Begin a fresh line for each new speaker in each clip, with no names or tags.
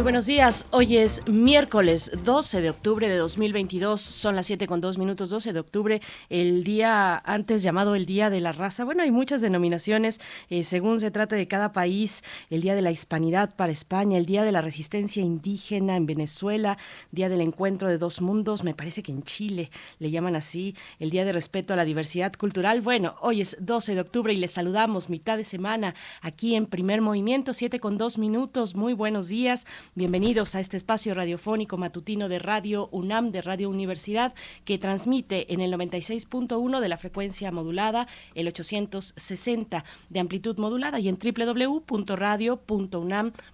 Muy buenos días. Hoy es miércoles 12 de octubre de 2022. Son las 7 con 2 minutos, 12 de octubre, el día antes llamado el Día de la Raza. Bueno, hay muchas denominaciones eh, según se trate de cada país. El Día de la Hispanidad para España, el Día de la Resistencia Indígena en Venezuela, Día del Encuentro de Dos Mundos, me parece que en Chile le llaman así, el Día de Respeto a la Diversidad Cultural. Bueno, hoy es 12 de octubre y les saludamos mitad de semana aquí en Primer Movimiento, 7 con 2 minutos. Muy buenos días. Bienvenidos a este espacio radiofónico matutino de Radio UNAM, de Radio Universidad, que transmite en el 96.1 de la frecuencia modulada, el 860 de amplitud modulada y en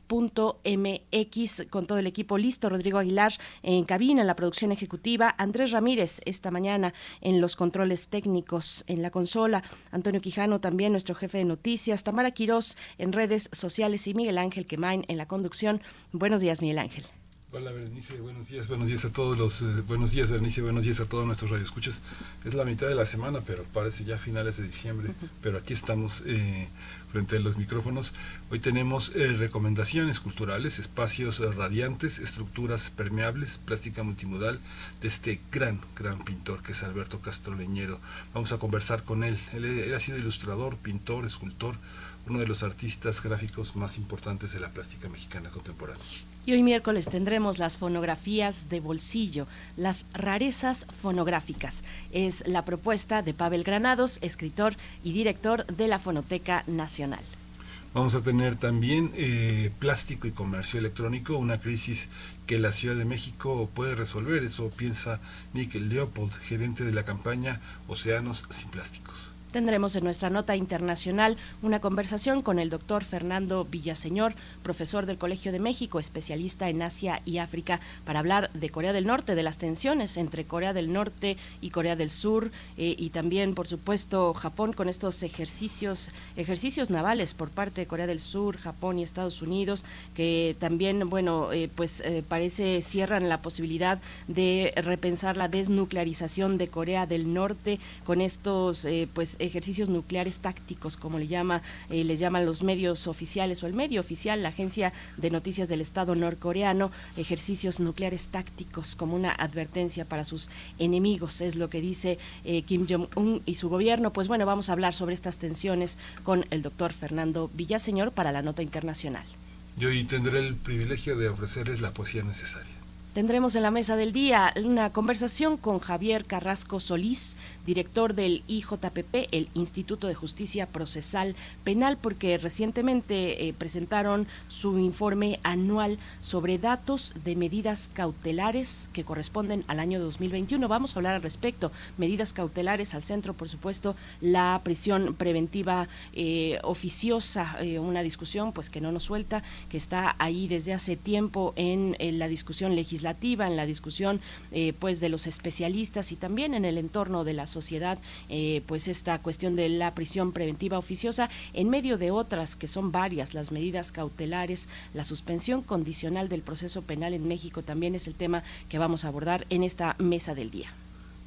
www.radio.unam.mx con todo el equipo listo. Rodrigo Aguilar en cabina, en la producción ejecutiva. Andrés Ramírez esta mañana en los controles técnicos en la consola. Antonio Quijano también, nuestro jefe de noticias. Tamara Quirós en redes sociales y Miguel Ángel Quemain en la conducción. Buenos días, Miguel Ángel.
Hola Berenice, buenos días, buenos días a todos los, eh, buenos días Berenice, buenos días a todos nuestros radioescuchas. Es la mitad de la semana, pero parece ya finales de diciembre, pero aquí estamos eh, frente a los micrófonos. Hoy tenemos eh, recomendaciones culturales, espacios radiantes, estructuras permeables, plástica multimodal de este gran, gran pintor que es Alberto Castro Leñero. Vamos a conversar con él. Él, él ha sido ilustrador, pintor, escultor, uno de los artistas gráficos más importantes de la plástica mexicana contemporánea.
Y hoy miércoles tendremos las fonografías de bolsillo, las rarezas fonográficas. Es la propuesta de Pavel Granados, escritor y director de la Fonoteca Nacional.
Vamos a tener también eh, plástico y comercio electrónico, una crisis que la Ciudad de México puede resolver. Eso piensa Nick Leopold, gerente de la campaña Océanos sin Plásticos.
Tendremos en nuestra nota internacional una conversación con el doctor Fernando Villaseñor, profesor del Colegio de México, especialista en Asia y África, para hablar de Corea del Norte, de las tensiones entre Corea del Norte y Corea del Sur, eh, y también, por supuesto, Japón con estos ejercicios, ejercicios navales por parte de Corea del Sur, Japón y Estados Unidos, que también, bueno, eh, pues eh, parece cierran la posibilidad de repensar la desnuclearización de Corea del Norte con estos, pues, ejercicios nucleares tácticos, como le llama, eh, le llaman los medios oficiales o el medio oficial, la agencia de noticias del Estado norcoreano, ejercicios nucleares tácticos como una advertencia para sus enemigos, es lo que dice eh, Kim Jong-un y su gobierno. Pues bueno, vamos a hablar sobre estas tensiones con el doctor Fernando Villaseñor para la nota internacional.
Yo hoy tendré el privilegio de ofrecerles la poesía necesaria.
Tendremos en la mesa del día una conversación con Javier Carrasco Solís, director del IJPP, el Instituto de Justicia Procesal Penal, porque recientemente eh, presentaron su informe anual sobre datos de medidas cautelares que corresponden al año 2021. Vamos a hablar al respecto. Medidas cautelares al centro, por supuesto, la prisión preventiva eh, oficiosa, eh, una discusión pues que no nos suelta, que está ahí desde hace tiempo en la discusión legislativa en la discusión pues de los especialistas y también en el entorno de la sociedad, eh, pues esta cuestión de la prisión preventiva oficiosa, en medio de otras que son varias, las medidas cautelares, la suspensión condicional del proceso penal en México también es el tema que vamos a abordar en esta mesa del día.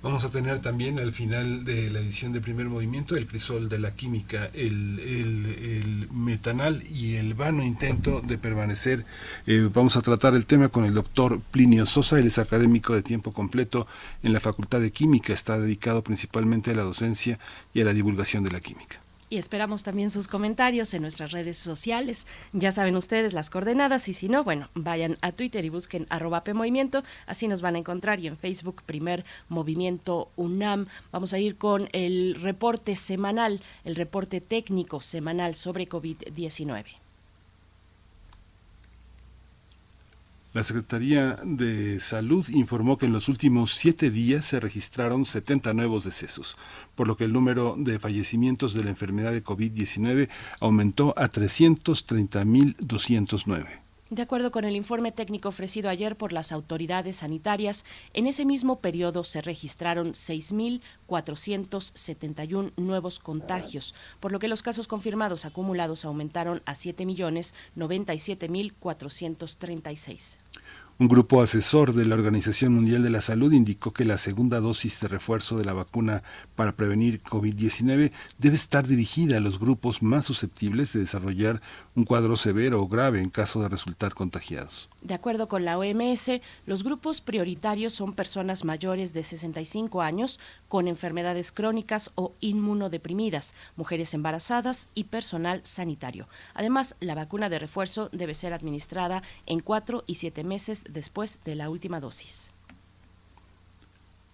Vamos a tener también al final de la edición de primer movimiento el crisol de la química, el, metanal y el vano intento de permanecer. Eh, vamos a tratar el tema con el doctor Plinio Sosa, él es académico de tiempo completo en la Facultad de Química, está dedicado principalmente a la docencia y a la divulgación de la química
y esperamos también sus comentarios en nuestras redes sociales. Ya saben ustedes las coordenadas y si no, bueno, vayan a Twitter y busquen arroba Movimiento, así nos van a encontrar y en Facebook primer Movimiento UNAM. Vamos a ir con el reporte semanal, el reporte técnico semanal sobre COVID-19.
La Secretaría de Salud informó que en los últimos siete días se registraron 70 nuevos decesos, por lo que el número de fallecimientos de la enfermedad de COVID-19 aumentó a 330.209.
De acuerdo con el informe técnico ofrecido ayer por las autoridades sanitarias, en ese mismo periodo se registraron 6.471 nuevos contagios, por lo que los casos confirmados acumulados aumentaron a 7.097.436.
Un grupo asesor de la Organización Mundial de la Salud indicó que la segunda dosis de refuerzo de la vacuna para prevenir COVID-19 debe estar dirigida a los grupos más susceptibles de desarrollar un cuadro severo o grave en caso de resultar contagiados.
De acuerdo con la OMS, los grupos prioritarios son personas mayores de 65 años con enfermedades crónicas o inmunodeprimidas, mujeres embarazadas y personal sanitario. Además, la vacuna de refuerzo debe ser administrada en cuatro y siete meses después de la última dosis.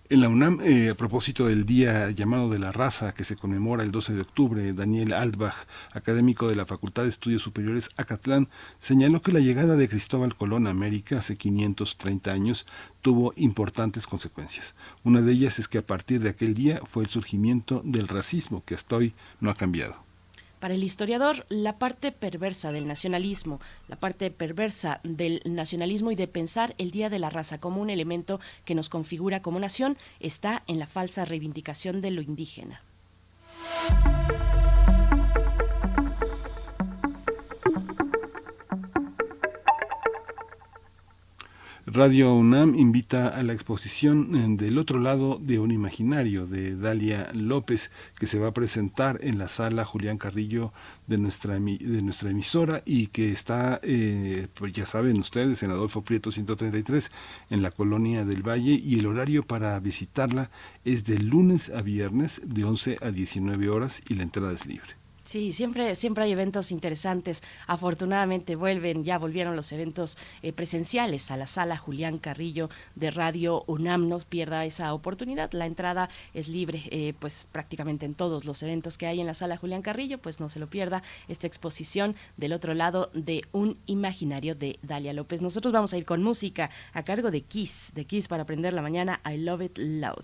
En la UNAM, eh, a propósito del Día llamado de la Raza que se conmemora el 12 de octubre, Daniel Altbach, académico de la Facultad de Estudios Superiores Acatlán, señaló que la llegada de Cristóbal Colón a América hace 530 años tuvo importantes consecuencias. Una de ellas es que a partir de aquel día fue el surgimiento del racismo, que hasta hoy no ha cambiado.
Para el historiador, la parte perversa del nacionalismo, la parte perversa del nacionalismo y de pensar el Día de la Raza como un elemento que nos configura como nación está en la falsa reivindicación de lo indígena.
Radio UNAM invita a la exposición eh, del otro lado de un imaginario de Dalia López que se va a presentar en la sala Julián Carrillo de nuestra, de nuestra emisora y que está, eh, pues ya saben ustedes, en Adolfo Prieto 133 en la colonia del Valle y el horario para visitarla es de lunes a viernes de 11 a 19 horas y la entrada es libre.
Sí, siempre, siempre hay eventos interesantes. Afortunadamente vuelven, ya volvieron los eventos eh, presenciales a la sala Julián Carrillo de Radio UNAM. No pierda esa oportunidad. La entrada es libre, eh, pues prácticamente en todos los eventos que hay en la sala Julián Carrillo, pues no se lo pierda esta exposición del otro lado de un imaginario de Dalia López. Nosotros vamos a ir con música a cargo de Kiss, de Kiss para aprender la mañana. I love it loud.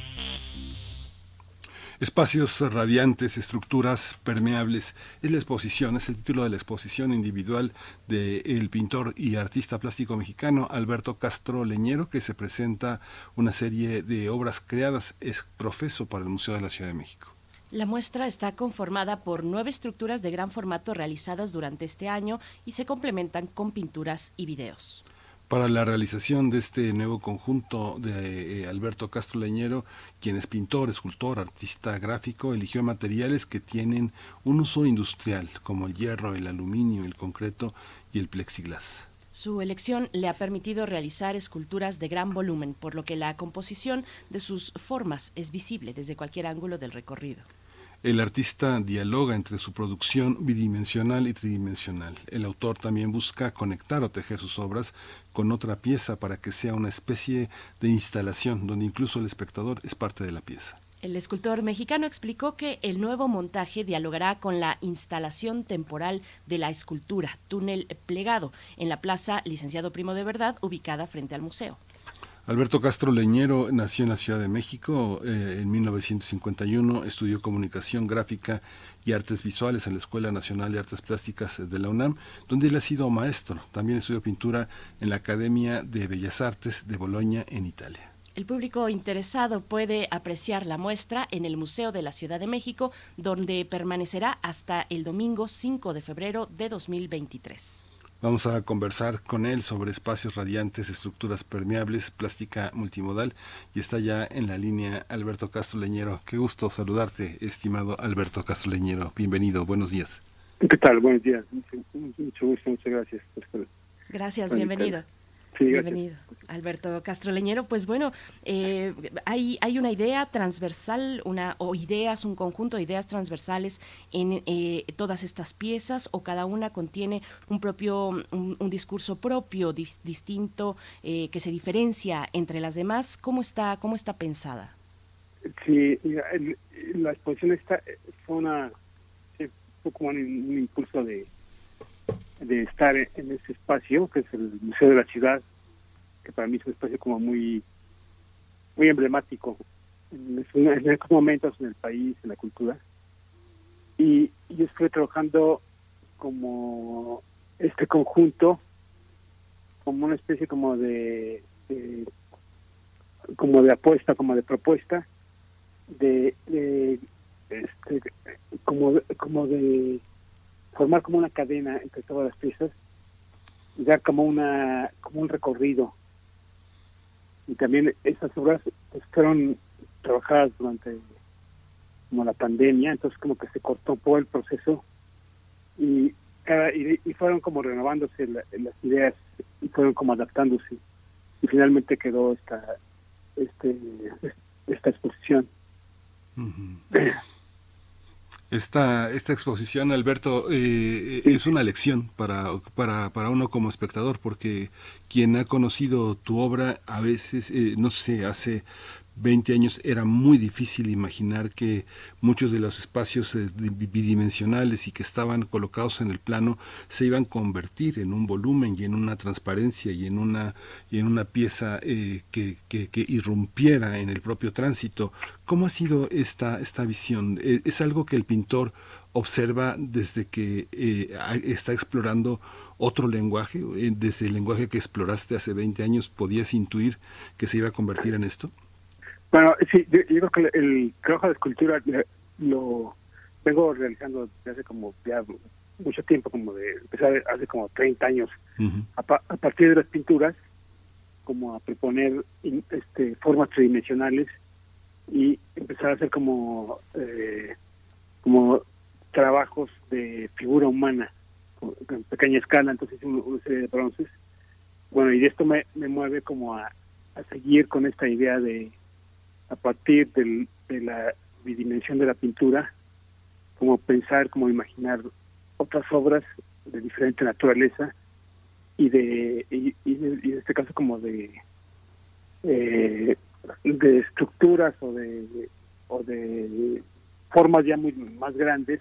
Espacios radiantes, estructuras permeables. Es la exposición, es el título de la exposición individual del pintor y artista plástico mexicano Alberto Castro Leñero, que se presenta una serie de obras creadas, es profeso para el Museo de la Ciudad de México.
La muestra está conformada por nueve estructuras de gran formato realizadas durante este año y se complementan con pinturas y videos.
Para la realización de este nuevo conjunto de eh, Alberto Castro Leñero, quien es pintor, escultor, artista gráfico, eligió materiales que tienen un uso industrial, como el hierro, el aluminio, el concreto y el plexiglas.
Su elección le ha permitido realizar esculturas de gran volumen, por lo que la composición de sus formas es visible desde cualquier ángulo del recorrido.
El artista dialoga entre su producción bidimensional y tridimensional. El autor también busca conectar o tejer sus obras con otra pieza para que sea una especie de instalación donde incluso el espectador es parte de la pieza.
El escultor mexicano explicó que el nuevo montaje dialogará con la instalación temporal de la escultura Túnel Plegado en la Plaza Licenciado Primo de Verdad, ubicada frente al museo.
Alberto Castro Leñero nació en la Ciudad de México eh, en 1951, estudió comunicación gráfica y artes visuales en la Escuela Nacional de Artes Plásticas de la UNAM, donde él ha sido maestro. También estudió pintura en la Academia de Bellas Artes de Bolonia en Italia.
El público interesado puede apreciar la muestra en el Museo de la Ciudad de México, donde permanecerá hasta el domingo 5 de febrero de 2023.
Vamos a conversar con él sobre espacios radiantes, estructuras permeables, plástica multimodal y está ya en la línea Alberto Castro Leñero. Qué gusto saludarte, estimado Alberto Castro Leñero. Bienvenido, buenos días.
¿Qué tal? Buenos días. Mucho, gusto, muchas gracias.
Gracias, bienvenido. Bienvenido, Alberto Castro Leñero. Pues bueno, eh, hay, hay una idea transversal, una o ideas, un conjunto de ideas transversales en eh, todas estas piezas, o cada una contiene un propio, un, discurso propio, distinto, eh, que se diferencia entre las demás. ¿Cómo está, cómo está pensada?
Sí, la exposición está, fue una, fue como un, un impulso de, de estar en ese espacio, que es el Museo de la Ciudad, que para mí es un espacio como muy muy emblemático en, estos momentos en el país, en la cultura. Y yo estoy trabajando como este conjunto, como una especie como de, como de apuesta, como de propuesta, de, este, como, como de formar como una cadena entre todas las piezas y dar como una como un recorrido y también esas obras pues, fueron trabajadas durante como la pandemia entonces como que se cortó todo el proceso y, y, fueron como renovándose las ideas y fueron como adaptándose y finalmente quedó esta este esta exposición
Esta, esta exposición, Alberto, eh, es una lección para, para, para uno como espectador, porque quien ha conocido tu obra a veces, eh, no sé, hace 20 años era muy difícil imaginar que muchos de los espacios eh, bidimensionales y que estaban colocados en el plano se iban a convertir en un volumen y en una transparencia y en una, y en una pieza eh, que, que, irrumpiera en el propio tránsito. ¿Cómo ha sido esta, esta visión? Eh, ¿Es algo que el pintor observa desde que está explorando otro lenguaje? ¿Desde el lenguaje que exploraste hace 20 años podías intuir que se iba a convertir en esto?
Bueno, sí, yo, creo que el trabajo de escultura lo vengo realizando desde hace como ya mucho tiempo, como de empezar hace como 30 años, a, partir de las pinturas, como a proponer este, formas tridimensionales y empezar a hacer como eh, como trabajos de figura humana en pequeña escala, entonces hice una, serie de bronces. Bueno, y de esto me, me mueve como a seguir con esta idea de a partir de la bidimensión de la pintura, como pensar, como imaginar otras obras de diferente naturaleza y de y, en este caso como de eh, de estructuras o de o de formas ya muy más grandes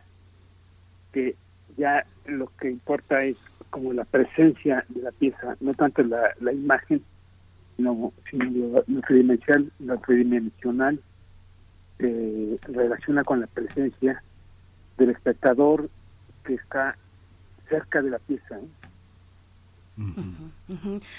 que ya lo que importa es como la presencia de la pieza, no tanto la imagen, sino, sino lo, tridimensional, lo tridimensional eh, relaciona con la presencia del espectador que está cerca de la pieza. ¿eh?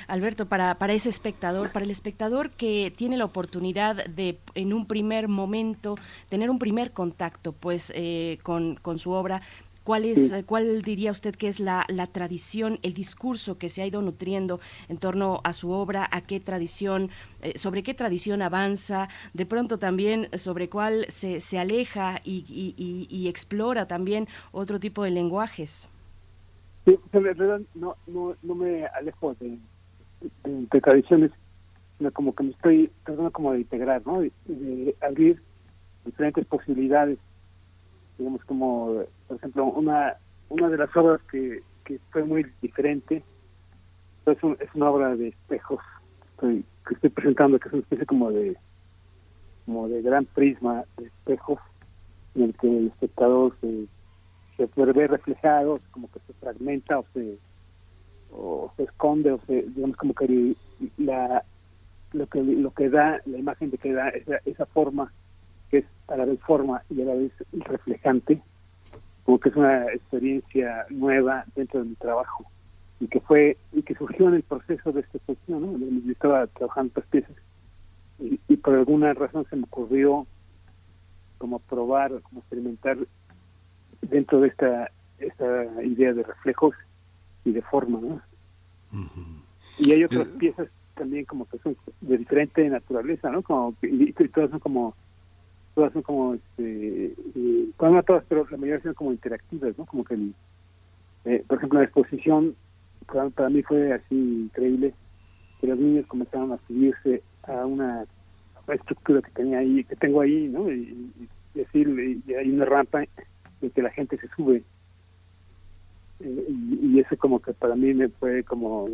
Alberto, para, para ese espectador, para el espectador que tiene la oportunidad de en un primer momento tener un primer contacto pues eh, con, con su obra, ¿Cuál, es, ¿Cuál diría usted que es la, la, tradición, el discurso que se ha ido nutriendo en torno a su obra? ¿A qué tradición, eh, sobre qué tradición avanza? De pronto también sobre cuál se, se aleja y, y, explora también otro tipo de lenguajes.
Sí, no, no, no me alejo de, de, tradiciones, sino como que me estoy tratando como de integrar, ¿no? de abrir diferentes posibilidades digamos como por ejemplo una una de las obras que, que fue muy diferente es, es una obra de espejos que estoy presentando que es una especie como de como de gran prisma de espejos en el que el espectador se, se ve reflejado como que se fragmenta o se o se esconde o se digamos como que la lo que lo que da la imagen de que da esa, esa forma que es a la vez forma y a la vez reflejante, como que es una experiencia nueva dentro de mi trabajo y que fue y que surgió en el proceso de esta exposición, ¿no? Yo estaba trabajando estas piezas y, por alguna razón se me ocurrió como probar, como experimentar dentro de esta esta idea de reflejos y de forma, ¿no? Y hay otras eh, piezas también como que son de diferente naturaleza, ¿no? Como y todas son como todas son como, este, no todas, pero la mayoría son como interactivas, ¿no? Como que, eh, por ejemplo, la exposición para, mí fue así increíble que los niños comenzaron a subirse a una, estructura que tenía ahí, que tengo ahí, ¿no? Y, decir, y hay una rampa en que la gente se sube. Eh, y, eso como que para mí me fue como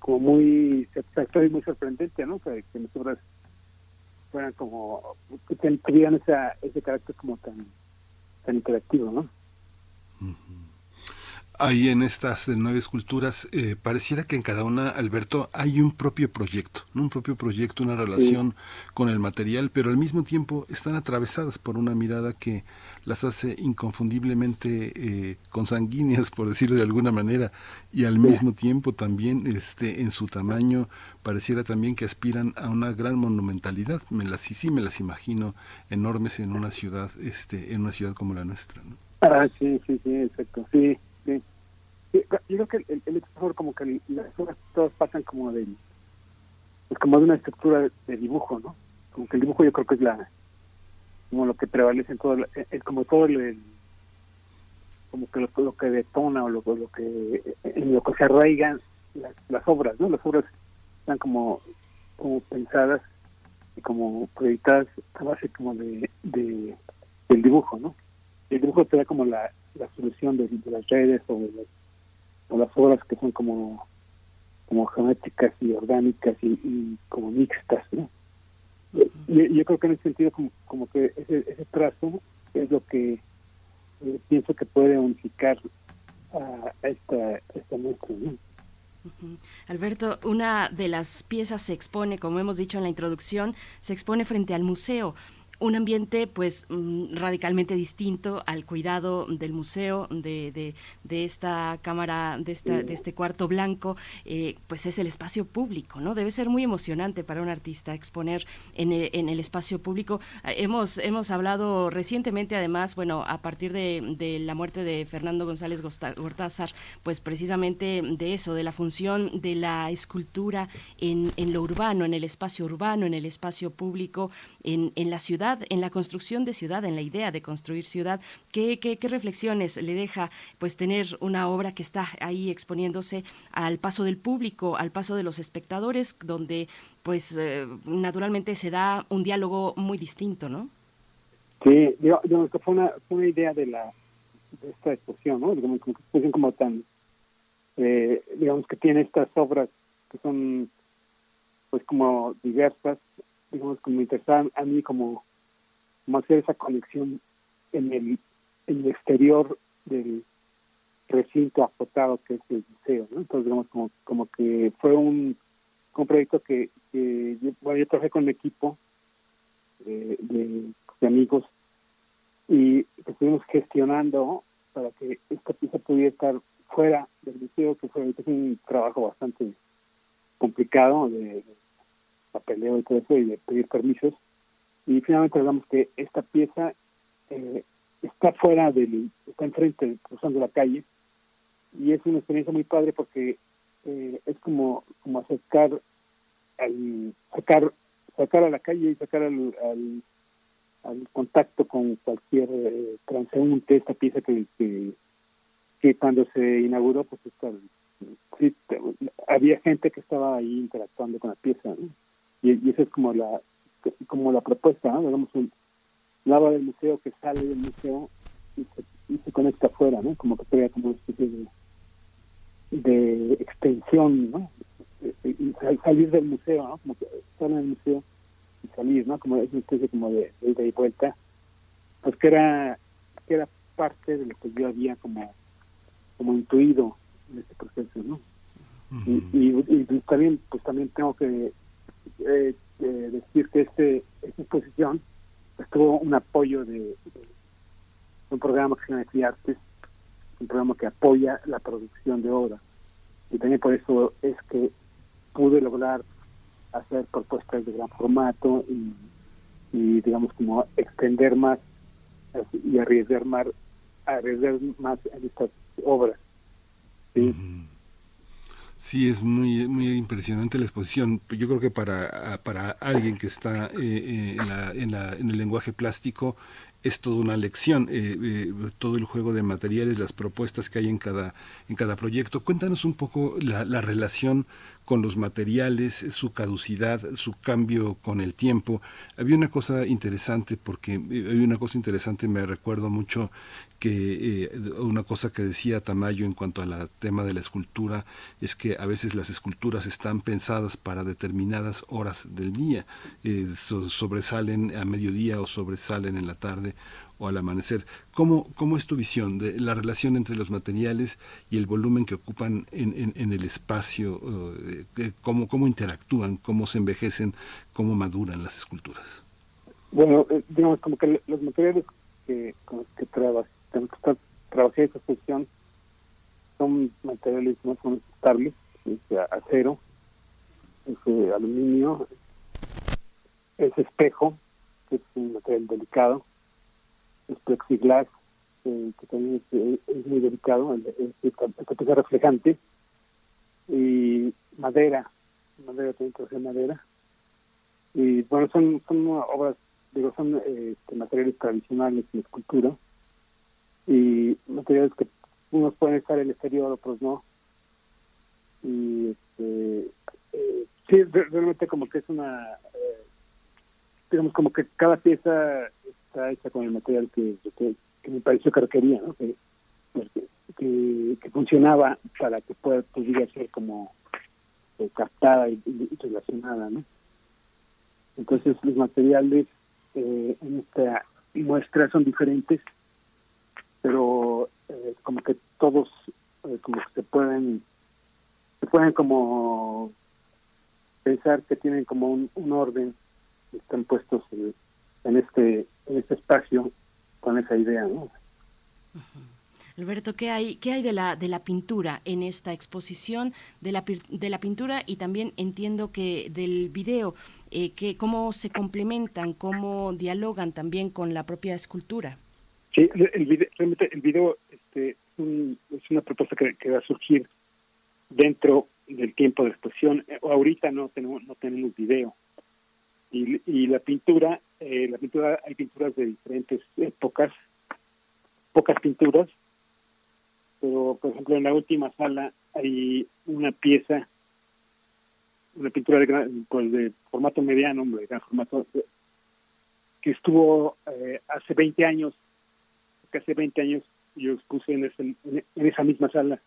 como muy satisfactorio y muy sorprendente, ¿no? Que, que nosotros fueran como, que tuvieran esa, ese carácter como tan, tan interactivo, ¿no?
Ahí en estas nueve esculturas eh, pareciera que en cada una, Alberto, hay un propio proyecto, un propio proyecto, una relación con el material, pero al mismo tiempo están atravesadas por una mirada que las hace inconfundiblemente eh, consanguíneas, por decirlo de alguna manera, y al mismo tiempo también este, en su tamaño pareciera también que aspiran a una gran monumentalidad. Me las, sí, sí me las imagino enormes en una ciudad, este, en una ciudad como la nuestra. ¿no?
Ah, sí, sí, sí, exacto, sí. Yo creo que el, el, como que las obras todas pasan como de pues como de una estructura de dibujo, ¿no? Como que el dibujo yo creo que es la como lo que prevalece en todo es como todo el, como que lo, que detona o lo, lo que en lo que se arraigan las, las obras, ¿no? Las obras están como como pensadas y como proyectadas a base como de, de del dibujo, ¿no? El dibujo te da como la la solución de, las redes o, las obras que son como como geométricas y orgánicas y, como mixtas ¿no? y, yo creo que en ese sentido como, como que ese, ese trazo es lo que eh, pienso que puede unificar a, esta, esta muestra
Alberto, una de las piezas se expone, como hemos dicho en la introducción, se expone frente al museo un ambiente pues mm, radicalmente distinto al cuidado del museo, de, de, esta cámara, de, esta, de este cuarto blanco, eh, pues es el espacio público, ¿no? Debe ser muy emocionante para un artista exponer en el, en el espacio público. Hemos, hemos hablado recientemente, además, bueno, a partir de, de la muerte de Fernando González Gortázar, pues precisamente de eso, de la función de la escultura en, en lo urbano, en el espacio urbano, en el espacio público, en, en la ciudad en la construcción de ciudad, en la idea de construir ciudad. ¿Qué, reflexiones le deja pues tener una obra que está ahí exponiéndose al paso del público, al paso de los espectadores, donde pues eh, naturalmente se da un diálogo muy distinto, ¿no?
Sí, yo, una, fue una idea de la de esta exposición, ¿no? Como exposición como tan, eh, digamos que tiene estas obras que son, pues como diversas, digamos, como interesaban a mí como, como hacer esa conexión en el, en el exterior del recinto afotado que es el museo. Entonces, digamos, como, como que fue un, un proyecto que, que yo, bueno, yo trabajé con un equipo de, amigos y que estuvimos gestionando para que esta pieza pudiera estar fuera del museo, que fue un trabajo bastante complicado de papeleo y todo eso y de pedir permisos. Y finalmente logramos que esta pieza eh, está fuera del, está enfrente, cruzando la calle, y es una experiencia muy padre porque eh, es como, como acercar al, sacar, sacar a la calle y sacar al, al al contacto con cualquier eh, transeúnte, esta pieza que, que, cuando se inauguró, pues esta, sí, había gente que estaba ahí interactuando con la pieza, y, y esa es como la como la propuesta, ¿no? digamos un lava del museo que sale del museo y se, y se conecta afuera, ¿no? como que crea como una especie de, de extensión, ¿no? y salir del museo, ¿no? como que estar en el museo y salir, ¿no? Como es una especie como de, de ida y vuelta, pues que era, que era parte de lo que yo había como, como intuido en este proceso, ¿no? Uh -huh. y, y, y, también, pues también tengo que eh, eh, decir que este, esta exposición pues, tuvo un apoyo de, un programa que se llama Criartes, un programa que apoya la producción de obras. Y también por eso es que pude lograr hacer propuestas de gran formato y, digamos como extender más y arriesgar más arriesgar más en estas obras
sí. Sí es muy muy impresionante la exposición yo creo que para para alguien que está eh, eh, en, la, en, la, en el lenguaje plástico es toda una lección, eh, eh, todo el juego de materiales, las propuestas que hay en cada, en cada proyecto. Cuéntanos un poco la, la, relación con los materiales, su caducidad, su cambio con el tiempo. Había una cosa interesante, porque había una cosa interesante, me recuerdo mucho que eh, una cosa que decía Tamayo en cuanto al tema de la escultura es que a veces las esculturas están pensadas para determinadas horas del día, eh, so, sobresalen a mediodía o sobresalen en la tarde o al amanecer. ¿Cómo, ¿Cómo es tu visión de la relación entre los materiales y el volumen que ocupan en, en, en el espacio? Eh, cómo, ¿Cómo interactúan? ¿Cómo se envejecen? ¿Cómo maduran las esculturas?
Bueno, eh, digamos como que los materiales que, que trabajas trabajé esta exposición son materiales no son estables, es acero, es eh, aluminio, es espejo, que es un material delicado, es plexiglas, eh, que también es, eh, muy delicado, es, esta, pieza reflejante, y madera, madera también trabajé madera, y bueno, son, son obras, digo, son este, materiales tradicionales de escultura, y materiales que unos pueden estar en el exterior, otros no. Y este, eh, sí, realmente como que es una, eh, digamos como que cada pieza está hecha con el material que, que, me pareció que requería, ¿no? Que, que, funcionaba para que pueda, pudiera ser como eh, captada y, y, relacionada, ¿no? Entonces los materiales en esta muestra son diferentes pero eh, como que todos eh, como que se pueden se pueden como pensar que tienen como un, un orden están puestos en, este en este espacio con esa idea no.
Alberto, ¿qué hay, qué hay de, la, de la pintura en esta exposición, de la, de la pintura y también entiendo que del video, eh, que cómo se complementan, cómo dialogan también con la propia escultura?
Sí, el video, realmente el video este, un, es una propuesta que, va a surgir dentro del tiempo de exposición. Ahorita no tenemos no tenemos video. Y, y la pintura, eh, la pintura hay pinturas de diferentes épocas, pocas pinturas, pero por ejemplo en la última sala hay una pieza, una pintura de, gran, pues de formato mediano, de gran formato, que estuvo eh, hace 20 años que hace 20 años yo expuse en, en esa misma sala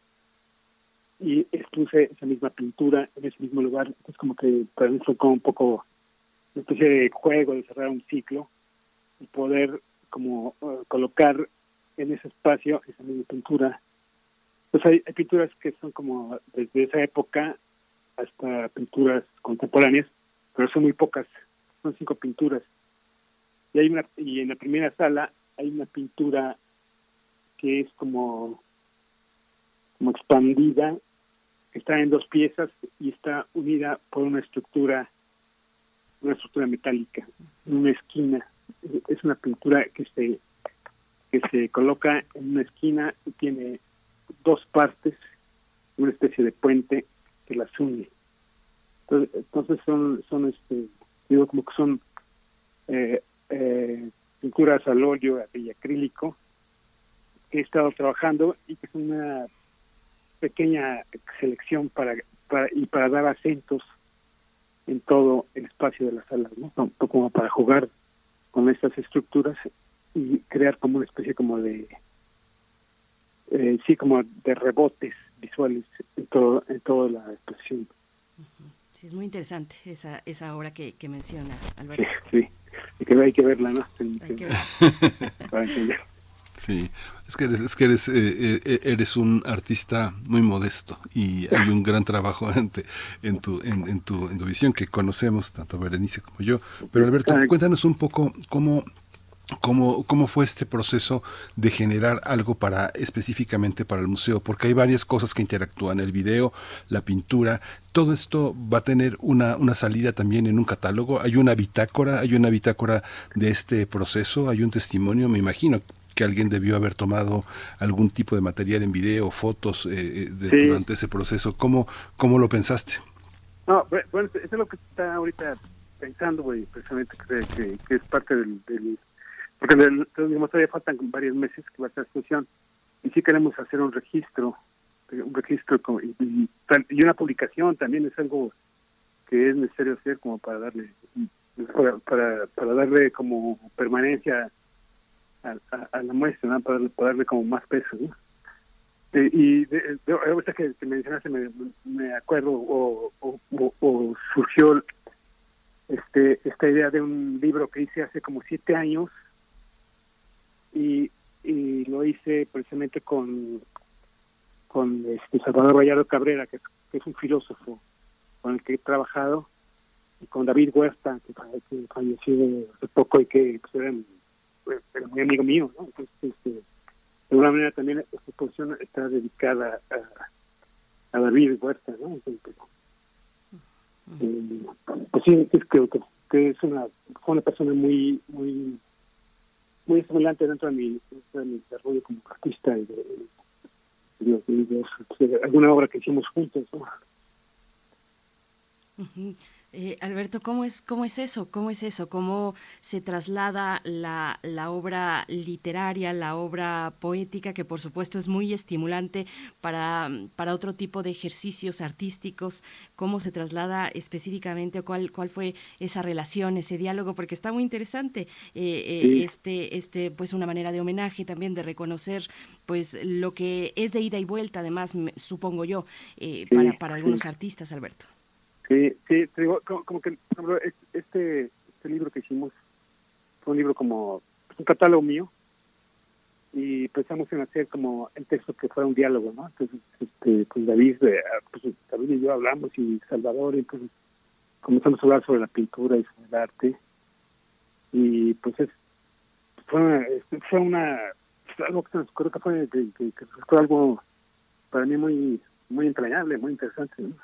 y expuse esa misma pintura en ese mismo lugar. Es como que para mí fue como un poco una especie de juego de cerrar un ciclo y poder como eh, colocar en ese espacio esa misma pintura. Pues hay, hay, pinturas que son como desde esa época hasta pinturas contemporáneas, pero son muy pocas, son cinco pinturas. Y hay una y en la primera sala hay una pintura que es como como expandida, está en dos piezas y está unida por una estructura una estructura metálica, una esquina. Es una pintura que se que se coloca en una esquina y tiene dos partes, una especie de puente que las une. Entonces, son son este digo como que son eh, eh, pinturas al óleo y acrílico que he estado trabajando y que es una pequeña selección para, para y para dar acentos en todo el espacio de la sala, ¿no? Como para jugar con estas estructuras y crear como una especie como de eh, sí como de rebotes visuales en todo en toda la exposición.
Sí, es muy interesante esa esa obra que, que menciona Alberto.
Sí, sí. Que, hay que verla, ¿no?
Hay que
para entender.
Sí, es que eres, es que eres, eh, eh, eres un artista muy modesto y hay un gran trabajo en, tu, en, en, tu, en tu visión que conocemos, tanto Berenice como yo. Pero Alberto, cuéntanos un poco cómo, ¿Cómo, ¿Cómo fue este proceso de generar algo para específicamente para el museo? Porque hay varias cosas que interactúan, el video, la pintura, todo esto va a tener una, una salida también en un catálogo, hay una bitácora, hay una bitácora de este proceso, hay un testimonio, me imagino, que alguien debió haber tomado algún tipo de material en video, fotos eh, de, durante ese proceso. ¿Cómo, ¿Cómo lo pensaste?
No, bueno, eso es lo que está ahorita pensando, güey, precisamente que, que, es parte del... porque del, todavía faltan varios meses que va a ser exposición y sí queremos hacer un registro, un registro y, y, una publicación también es algo que es necesario hacer como para darle para, para, para darle como permanencia a, la muestra, para, darle como más peso. Eh, y de, ahorita que, mencionaste me, acuerdo o, o, surgió este esta idea de un libro que hice hace como siete años y, y lo hice precisamente con con este Salvador Vallardo Cabrera que es, un filósofo con el que he trabajado y con David Huerta que, falleció hace poco y que pues, pero muy amigo mío, ¿no? Entonces, este, de alguna manera también esta exposición está dedicada a, a David Huerta, ¿no? Entonces, eh, pues sí, es, que, que, es una, fue una persona muy, muy, muy estimulante dentro de mi, dentro de mi desarrollo como artista y de, de, alguna obra que hicimos juntos, ¿no?
Eh, Alberto, ¿cómo es, ¿cómo es eso? ¿Cómo es eso? ¿Cómo se traslada la, la, obra literaria, la obra poética, que por supuesto es muy estimulante para, para otro tipo de ejercicios artísticos? ¿Cómo se traslada específicamente o cuál, cuál fue esa relación, ese diálogo? Porque está muy interesante eh, eh, este, este, pues una manera de homenaje también, de reconocer pues lo que es de ida y vuelta, además, supongo yo, para, para algunos artistas, Alberto.
Sí, sí, te digo, como, que este, este libro que hicimos fue un libro como pues, un catálogo mío y pensamos en hacer como el texto que fuera un diálogo, ¿no? Entonces, este, pues David, eh, pues David y yo hablamos y Salvador, y pues comenzamos a hablar sobre la pintura y sobre el arte y pues es fue, fue una algo que creo que fue que, que, que fue algo para mí muy muy entrañable, muy interesante, ¿no?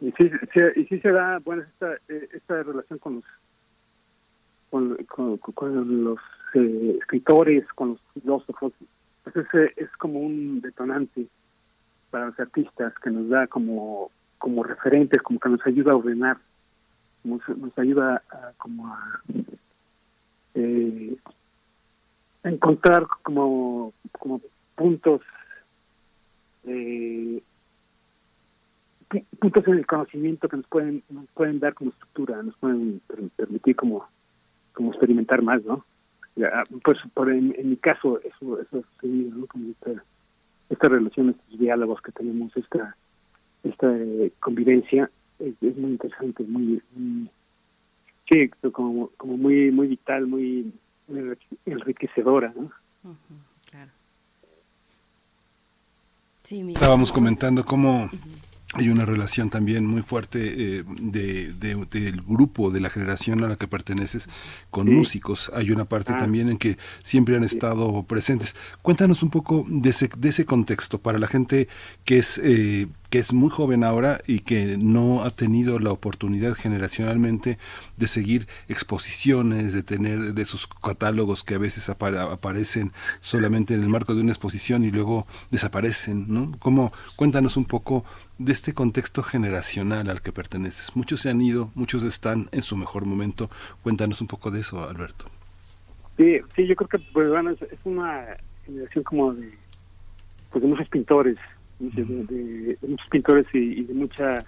Y sí, y sí se da bueno esta eh, esta relación con los con, con, los eh, escritores con los filósofos. Pues es, es como un detonante para los artistas que nos da como como referentes como que nos ayuda a ordenar nos, nos ayuda a, como a, eh, encontrar como como puntos eh, puntos en el conocimiento que nos pueden nos pueden dar como estructura, nos pueden permitir como como experimentar más, ¿no? pues por en, mi caso eso eso sí, ¿no? como esta, esta relación estos diálogos que tenemos esta esta eh, convivencia es, muy interesante muy, sí como como muy muy vital muy, enriquecedora no claro
sí, estábamos comentando cómo hay una relación también muy fuerte eh, de, del grupo, de la generación a la que perteneces con músicos. Hay una parte ah. también en que siempre han estado presentes. Cuéntanos un poco de ese, de ese contexto para la gente que es, eh, que es muy joven ahora y que no ha tenido la oportunidad generacionalmente de seguir exposiciones, de tener de esos catálogos que a veces aparecen solamente en el marco de una exposición y luego desaparecen, ¿no? ¿Cómo, cuéntanos un poco de este contexto generacional al que perteneces. Muchos se han ido, muchos están en su mejor momento. Cuéntanos un poco de eso, Alberto.
Sí, sí, yo creo que pues, bueno, es, una generación como de, pues, de muchos pintores, de, muchos pintores y, de mucha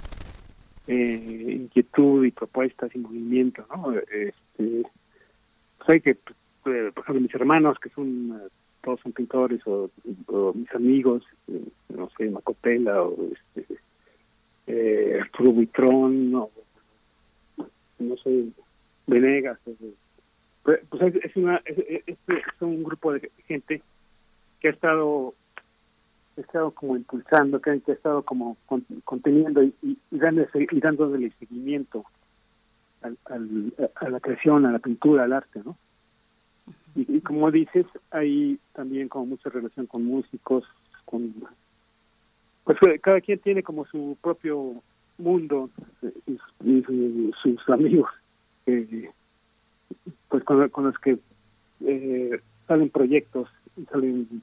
eh, inquietud y propuestas y movimiento, ¿no? Este, pues hay que, pues, por ejemplo, mis hermanos que son todos son pintores o, mis amigos, eh, no sé, Macopela o este, eh, Arturo Buitrón, o, no sé, Venegas. Pues, pues es, una, es, es, un grupo de gente que ha estado estado como impulsando, que, ha estado como conteniendo y, y, y dándole seguimiento al, a la creación, a la pintura, al arte, ¿no? Y, como dices, hay también como mucha relación con músicos, con pues cada quien tiene como su propio mundo y, sus amigos, pues con, los que eh, salen proyectos y salen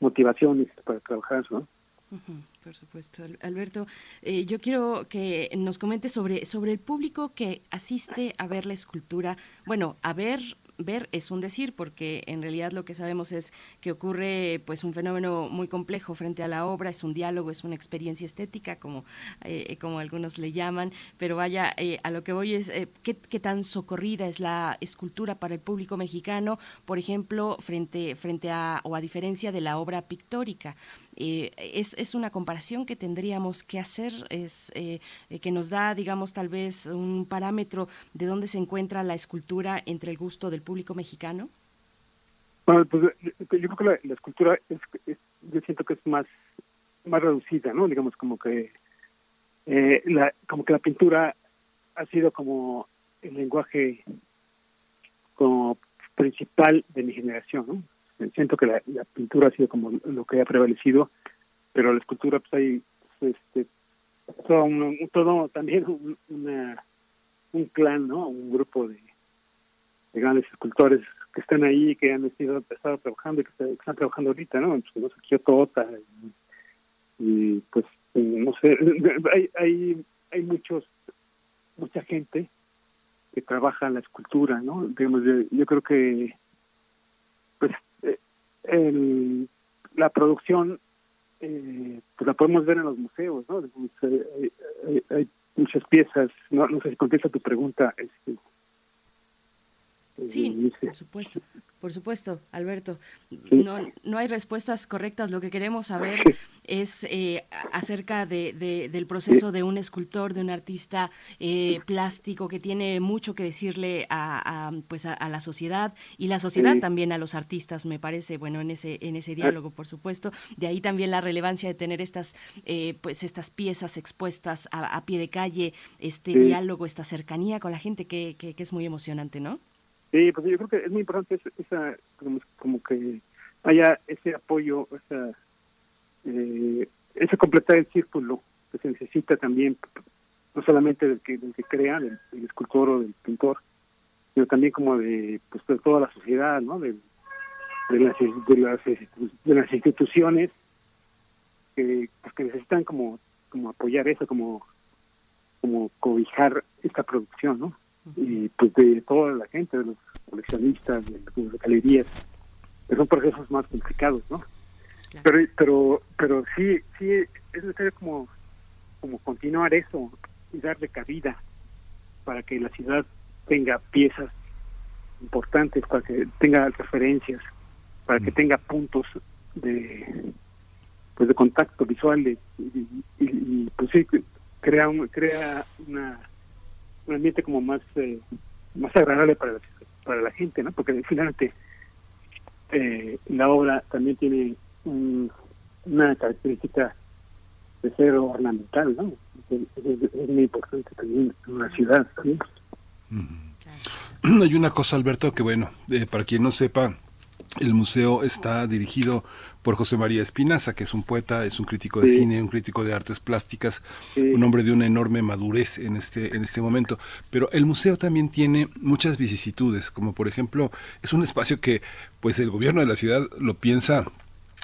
motivaciones para trabajar, ¿no?
por supuesto, Alberto. Eh, yo quiero que nos comentes sobre sobre el público que asiste a ver la escultura, bueno, a ver ver es un decir, porque en realidad lo que sabemos es que ocurre pues un fenómeno muy complejo frente a la obra, es un diálogo, es una experiencia estética, como, eh, como algunos le llaman, pero vaya, eh, a lo que voy es eh, ¿qué, ¿qué, tan socorrida es la escultura para el público mexicano, por ejemplo, frente, frente a o a diferencia de la obra pictórica. Eh, es, es, una comparación que tendríamos que hacer, es eh, que nos da, digamos, tal vez un parámetro de dónde se encuentra la escultura entre el gusto del público mexicano.
Bueno, pues yo creo que la, escultura es, yo siento que es más más reducida, ¿no? Digamos como que eh, la como que la pintura ha sido como el lenguaje como principal de mi generación, ¿no? Siento que la, pintura ha sido como lo que ha prevalecido, pero la escultura pues hay este todo, todo también un, una, un clan, ¿no? Un grupo de, grandes escultores que están ahí, que han estado, trabajando y que, están trabajando ahorita, ¿no? Pues, no sé, Kyoto y, y, pues no sé, hay, hay hay muchos mucha gente que trabaja en la escultura, ¿no? Digamos, yo creo que pues el, la producción eh, pues la podemos ver en los museos, ¿no? Hay, muchas piezas, no, no sé si contesta tu pregunta. Este,
Sí, por supuesto, por supuesto, Alberto. No, no hay respuestas correctas. Lo que queremos saber es eh, acerca de, del proceso de un escultor, de un artista eh, plástico que tiene mucho que decirle a, pues a, la sociedad y la sociedad también a los artistas, me parece, bueno, en ese, en ese diálogo, por supuesto. De ahí también la relevancia de tener estas, eh, pues estas piezas expuestas a, pie de calle, este diálogo, esta cercanía con la gente que, que es muy emocionante, ¿no?
Sí, pues yo creo que es muy importante esa, como, que haya ese apoyo, esa, eh, ese completar el círculo que se necesita también, no solamente del que, del que crea, del, escultor o del pintor, sino también como de, pues, de toda la sociedad, ¿no? De, de, las, de, las, de las instituciones que, pues, que necesitan como, como apoyar eso, como, como cobijar esta producción, ¿no? Y pues de toda la gente, de los coleccionistas, de las galerías, que son procesos más complicados, ¿no? Pero, pero, pero sí, sí es necesario como, como continuar eso y darle cabida para que la ciudad tenga piezas importantes para que tenga referencias, para que tenga puntos de pues de contacto visual y, y, pues sí crea un, crea una un ambiente como más eh, más agradable para la, para la gente no porque finalmente eh, la obra también tiene una característica de ser ornamental no es, muy importante también en una ciudad
hay una cosa Alberto que bueno eh, para quien no sepa el museo está dirigido por José María Espinaza, que es un poeta, es un crítico de cine, un crítico de artes plásticas, un hombre de una enorme madurez en este, en este momento. Pero el museo también tiene muchas vicisitudes, como por ejemplo, es un espacio que pues el gobierno de la ciudad lo piensa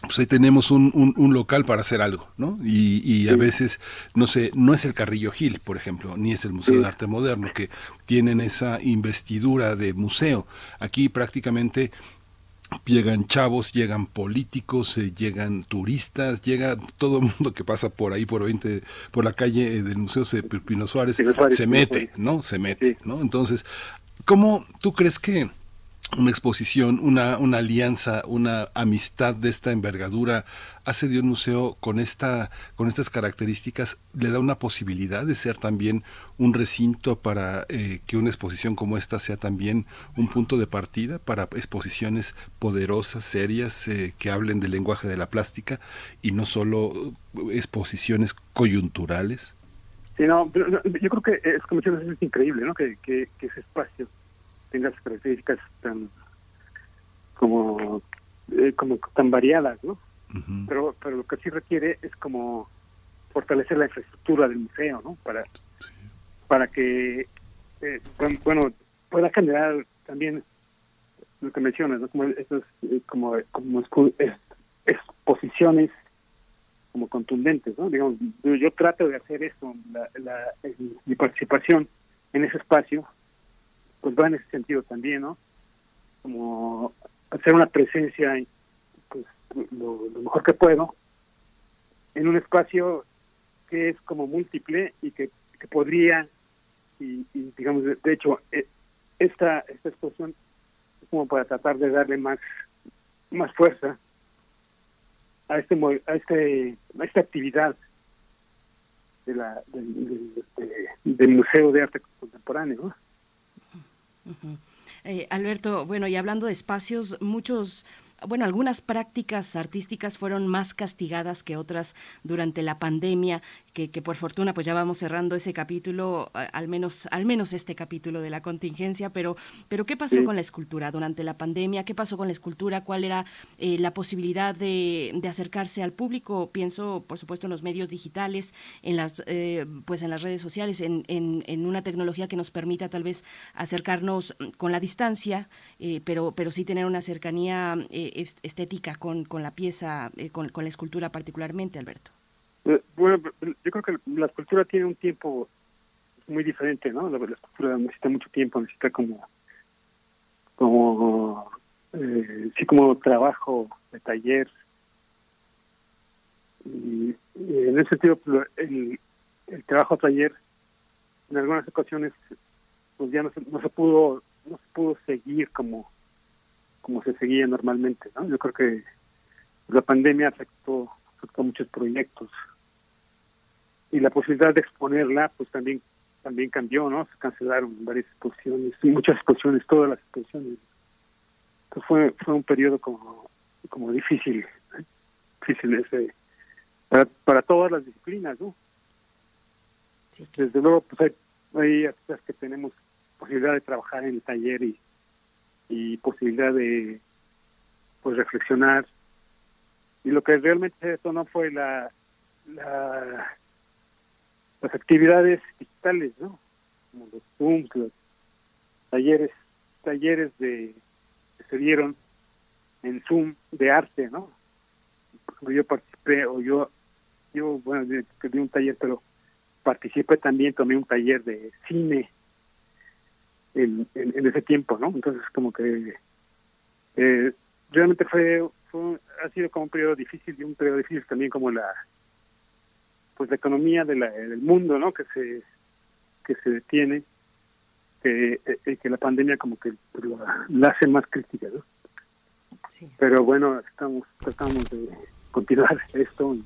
pues ahí tenemos un, un, local para hacer algo, ¿no? Y, y, a veces, no sé, no es el Carrillo Gil, por ejemplo, ni es el Museo de Arte Moderno, que tienen esa investidura de museo. Aquí prácticamente llegan chavos, llegan políticos, eh, llegan turistas, llega todo el mundo que pasa por ahí, por 20, por la calle eh, del Museo de Pino Suárez, se mete, ¿no? Se mete, ¿no? Entonces, ¿cómo tú crees que una exposición, una, una alianza, una amistad de esta envergadura hace de un museo con esta con estas características le da una posibilidad de ser también un recinto para eh, que una exposición como esta sea también un punto de partida para exposiciones poderosas serias eh, que hablen del lenguaje de la plástica y no solo exposiciones coyunturales.
Sí no yo creo que es increíble no que, que ese espacio tenga características tan como eh, como tan variadas, ¿no? Pero pero lo que sí requiere es como fortalecer la infraestructura del museo, ¿no? Para para que eh, bueno pueda generar también lo que mencionas, ¿no? Como esas eh, como como exposiciones como contundentes, ¿no? Digamos, yo, trato de hacer eso, la, la, mi participación en ese espacio pues va en ese sentido también, ¿no? Como hacer una presencia, pues lo, mejor que puedo, en un espacio que es como múltiple y que, podría, y, digamos, de, hecho, eh, esta, esta exposición es como para tratar de darle más, más fuerza a este a este a esta actividad de la del museo de arte contemporáneo ¿no?
Eh, Alberto, bueno, y hablando de espacios, muchos bueno, algunas prácticas artísticas fueron más castigadas que otras durante la pandemia, que, por fortuna pues ya vamos cerrando ese capítulo, al menos, al menos este capítulo de la contingencia, pero, pero ¿qué pasó con la escultura durante la pandemia? ¿Qué pasó con la escultura? ¿Cuál era eh, la posibilidad de, de, acercarse al público? Pienso, por supuesto, en los medios digitales, en las, eh, pues en las redes sociales, en, en, una tecnología que nos permita tal vez acercarnos con la distancia, eh, pero, pero sí tener una cercanía estética con, con la pieza, eh, con, con, la escultura particularmente, Alberto?
Eh, bueno, yo creo que la escultura tiene un tiempo muy diferente, ¿no? La, escultura necesita mucho tiempo, necesita como, como, eh, sí, como trabajo de taller. Y, en ese sentido, el, el trabajo taller, en algunas ocasiones, pues ya no se, no se pudo, no se pudo seguir como como se seguía normalmente. ¿no? Yo creo que la pandemia afectó, afectó muchos proyectos y la posibilidad de exponerla pues también también cambió, ¿no? Se cancelaron varias exposiciones, muchas exposiciones, todas las exposiciones. Entonces fue fue un periodo como como difícil, ¿eh? difícil ese para, para todas las disciplinas, ¿no? Desde luego pues hay, hay artistas que tenemos posibilidad de trabajar en el taller y y posibilidad de pues reflexionar y lo que realmente no fue la, la las actividades digitales no como los zooms los talleres talleres de que se dieron en zoom de arte no yo participé o yo yo bueno di un taller pero participé también tomé un taller de cine en, en, ese tiempo, ¿no? Entonces, como que eh, realmente fue, fue, ha sido como un periodo difícil y un periodo difícil también como la, pues la economía de la, del mundo, ¿no? Que se, que se detiene que, eh, que la pandemia como que la, hace más crítica, ¿no? Pero bueno, estamos tratamos de continuar esto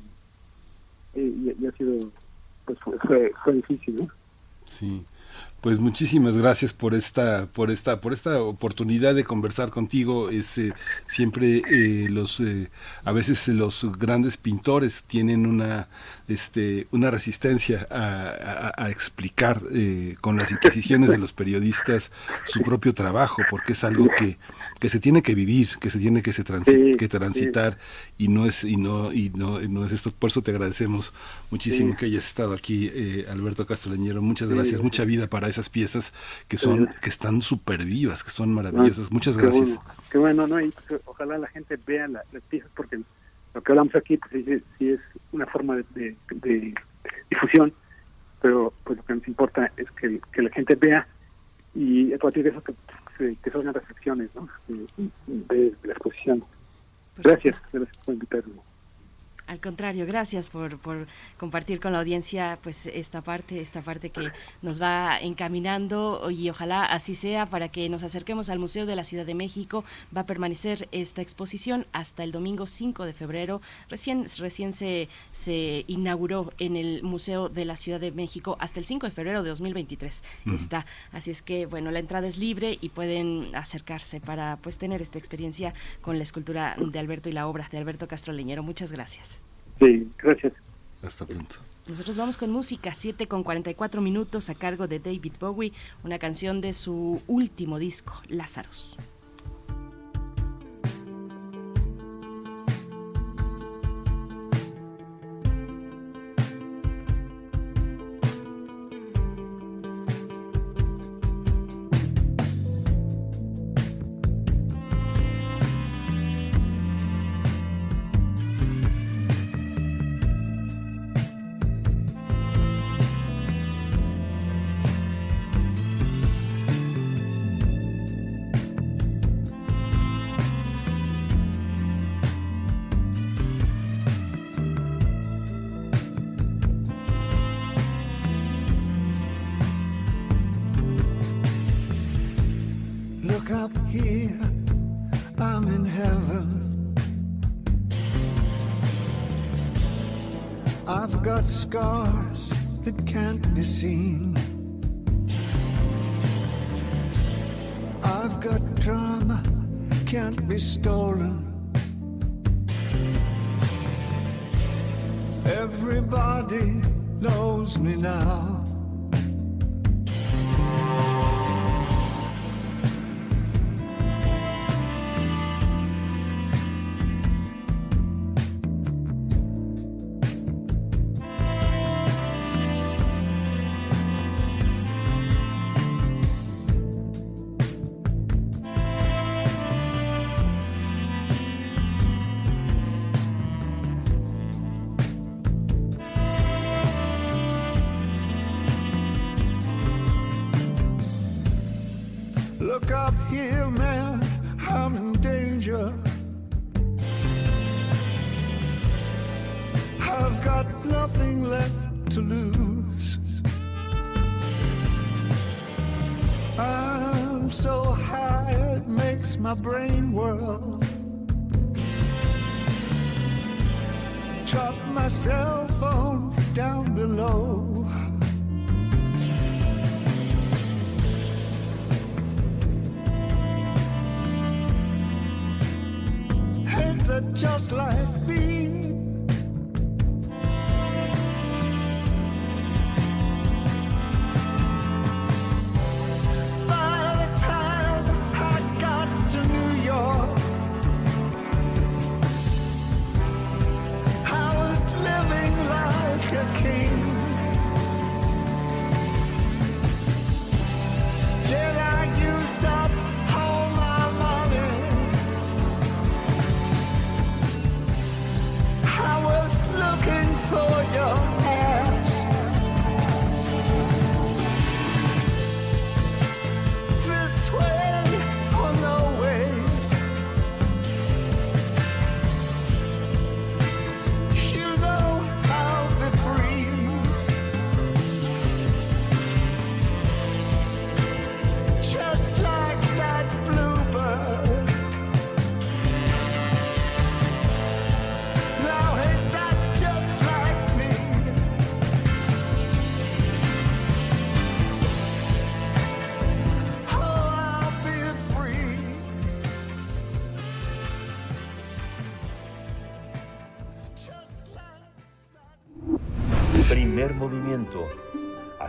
y, y, ha sido, pues fue, fue difícil, ¿no?
Sí. Pues muchísimas gracias por esta, por esta, por esta oportunidad de conversar contigo. Es eh, siempre eh, los, eh, a veces los grandes pintores tienen una, este, una resistencia a, explicar con las inquisiciones de los periodistas su propio trabajo, porque es algo que, que se tiene que vivir, que se tiene que, se que transitar y no es y no y no, no es esto. Por eso te agradecemos muchísimo que hayas estado aquí, Alberto Castelleñero. Muchas gracias, mucha vida para esas piezas que son que están súper vivas, que son maravillosas. Ah, Muchas gracias.
qué bueno, ¿no? Y ojalá la gente vea las piezas porque lo que hablamos aquí pues, sí, es una forma de, difusión, pero pues lo que nos importa es que, la gente vea y a partir de eso que, que son reflexiones ¿no? de, la exposición. Gracias, gracias por invitarme.
Al contrario, gracias por, por, compartir con la audiencia pues esta parte, esta parte que nos va encaminando y ojalá así sea para que nos acerquemos al Museo de la Ciudad de México. Va a permanecer esta exposición hasta el domingo 5 de febrero. Recién, recién se, se inauguró en el Museo de la Ciudad de México hasta el 5 de febrero de 2023. Está. Así es que, bueno, la entrada es libre y pueden acercarse para pues tener esta experiencia con la escultura de Alberto y la obra de Alberto Castro Leñero. Muchas gracias.
Sí, gracias.
Hasta pronto.
Nosotros vamos con música, 7 con 44 minutos a cargo de David Bowie, una canción de su último disco, Lazarus.
my brain.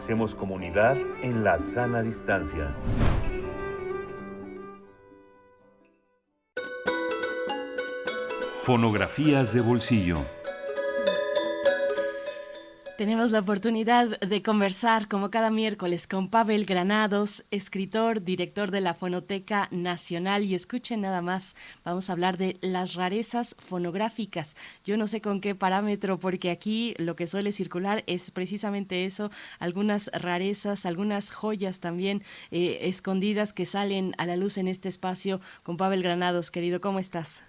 Hacemos comunidad en la sana distancia.
Fonografías de bolsillo.
Tenemos la oportunidad de conversar como cada miércoles con Pavel Granados, escritor, director de la Fonoteca Nacional. Y escuchen nada más, vamos a hablar de las rarezas fonográficas. Yo no sé con qué parámetro, porque aquí lo que suele circular es precisamente eso, algunas rarezas, algunas joyas también eh, escondidas que salen a la luz en este espacio con Pavel Granados. Querido, ¿cómo estás?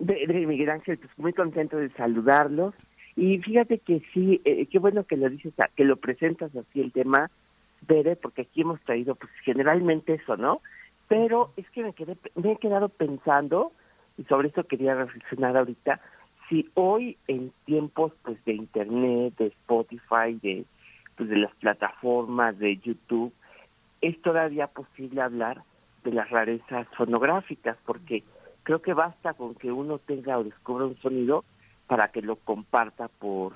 Miguel Ángel, pues muy contento de saludarlos y fíjate que sí, eh, qué bueno que lo dices, que lo presentas así el tema, Bere, porque aquí hemos traído pues generalmente eso, ¿no? Pero es que me, quedé, me he quedado pensando, y sobre eso quería reflexionar ahorita, si hoy en tiempos pues de internet, de Spotify, de pues de las plataformas de YouTube, es todavía posible hablar de las rarezas fonográficas, porque creo que basta con que uno tenga o descubra un sonido para que lo comparta por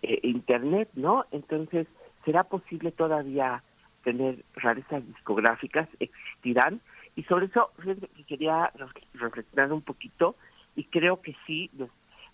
eh, internet, ¿no? Entonces, ¿será posible todavía tener rarezas discográficas? ¿Existirán? Y sobre eso quería reflexionar un poquito y creo que sí,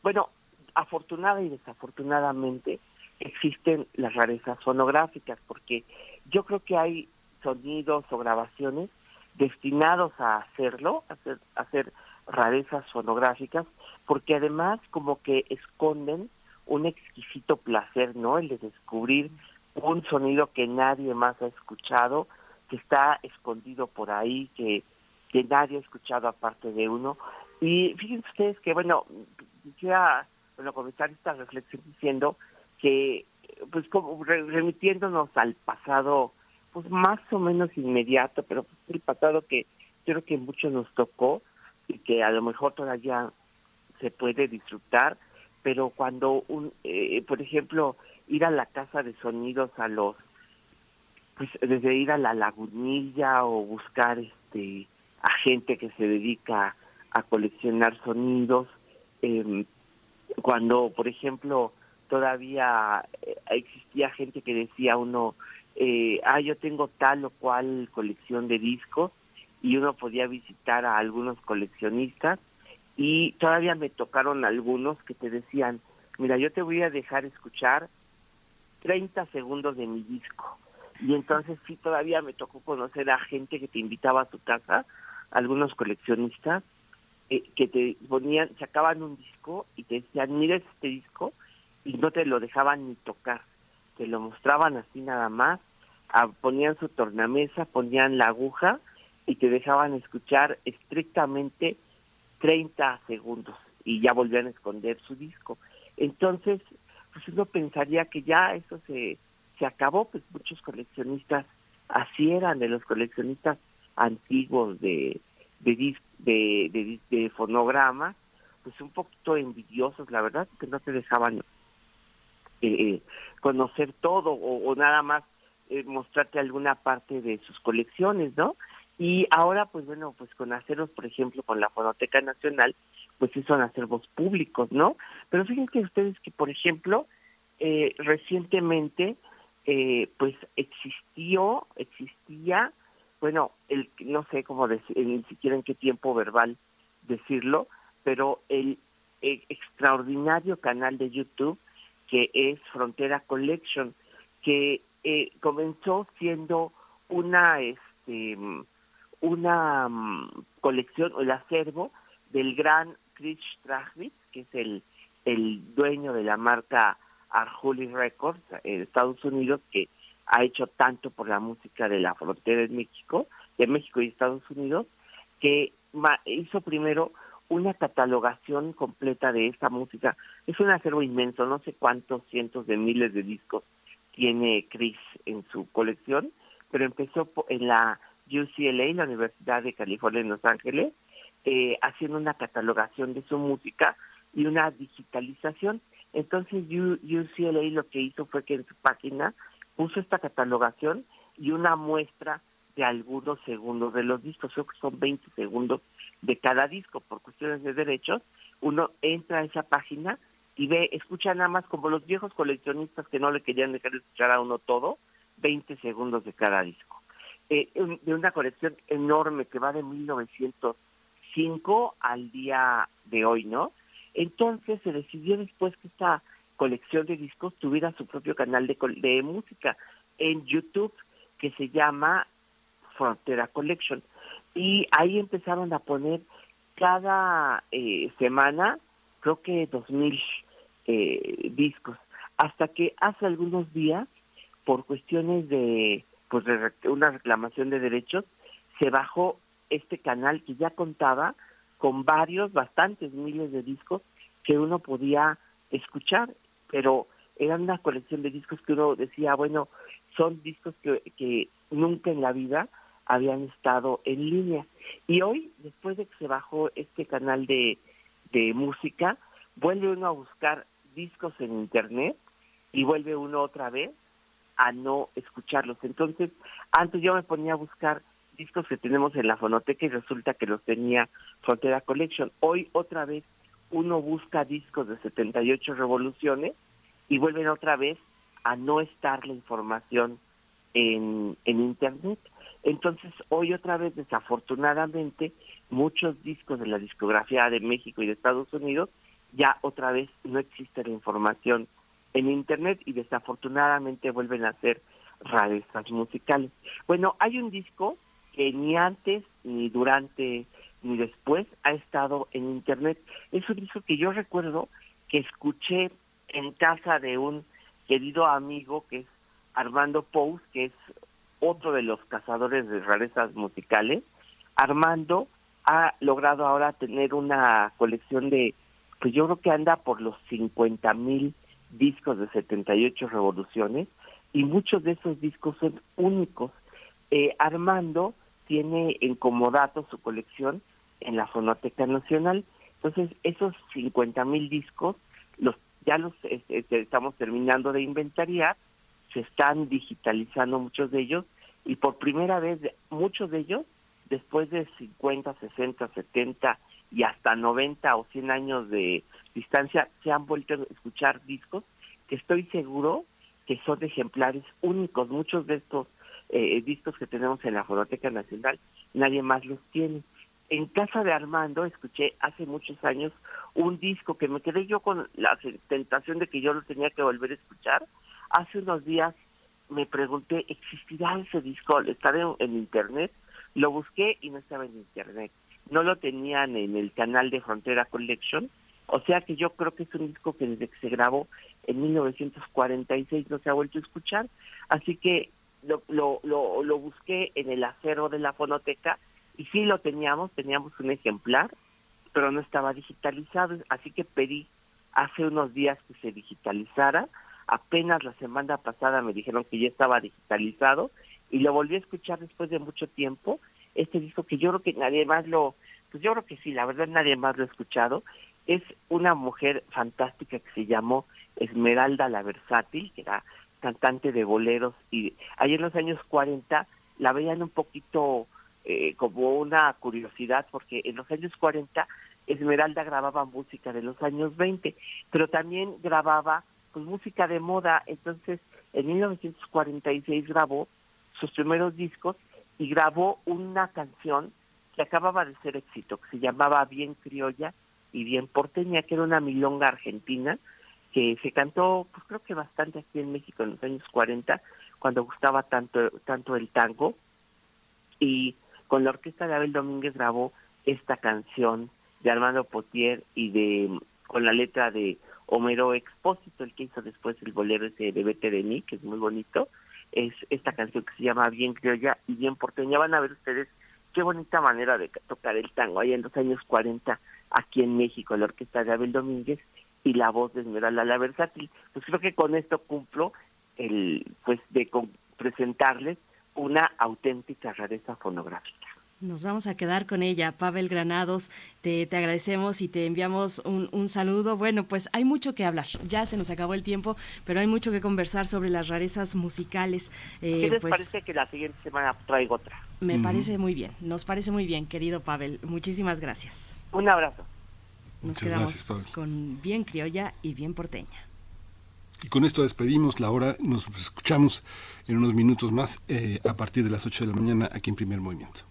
bueno, afortunada y desafortunadamente existen las rarezas fonográficas porque yo creo que hay sonidos o grabaciones destinados a hacerlo, hacer, a hacer rarezas fonográficas porque además como que esconden un exquisito placer, ¿no? El de descubrir un sonido que nadie más ha escuchado, que está escondido por ahí, que, que nadie ha escuchado aparte de uno. Y fíjense ustedes que, bueno, quisiera bueno, comenzar esta reflexión diciendo que, pues como remitiéndonos al pasado, pues más o menos inmediato, pero pues, el pasado que creo que mucho nos tocó y que a lo mejor todavía se puede disfrutar, pero cuando, un, eh, por ejemplo, ir a la casa de sonidos a los, pues desde ir a la lagunilla o buscar este a gente que se dedica a coleccionar sonidos, eh, cuando, por ejemplo, todavía eh, existía gente que decía uno, eh, ah, yo tengo tal o cual colección de discos, y uno podía visitar a algunos coleccionistas y todavía me tocaron algunos que te decían, mira, yo te voy a dejar escuchar 30 segundos de mi disco. Y entonces sí, todavía me tocó conocer a gente que te invitaba a su casa, algunos coleccionistas, eh, que te ponían, sacaban un disco y te decían, mira este disco, y no te lo dejaban ni tocar, te lo mostraban así nada más, ponían su tornamesa, ponían la aguja y te dejaban escuchar estrictamente 30 segundos y ya volvían a esconder su disco. Entonces, pues uno pensaría que ya eso se, se acabó, pues muchos coleccionistas así eran, de los coleccionistas antiguos de, de, de, de, fonogramas, pues un poquito envidiosos, la verdad, que no te dejaban eh, conocer todo o, nada más eh, mostrarte alguna parte de sus colecciones, ¿no? Y ahora, pues bueno, pues con acervos, por ejemplo, con la Fonoteca Nacional, pues sí son acervos públicos, ¿no? Pero fíjense ustedes que, por ejemplo, eh, recientemente, eh, pues existió, existía, bueno, el no sé cómo decir, ni siquiera en qué tiempo verbal decirlo, pero el, extraordinario canal de YouTube que es Frontera Collection, que eh, comenzó siendo una, este, una mm, colección el acervo del gran Chris Strachwitz, que es el, el dueño de la marca Arjuli Records en Estados Unidos, que ha hecho tanto por la música de la frontera de México, de México y Estados Unidos, que hizo primero una catalogación completa de esta música. Es un acervo inmenso, no sé cuántos cientos de miles de discos tiene Chris en su colección, pero empezó en la UCLA, la Universidad de California en Los Ángeles, eh, haciendo una catalogación de su música y una digitalización. Entonces UCLA lo que hizo fue que en su página puso esta catalogación y una muestra de algunos segundos de los discos, creo que son 20 segundos de cada disco por cuestiones de derechos, uno entra a esa página y ve, escucha nada más como los viejos coleccionistas que no le querían dejar de escuchar a uno todo, 20 segundos de cada disco. Eh, de una colección enorme que va de 1905 al día de hoy, ¿no? Entonces se decidió después que esta colección de discos tuviera su propio canal de, de música en YouTube que se llama Frontera Collection. Y ahí empezaron a poner cada eh, semana, creo que dos mil eh, discos, hasta que hace algunos días, por cuestiones de, pues de una reclamación de derechos, se bajó este canal que ya contaba con varios, bastantes miles de discos que uno podía escuchar, pero eran una colección de discos que uno decía, bueno, son discos que, que nunca en la vida habían estado en línea. Y hoy, después de que se bajó este canal de, de música, vuelve uno a buscar discos en internet y vuelve uno otra vez a no escucharlos. Entonces, antes yo me ponía a buscar discos que tenemos en la fonoteca y resulta que los tenía Frontera Collection. Hoy otra vez uno busca discos de 78 revoluciones y vuelven otra vez a no estar la información en, en Internet. Entonces, hoy otra vez, desafortunadamente, muchos discos de la discografía de México y de Estados Unidos, ya otra vez no existe la información en Internet y desafortunadamente vuelven a ser rarezas musicales. Bueno, hay un disco que ni antes, ni durante, ni después ha estado en Internet. Es un disco que yo recuerdo que escuché en casa de un querido amigo que es Armando Pous, que es otro de los cazadores de rarezas musicales. Armando ha logrado ahora tener una colección de, pues yo creo que anda por los 50 mil discos de 78 revoluciones y muchos de esos discos son únicos. Eh, Armando tiene en comodato su colección en la Fonoteca Nacional. Entonces, esos 50 mil discos los ya los este, estamos terminando de inventariar se están digitalizando muchos de ellos y por primera vez muchos de ellos después de 50, 60, 70 y hasta 90 o 100 años de distancia se han vuelto a escuchar discos que estoy seguro que son ejemplares únicos. Muchos de estos eh, discos que tenemos en la Fonoteca Nacional, nadie más los tiene. En casa de Armando escuché hace muchos años un disco que me quedé yo con la tentación de que yo lo tenía que volver a escuchar Hace unos días me pregunté, ¿existirá ese disco? ¿Estará en, internet? Lo busqué y no estaba en internet. No lo tenían en el canal de Frontera Collection. O sea que yo creo que es un disco que desde que se grabó en 1946 no se ha vuelto a escuchar. Así que lo, lo, lo, lo busqué en el acero de la fonoteca y sí lo teníamos, teníamos un ejemplar, pero no estaba digitalizado. Así que pedí hace unos días que se digitalizara Apenas la semana pasada me dijeron que ya estaba digitalizado y lo volví a escuchar después de mucho tiempo. Este disco que yo creo que nadie más lo, pues yo creo que sí, la verdad nadie más lo ha escuchado. Es una mujer fantástica que se llamó Esmeralda la Versátil, que era cantante de boleros y ahí en los años 40 la veían un poquito eh, como una curiosidad porque en los años 40 Esmeralda grababa música de los años 20, pero también grababa pues música de moda, entonces en 1946 grabó sus primeros discos y grabó una canción que acababa de ser éxito, que se llamaba Bien Criolla y Bien Porteña, que era una milonga argentina que se cantó, pues creo que bastante aquí en México en los años 40, cuando gustaba tanto, tanto el tango, y con la orquesta de Abel Domínguez grabó esta canción de Armando Potier y de con la letra de Homero Expósito, el que hizo después el bolero ese de Vete de mí, que es muy bonito, es esta canción que se llama Bien Criolla y Bien Porteña. Van a ver ustedes qué bonita manera de tocar el tango ahí en los años 40 aquí en México, la orquesta de Abel Domínguez y la voz de Esmeralda la Versátil. Pues creo que con esto cumplo el pues de presentarles una auténtica rareza fonográfica.
Nos vamos a quedar con ella, Pavel Granados. Te, te agradecemos y te enviamos un, un, saludo. Bueno, pues hay mucho que hablar. Ya se nos acabó el tiempo, pero hay mucho que conversar sobre las rarezas musicales.
Eh, ¿Qué les pues, parece que la siguiente semana traigo otra?
Me parece muy bien. Nos parece muy bien, querido Pavel. Muchísimas gracias.
Un abrazo.
Nos quedamos con bien criolla y bien porteña.
Y con esto despedimos la hora, nos escuchamos en unos minutos más eh, a partir de las 8 de la mañana aquí en Primer Movimiento.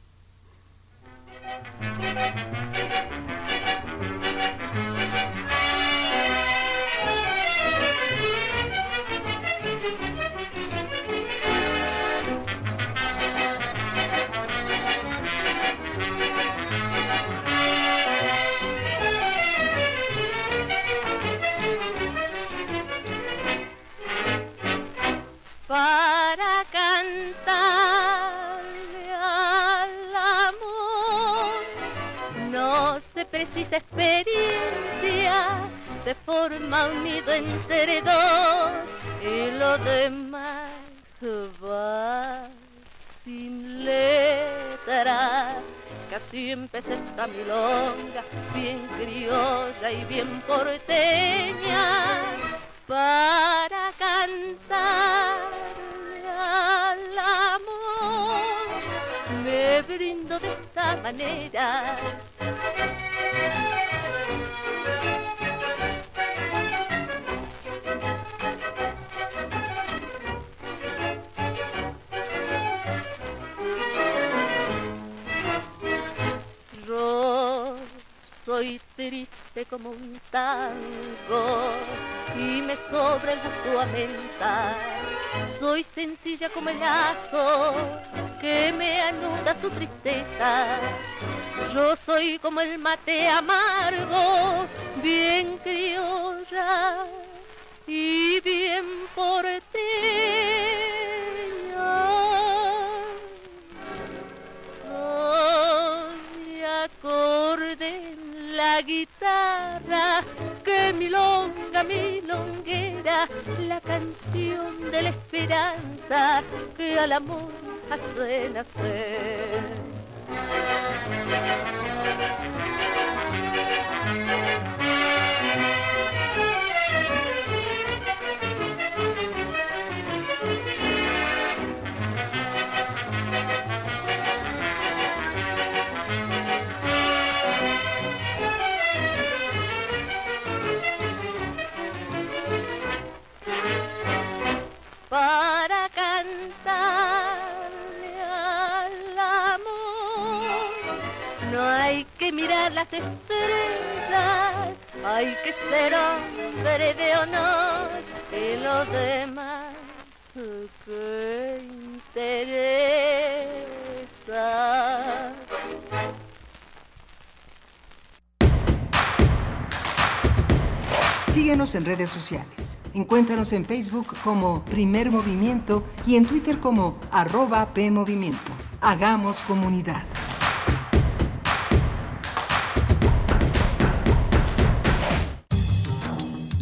Camilo. Y me sobra el gusto a mentar. Soy sencilla como el lazo que me anuda su tristeza. Yo soy como el mate amargo, bien criolla y bien porteña. Soy acorde la guitarra que milonga, milonguera, la canción de la esperanza que al amor hace nacer. Mirar las estrellas, hay que ser hombre de honor y lo demás que interesa.
Síguenos en redes sociales. Encuéntranos en Facebook como Primer Movimiento y en Twitter como arroba PMovimiento. Hagamos comunidad.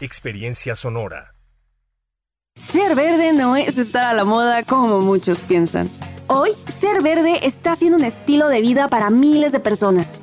Experiencia Sonora.
Ser verde no es estar a la moda como muchos piensan. Hoy, ser verde está siendo un estilo de vida para miles de personas.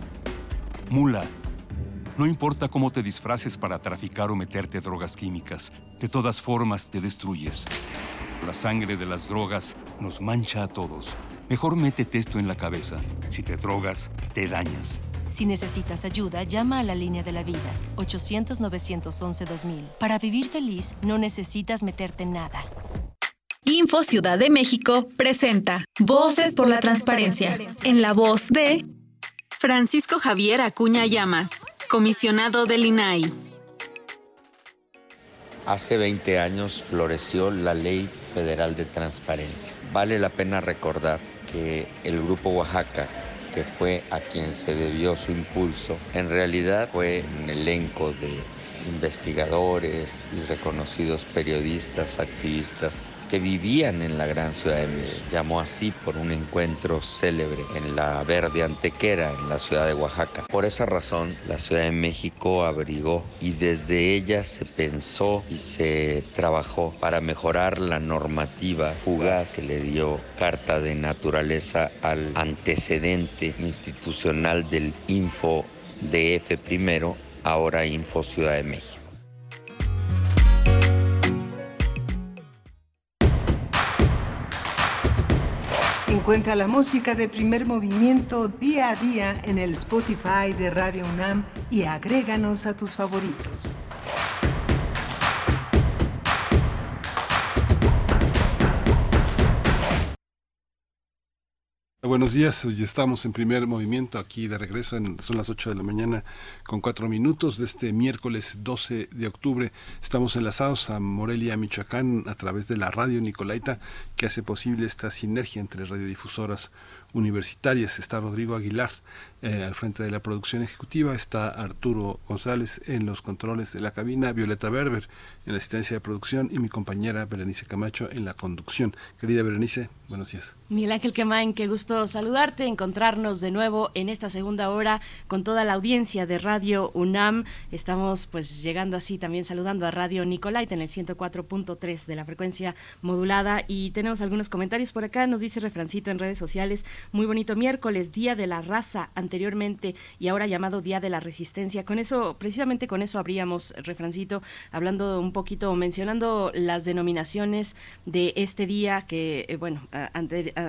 mula No importa cómo te disfraces para traficar o meterte drogas químicas, de todas formas te destruyes. La sangre de las drogas nos mancha a todos. Mejor métete esto en la cabeza. Si te drogas, te dañas.
Si necesitas ayuda, llama a la línea de la vida, 800-911-2000. Para vivir feliz, no necesitas meterte en nada.
Info Ciudad de México presenta Voces por la Transparencia, en la voz de Francisco Javier Acuña Llamas, comisionado del INAI.
Hace 20 años floreció la Ley Federal de Transparencia. Vale la pena recordar que el Grupo Oaxaca que fue a quien se debió su impulso, en realidad fue un elenco de investigadores y reconocidos periodistas, activistas que vivían en la gran ciudad de México. Llamó así por un encuentro célebre en la Verde Antequera, en la ciudad de Oaxaca. Por esa razón, la Ciudad de México abrigó y desde ella se pensó y se trabajó para mejorar la normativa fugaz que le dio carta de naturaleza al antecedente institucional del Info DF primero, ahora Info Ciudad de México.
Encuentra la música de primer movimiento día a día en el Spotify de Radio UNAM y agréganos a tus favoritos.
Buenos días, hoy estamos en primer movimiento aquí de regreso, son las 8 de la mañana con 4 minutos de este miércoles 12 de octubre. Estamos enlazados a Morelia, Michoacán, a través de la radio Nicolaita, que hace posible esta sinergia entre radiodifusoras universitarias. Está Rodrigo Aguilar eh, al frente de la producción ejecutiva, está Arturo González en los controles de la cabina, Violeta Berber en la asistencia de producción y mi compañera Berenice Camacho en la conducción. Querida Berenice, buenos días.
Miguel Ángel Quemain, qué gusto saludarte, encontrarnos de nuevo en esta segunda hora con toda la audiencia de Radio UNAM. Estamos pues llegando así también saludando a Radio Nicolaita en el 104.3 de la frecuencia modulada y tenemos algunos comentarios por acá. Nos dice Refrancito en redes sociales, muy bonito miércoles, Día de la Raza anteriormente y ahora llamado Día de la Resistencia. Con eso, precisamente con eso habríamos, Refrancito, hablando un poquito, mencionando las denominaciones de este día que, eh, bueno,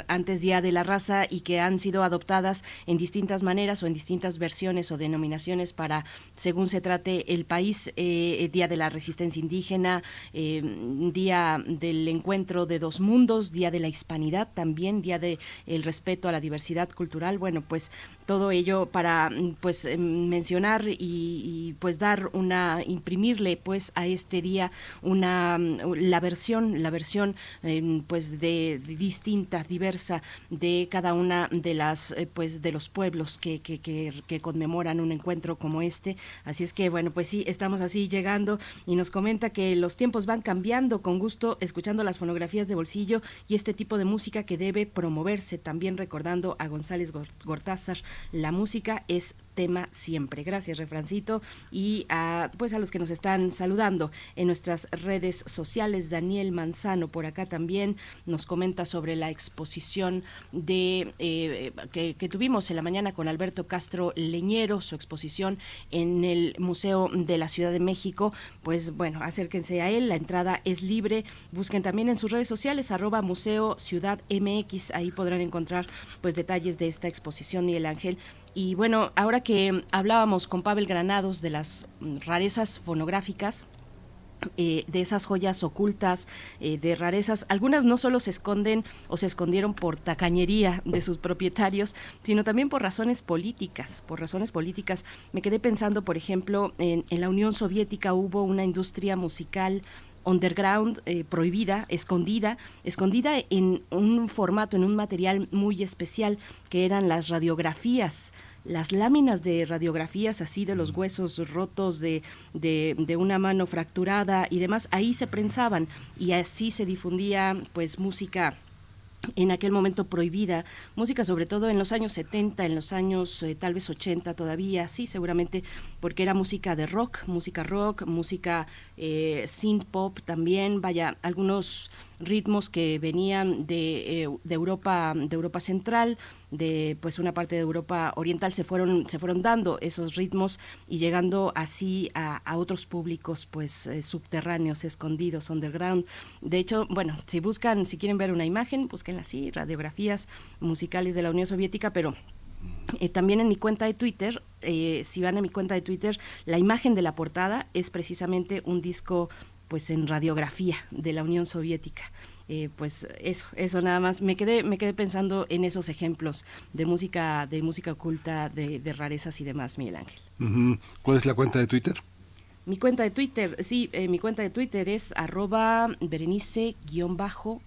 antes Día de la Raza y que han sido adoptadas en distintas maneras o en distintas versiones o denominaciones para, según se trate el país, eh, Día de la Resistencia Indígena, eh, Día del Encuentro de Dos Mundos, Día de la Hispanidad también, Día del el respeto a la diversidad cultural. Bueno, pues todo ello para pues mencionar y, pues dar una imprimirle pues a este día una la versión la versión em, pues de, distinta diversa de cada una de las eh, pues de los pueblos que, que, que, conmemoran un encuentro como este. Así es que bueno pues sí estamos así llegando y nos comenta que los tiempos van cambiando con gusto escuchando las fonografías de bolsillo y este tipo de música que debe promoverse también recordando a González Gortázar la música es tema siempre. Gracias, refrancito, y a, pues a los que nos están saludando en nuestras redes sociales. Daniel Manzano por acá también nos comenta sobre la exposición de eh, que, que, tuvimos en la mañana con Alberto Castro Leñero, su exposición en el Museo de la Ciudad de México. Pues bueno, acérquense a él, la entrada es libre. Busquen también en sus redes sociales arroba Museo Ciudad MX, ahí podrán encontrar pues detalles de esta exposición Miguel Ángel y bueno, ahora que hablábamos con Pavel Granados de las mm, rarezas fonográficas, eh, de esas joyas ocultas, eh, de rarezas. Algunas no solo se esconden o se escondieron por tacañería de sus propietarios, sino también por razones políticas. Por razones políticas. Me quedé pensando, por ejemplo, en, en la Unión Soviética hubo una industria musical underground, eh, prohibida, escondida, escondida en un formato, en un material muy especial que eran las radiografías las láminas de radiografías así de los huesos rotos de, de, de, una mano fracturada y demás, ahí se prensaban y así se difundía pues música en aquel momento prohibida, música sobre todo en los años 70, en los años eh, tal vez 80 todavía, sí, seguramente, porque era música de rock, música rock, música eh, synth pop también, vaya, algunos ritmos que venían de, de Europa, de Europa Central, de pues una parte de Europa Oriental se fueron se fueron dando esos ritmos y llegando así a, otros públicos pues eh, subterráneos escondidos underground. De hecho bueno si buscan si quieren ver una imagen busquen así radiografías musicales de la Unión Soviética pero eh, también en mi cuenta de Twitter, eh, si van a mi cuenta de Twitter, la imagen de la portada es precisamente un disco pues en radiografía de la Unión Soviética. Eh, pues eso, eso nada más. Me quedé, me quedé pensando en esos ejemplos de música, de música oculta, de, rarezas y demás, Miguel Ángel.
¿Cuál es la cuenta de Twitter?
Mi cuenta de Twitter, sí, eh, mi cuenta de Twitter es arroba berenice-wav,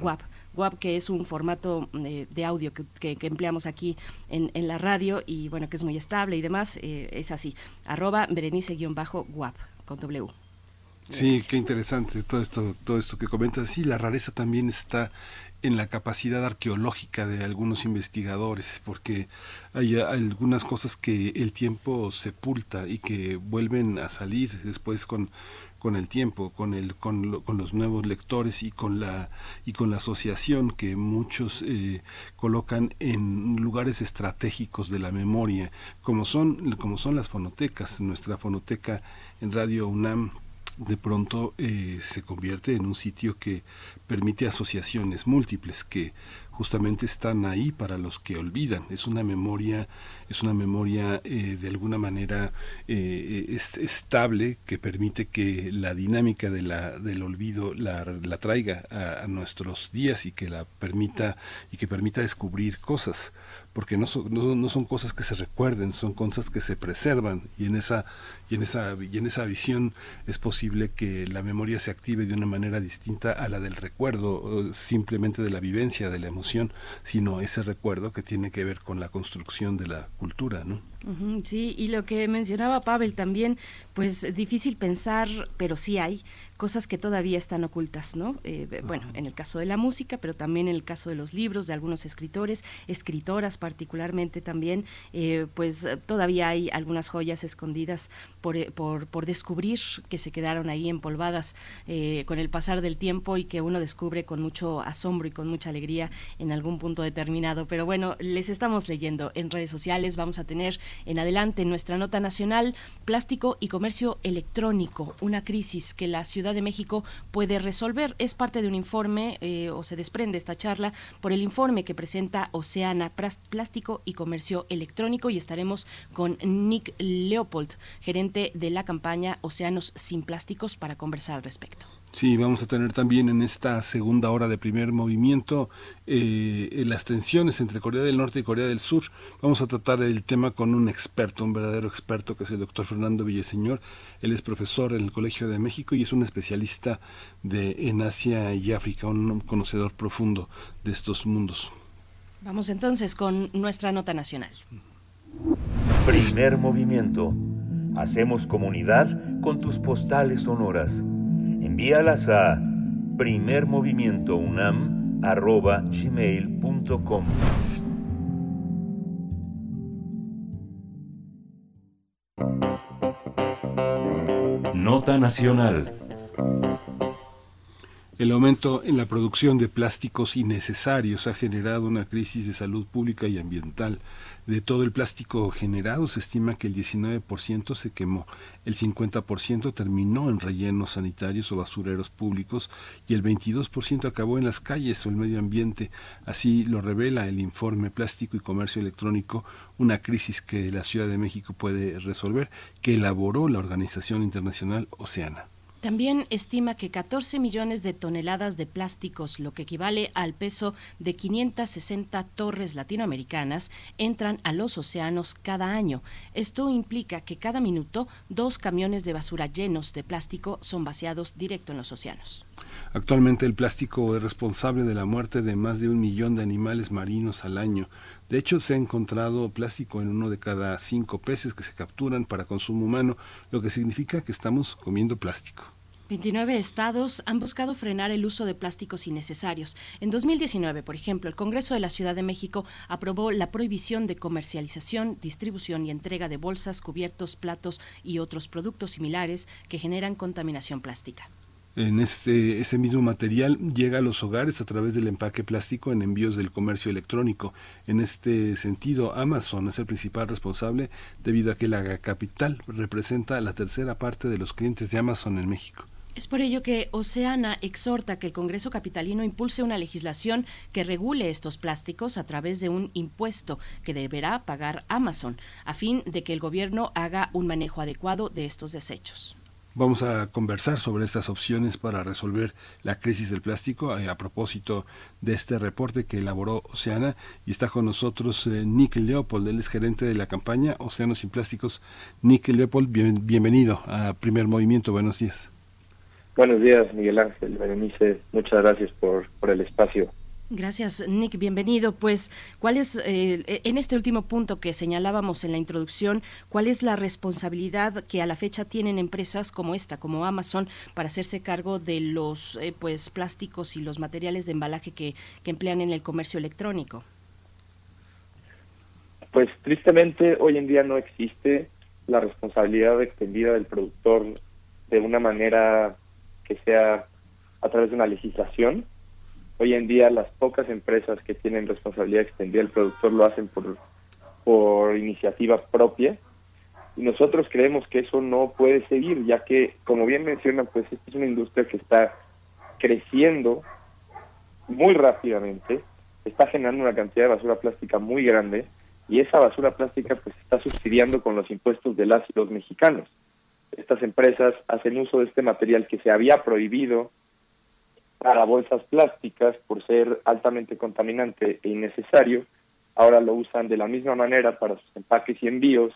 guap. WAP, que es un formato eh, de audio que, empleamos aquí en, la radio y bueno, que es muy estable y demás, es así, arroba berenice-wap con W.
Sí, qué interesante todo esto, todo esto que comentas. Sí, la rareza también está en la capacidad arqueológica de algunos investigadores, porque hay algunas cosas que el tiempo sepulta y que vuelven a salir después con, con el tiempo, con el, con, los nuevos lectores y con la y con la asociación que muchos eh, colocan en lugares estratégicos de la memoria, como son como son las fonotecas. Nuestra fonoteca en Radio UNAM de pronto eh, se convierte en un sitio que permite asociaciones múltiples que justamente están ahí para los que olvidan. Es una memoria, es una memoria eh, de alguna manera eh, estable que permite que la dinámica de la, del olvido la, la traiga a, nuestros días y que la permita y que permita descubrir cosas porque no son, no, son cosas que se recuerden, son cosas que se preservan y en esa y en esa y en esa visión es posible que la memoria se active de una manera distinta a la del recuerdo simplemente de la vivencia de la emoción sino ese recuerdo que tiene que ver con la construcción de la cultura no
sí y lo que mencionaba Pavel también pues difícil pensar pero sí hay cosas que todavía están ocultas, ¿no? Eh, bueno, en el caso de la música, pero también en el caso de los libros de algunos escritores, escritoras particularmente también, eh, pues todavía hay algunas joyas escondidas por, eh, por, por descubrir que se quedaron ahí empolvadas con el pasar del tiempo y que uno descubre con mucho asombro y con mucha alegría en algún punto determinado. Pero bueno, les estamos leyendo en redes sociales, vamos a tener en adelante nuestra nota nacional, plástico y comercio electrónico, una crisis que la ciudad de México puede resolver. Es parte de un informe eh, o se desprende esta charla por el informe que presenta Oceana Plástico y Comercio Electrónico y estaremos con Nick Leopold, gerente de la campaña Océanos sin Plásticos, para conversar al respecto.
Sí, vamos a tener también en esta segunda hora de primer movimiento eh, las tensiones entre Corea del Norte y Corea del Sur. Vamos a tratar el tema con un experto, un verdadero experto, que es el doctor Fernando Villaseñor. Él es profesor en el Colegio de México y es un especialista de, en Asia y África, un conocedor profundo de estos mundos.
Vamos entonces con nuestra nota nacional.
Primer movimiento. Hacemos comunidad con tus postales sonoras envíalas a primermovimientounam.gmail.com
Nota Nacional
el aumento en la producción de plásticos innecesarios ha generado una crisis de salud pública y ambiental. De todo el plástico generado se estima que el 19% se quemó, el 50% terminó en rellenos sanitarios o basureros públicos y el 22% acabó en las calles o el medio ambiente. Así lo revela el informe Plástico y Comercio Electrónico, una crisis que la Ciudad de México puede resolver, que elaboró la Organización Internacional Oceana.
También estima que 14 millones de toneladas de plásticos, lo que equivale al peso de 560 torres latinoamericanas, entran a los océanos cada año. Esto implica que cada minuto dos camiones de basura llenos de plástico son vaciados directo en los océanos.
Actualmente el plástico es responsable de la muerte de más de un millón de animales marinos al año. De hecho, se ha encontrado plástico en uno de cada cinco peces que se capturan para consumo humano, lo que significa que estamos comiendo plástico.
29 estados han buscado frenar el uso de plásticos innecesarios. En 2019, por ejemplo, el Congreso de la Ciudad de México aprobó la prohibición de comercialización, distribución y entrega de bolsas, cubiertos, platos y otros productos similares que generan contaminación plástica.
en este ese mismo material llega a los hogares a través del empaque plástico en envíos del comercio electrónico. En este sentido, Amazon es el principal responsable debido a que la capital representa la tercera parte de los clientes de Amazon en México.
Es por ello que Oceana exhorta que el Congreso Capitalino impulse una legislación que regule estos plásticos a través de un impuesto que deberá pagar Amazon, a fin de que el gobierno haga un manejo adecuado de estos desechos.
Vamos a conversar sobre estas opciones para resolver la crisis del plástico eh, a propósito de este reporte que elaboró Oceana y está con nosotros eh, Nick Leopold, él es gerente de la campaña Océanos sin Plásticos. Nick Leopold, bienvenido a Primer Movimiento, buenos días.
Buenos días, Miguel Ángel, Berenice. Muchas gracias por, por el espacio.
Gracias, Nick. Bienvenido. Pues, ¿cuál es, eh, en este último punto que señalábamos en la introducción, cuál es la responsabilidad que a la fecha tienen empresas como esta, como Amazon, para hacerse cargo de los eh, pues plásticos y los materiales de embalaje que, que emplean en el comercio electrónico?
Pues, tristemente, hoy en día no existe la responsabilidad extendida del productor de una manera que sea a través de una legislación. Hoy en día las pocas empresas que tienen responsabilidad extendida del productor lo hacen por, por iniciativa propia y nosotros creemos que eso no puede seguir, ya que, como bien mencionan, pues esta es una industria que está creciendo muy rápidamente, está generando una cantidad de basura plástica muy grande y esa basura plástica pues está subsidiando con los impuestos de las y los mexicanos estas empresas hacen uso de este material que se había prohibido para bolsas plásticas por ser altamente contaminante e innecesario, ahora lo usan de la misma manera para sus empaques y envíos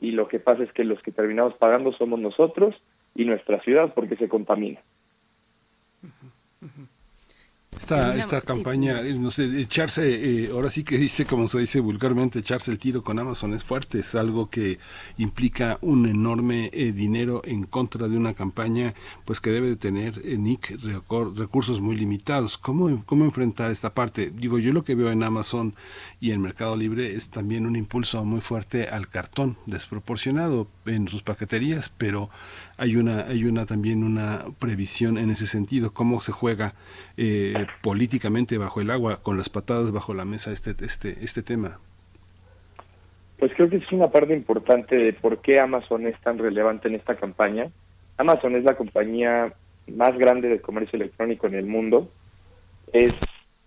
y lo que pasa es que los que terminamos pagando somos nosotros y nuestra ciudad porque se contamina.
Esta, esta campaña, eh, no sé, echarse, eh, ahora sí que dice, como se dice vulgarmente, echarse el tiro con Amazon es fuerte, es algo que implica un enorme eh, dinero en contra de una campaña, pues que debe de tener NIC recursos muy limitados. ¿Cómo, ¿Cómo enfrentar esta parte? Digo, yo lo que veo en Amazon y en Mercado Libre es también un impulso muy fuerte al cartón, desproporcionado en sus paqueterías, pero hay una, hay una también una previsión en ese sentido, cómo se juega eh, políticamente bajo el agua, con las patadas bajo la mesa este, este, este tema.
Pues creo que es una parte importante de por qué Amazon es tan relevante en esta campaña. Amazon es la compañía más grande de comercio electrónico en el mundo. Es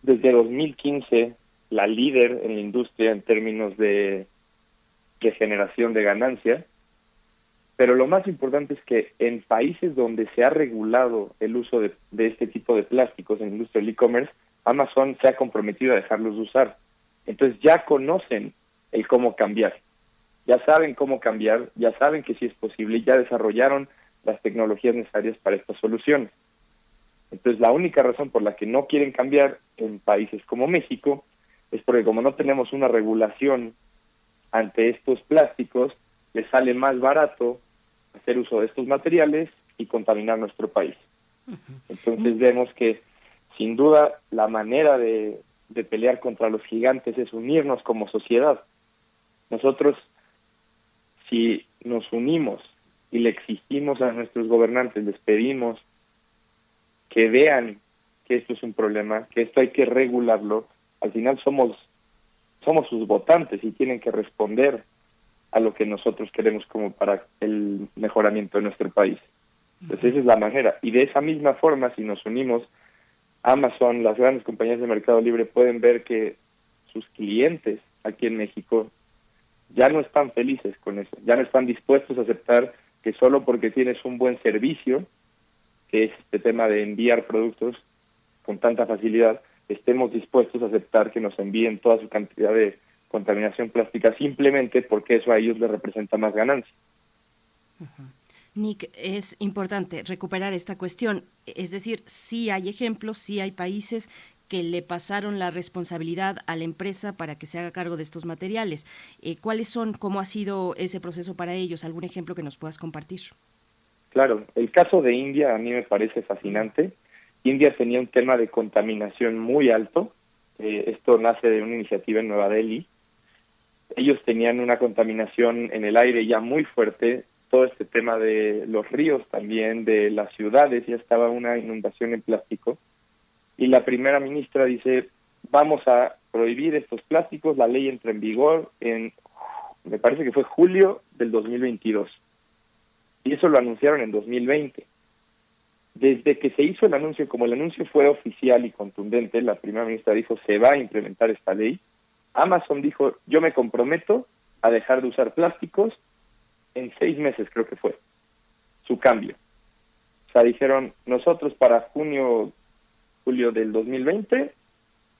desde 2015 la líder en la industria en términos de, de generación de ganancias pero lo más importante es que en países donde se ha regulado el uso de, este tipo de plásticos en la industria del e-commerce, Amazon se ha comprometido a dejarlos de usar. Entonces ya conocen el cómo cambiar, ya saben cómo cambiar, ya saben que sí es posible, ya desarrollaron las tecnologías necesarias para estas soluciones. Entonces la única razón por la que no quieren cambiar en países como México es porque como no tenemos una regulación ante estos plásticos, les sale más barato hacer uso de estos materiales y contaminar nuestro país. Entonces vemos que sin duda la manera de, de pelear contra los gigantes es unirnos como sociedad. Nosotros, si nos unimos y le exigimos a nuestros gobernantes, les pedimos que vean que esto es un problema, que esto hay que regularlo, al final somos somos sus votantes y tienen que responder a lo que nosotros queremos como para el mejoramiento de nuestro país. Entonces esa es la manera. Y de esa misma forma, si nos unimos, Amazon, las grandes compañías de Mercado Libre pueden ver que sus clientes aquí en México ya no están felices con eso, ya no están dispuestos a aceptar que solo porque tienes un buen servicio, que es este tema de enviar productos con tanta facilidad, estemos dispuestos a aceptar que nos envíen toda su cantidad de contaminación plástica simplemente porque eso a ellos les representa más ganancia.
Nick, es importante recuperar esta cuestión. Es decir, sí hay ejemplos, sí hay países que le pasaron la responsabilidad a la empresa para que se haga cargo de estos materiales. Eh, ¿Cuáles son, cómo ha sido ese proceso para ellos? ¿Algún ejemplo que nos puedas compartir?
Claro, el caso de India a mí me parece fascinante. India tenía un tema de contaminación muy alto. Eh, esto nace de una iniciativa en Nueva Delhi ellos tenían una contaminación en el aire ya muy fuerte todo este tema de los ríos también, de las ciudades, ya estaba una inundación en plástico. Y la primera ministra dice, vamos a prohibir estos plásticos, la ley entra en vigor en, me parece que fue julio del 2022. Y eso lo anunciaron en 2020. Desde que se hizo el anuncio, como el anuncio fue oficial y contundente, la primera ministra dijo, se va a implementar esta ley. Amazon dijo, yo me comprometo a dejar de usar plásticos en seis meses, creo que fue, su cambio. O sea, dijeron, nosotros para junio, julio del 2020,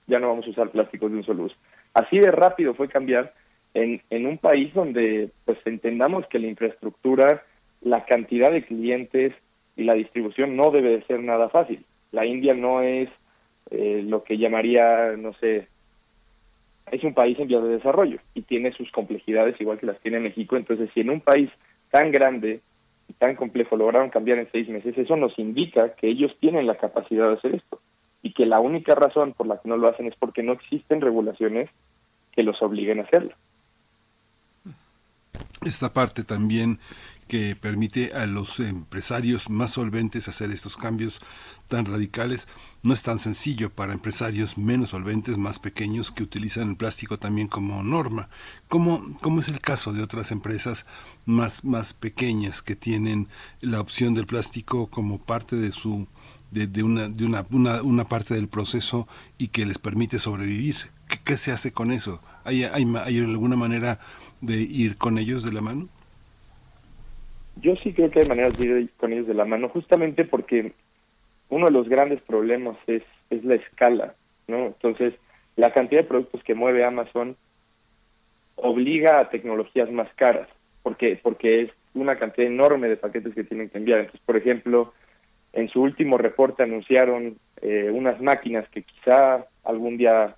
ya no vamos a usar plásticos de un solo uso. Así de rápido fue cambiar en, en un país donde pues entendamos que la infraestructura, la cantidad de clientes y la distribución no debe de ser nada fácil. La India no es eh, lo que llamaría, no sé, es un país en vías de desarrollo y tiene sus complejidades igual que las tiene México. Entonces, si en un país tan grande y tan complejo lograron cambiar en seis meses, eso nos indica que ellos tienen la capacidad de hacer esto y que la única razón por la que no lo hacen es porque no existen regulaciones que los obliguen a hacerlo.
Esta parte también que permite a los empresarios más solventes hacer estos cambios tan radicales no es tan sencillo para empresarios menos solventes, más pequeños, que utilizan el plástico también como norma. ¿Cómo, cómo es el caso de otras empresas más, más pequeñas que tienen la opción del plástico como parte de su de, una, de una, una, una, parte del proceso y que les permite sobrevivir? ¿Qué, qué se hace con eso? ¿Hay, hay, ¿Hay alguna manera de ir con ellos de la mano?
Yo sí creo que hay maneras de ir con ellos de la mano, justamente porque uno de los grandes problemas es, es la escala, ¿no? Entonces, la cantidad de productos que mueve Amazon obliga a tecnologías más caras, porque porque es una cantidad enorme de paquetes que tienen que enviar. Entonces, por ejemplo, en su último reporte anunciaron eh, unas máquinas que quizá algún día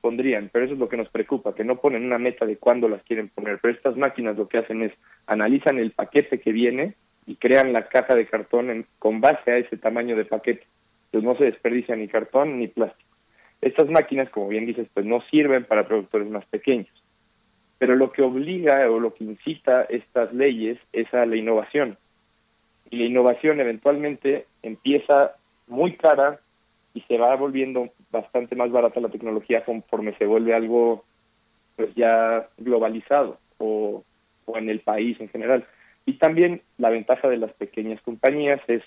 pondrían, pero eso es lo que nos preocupa, que no ponen una meta de cuándo las quieren poner, pero estas máquinas lo que hacen es analizan el paquete que viene y crean la caja de cartón en, con base a ese tamaño de paquete. Entonces no se desperdicia ni cartón ni plástico. Estas máquinas, como bien dices, pues no sirven para productores más pequeños. Pero lo que obliga o lo que incita estas leyes es a la innovación. Y la innovación eventualmente empieza muy cara y se va volviendo bastante más barata la tecnología conforme se vuelve algo pues ya globalizado o, o en el país en general. Y también la ventaja de las pequeñas compañías es,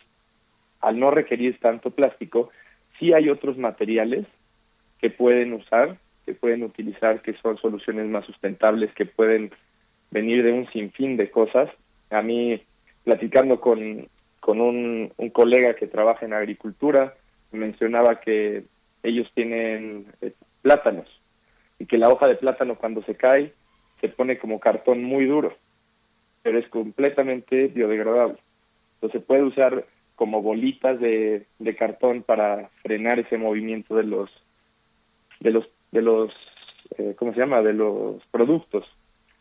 al no requerir tanto plástico, sí hay otros materiales que pueden usar, que pueden utilizar, que son soluciones más sustentables, que pueden venir de un sinfín de cosas. A mí, platicando con, con un, colega que trabaja en agricultura, mencionaba que ellos tienen eh, plátanos y que la hoja de plátano cuando se cae se pone como cartón muy duro, pero es completamente biodegradable. Entonces se puede usar como bolitas de, de cartón para frenar ese movimiento de los de los de los eh, ¿cómo se llama? de los productos.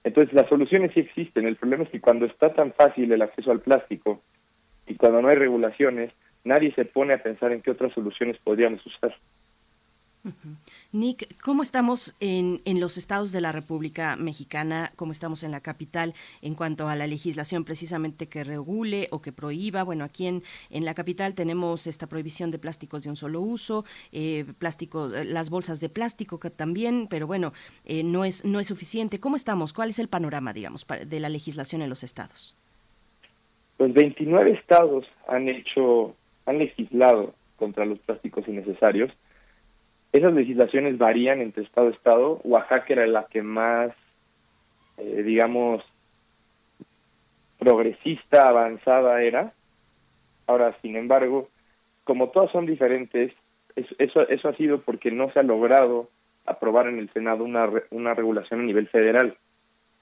Entonces las soluciones sí existen. El problema es que cuando está tan fácil el acceso al plástico y cuando no hay regulaciones, nadie se pone a pensar en qué otras soluciones podríamos usar.
Nick, ¿cómo estamos en, en, los estados de la República Mexicana? ¿Cómo estamos en la capital en cuanto a la legislación precisamente que regule o que prohíba? Bueno, aquí en, en la capital tenemos esta prohibición de plásticos de un solo uso, eh, plástico, las bolsas de plástico que también, pero bueno, eh, no, es, no es suficiente. ¿Cómo estamos? ¿Cuál es el panorama, digamos, de la legislación en los estados?
Pues 29 estados han hecho, han legislado contra los plásticos innecesarios esas legislaciones varían entre estado a estado. Oaxaca era la que más, eh, digamos, progresista, avanzada era. Ahora, sin embargo, como todas son diferentes, eso, eso ha sido porque no se ha logrado aprobar en el Senado una, una regulación a nivel federal.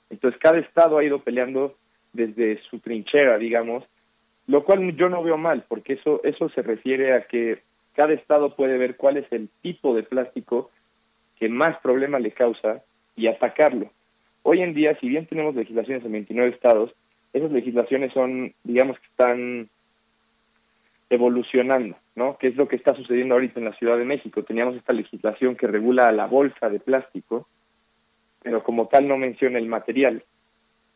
Entonces, cada estado ha ido peleando desde su trinchera, digamos, lo cual yo no veo mal, porque eso, eso se refiere a que cada estado puede ver cuál es el tipo de plástico que más problema le causa y atacarlo. Hoy en día, si bien tenemos legislaciones en 29 estados, esas legislaciones son, digamos que están evolucionando, ¿no? ¿Qué es lo que está sucediendo ahorita en la Ciudad de México? Teníamos esta legislación que regula la bolsa de plástico, pero como tal no menciona el material.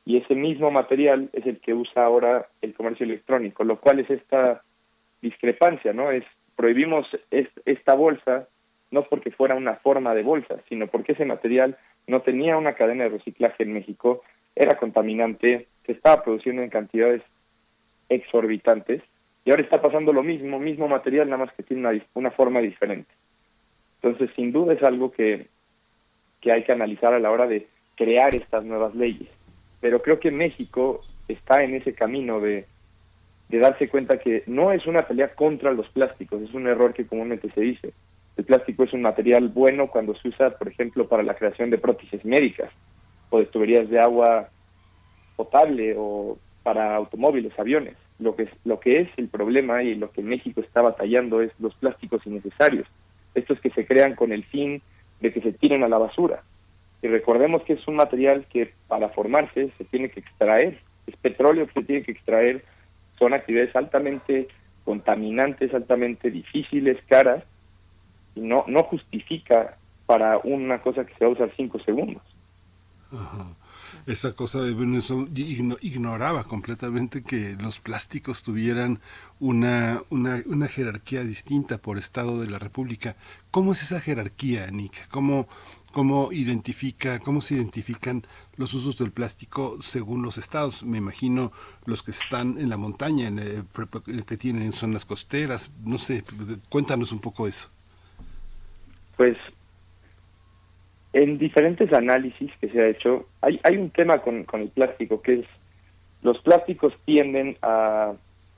y ese mismo material es el que usa ahora el comercio electrónico, lo cual es esta discrepancia, ¿no? Es prohibimos esta bolsa no porque fuera una forma de bolsa, sino porque ese material no tenía una cadena de reciclaje en México, era contaminante, se estaba produciendo en cantidades exorbitantes y ahora está pasando lo mismo, mismo material, nada más que tiene una, una forma diferente. Entonces, sin duda es algo que, que hay que analizar a la hora de crear estas nuevas leyes. Pero creo que México está en ese camino de, de darse cuenta que no es una pelea contra los plásticos, es un error que comúnmente se dice. El plástico es un material bueno cuando se usa, por ejemplo, para la creación de prótesis médicas o de tuberías de agua potable o para automóviles, aviones. Lo que, es, lo que es el problema y lo que México está batallando es los plásticos innecesarios. Estos que se crean con el fin de que se tiren a la basura. Y recordemos que es un material que para formarse se tiene que extraer. Es petróleo que se tiene que extraer. Son actividades altamente contaminantes, altamente difíciles, caras, y no, no justifica para una cosa que se va a usar cinco segundos.
Esa cosa de Venezuela ignoraba completamente que los plásticos tuvieran una, una, una, jerarquía distinta por estado de la República. ¿Cómo es esa jerarquía, Nick? ¿Cómo, cómo identifica, cómo se identifican los usos del plástico según los estados? Me imagino los que están en la montaña, en el, que tienen zonas costeras, no sé, cuéntanos un poco eso.
Pues en diferentes análisis que se ha hecho, hay, hay un tema con, con el plástico que es, los plásticos tienden a,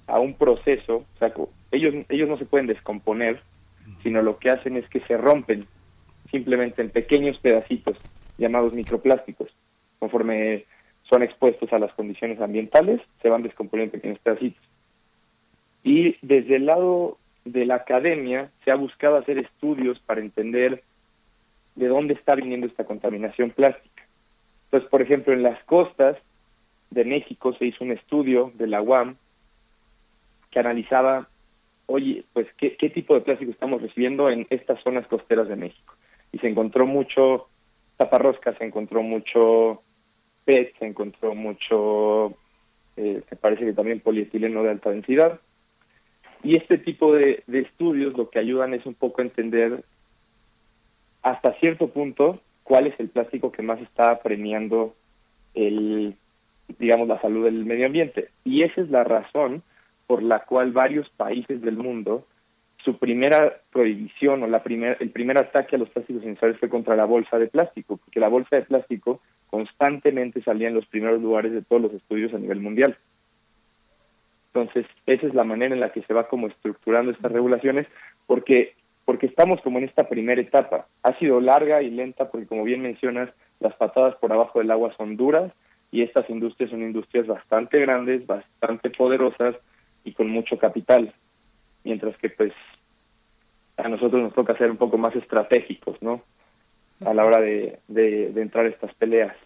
a un proceso, o sea, ellos, ellos no se pueden descomponer, sino lo que hacen es que se rompen simplemente en pequeños pedacitos llamados microplásticos. Conforme son expuestos a las condiciones ambientales, se van descomponiendo en pequeños pedacitos. Y desde el lado de la academia se ha buscado hacer estudios para entender de dónde está viniendo esta contaminación plástica. Entonces, por ejemplo, en las costas de México se hizo un estudio de la UAM que analizaba, oye, pues, ¿qué, qué tipo de plástico estamos recibiendo en estas zonas costeras de México? Y se encontró mucho taparrosca, se encontró mucho PET, se encontró mucho, eh, me parece que también polietileno de alta densidad. Y este tipo de, de estudios lo que ayudan es un poco a entender hasta cierto punto cuál es el plástico que más está premiando el digamos la salud del medio ambiente y esa es la razón por la cual varios países del mundo su primera prohibición o la primer, el primer ataque a los plásticos innecesarios fue contra la bolsa de plástico, porque la bolsa de plástico constantemente salía en los primeros lugares de todos los estudios a nivel mundial. Entonces, esa es la manera en la que se va como estructurando estas regulaciones, porque porque estamos como en esta primera etapa. Ha sido larga y lenta porque, como bien mencionas, las patadas por abajo del agua son duras y estas industrias son industrias bastante grandes, bastante poderosas y con mucho capital. Mientras que, pues, a nosotros nos toca ser un poco más estratégicos, ¿no? A la hora de, entrar a estas peleas.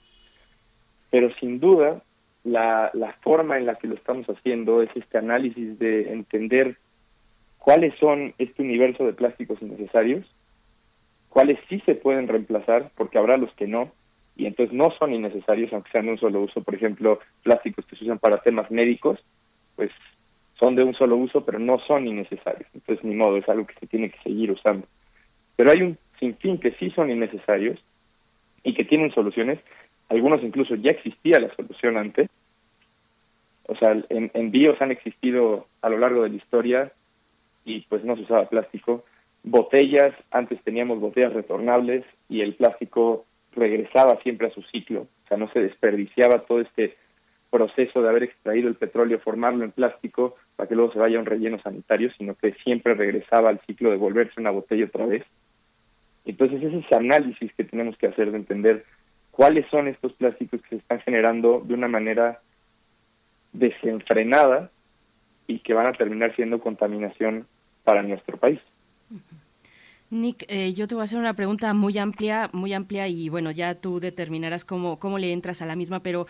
Pero sin duda, la, la forma en la que lo estamos haciendo es este análisis de entender cuáles son este universo de plásticos innecesarios, cuáles sí se pueden reemplazar, porque habrá los que no, y entonces no son innecesarios, aunque sean de un solo uso. Por ejemplo, plásticos que se usan para temas médicos, pues son de un solo uso, pero no son innecesarios. Entonces, ni modo, es algo que se tiene que seguir usando. Pero hay un sinfín que sí son innecesarios y que tienen soluciones. Algunos incluso ya existía la solución antes. O sea, en, en bios han existido a lo largo de la historia y pues no se usaba plástico. Botellas, antes teníamos botellas retornables y el plástico regresaba siempre a su ciclo, o sea, no se desperdiciaba todo este proceso de haber extraído el petróleo, formarlo en plástico para que luego se vaya a un relleno sanitario, sino que siempre regresaba al ciclo de volverse una botella otra vez. Entonces ese es ese análisis que tenemos que hacer de entender cuáles son estos plásticos que se están generando de una manera desenfrenada y que van a terminar siendo contaminación para nuestro país.
Nick, eh, yo te voy a hacer una pregunta muy amplia, muy amplia y bueno, ya tú determinarás cómo, cómo le entras a la misma, pero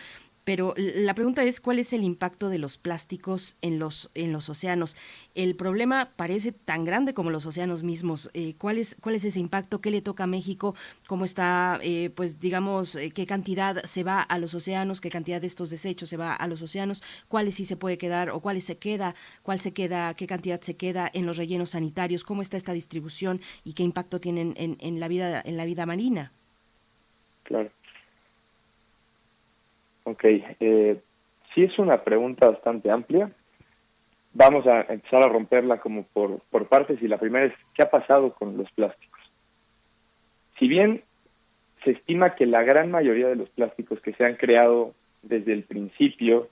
pero la pregunta es cuál es el impacto de los plásticos en los en los océanos. El problema parece tan grande como los océanos mismos. Eh, ¿Cuál es cuál es ese impacto? ¿Qué le toca a México? ¿Cómo está, eh, pues digamos, eh, qué cantidad se va a los océanos? ¿Qué cantidad de estos desechos se va a los océanos? ¿Cuáles sí se puede quedar o cuáles se queda? ¿Cuál se queda? ¿Qué cantidad se queda en los rellenos sanitarios? ¿Cómo está esta distribución y qué impacto tienen en, en la vida en la vida marina?
Claro. Ok, eh, sí es una pregunta bastante amplia. Vamos a empezar a romperla como por, por partes y la primera es, ¿qué ha pasado con los plásticos? Si bien se estima que la gran mayoría de los plásticos que se han creado desde el principio,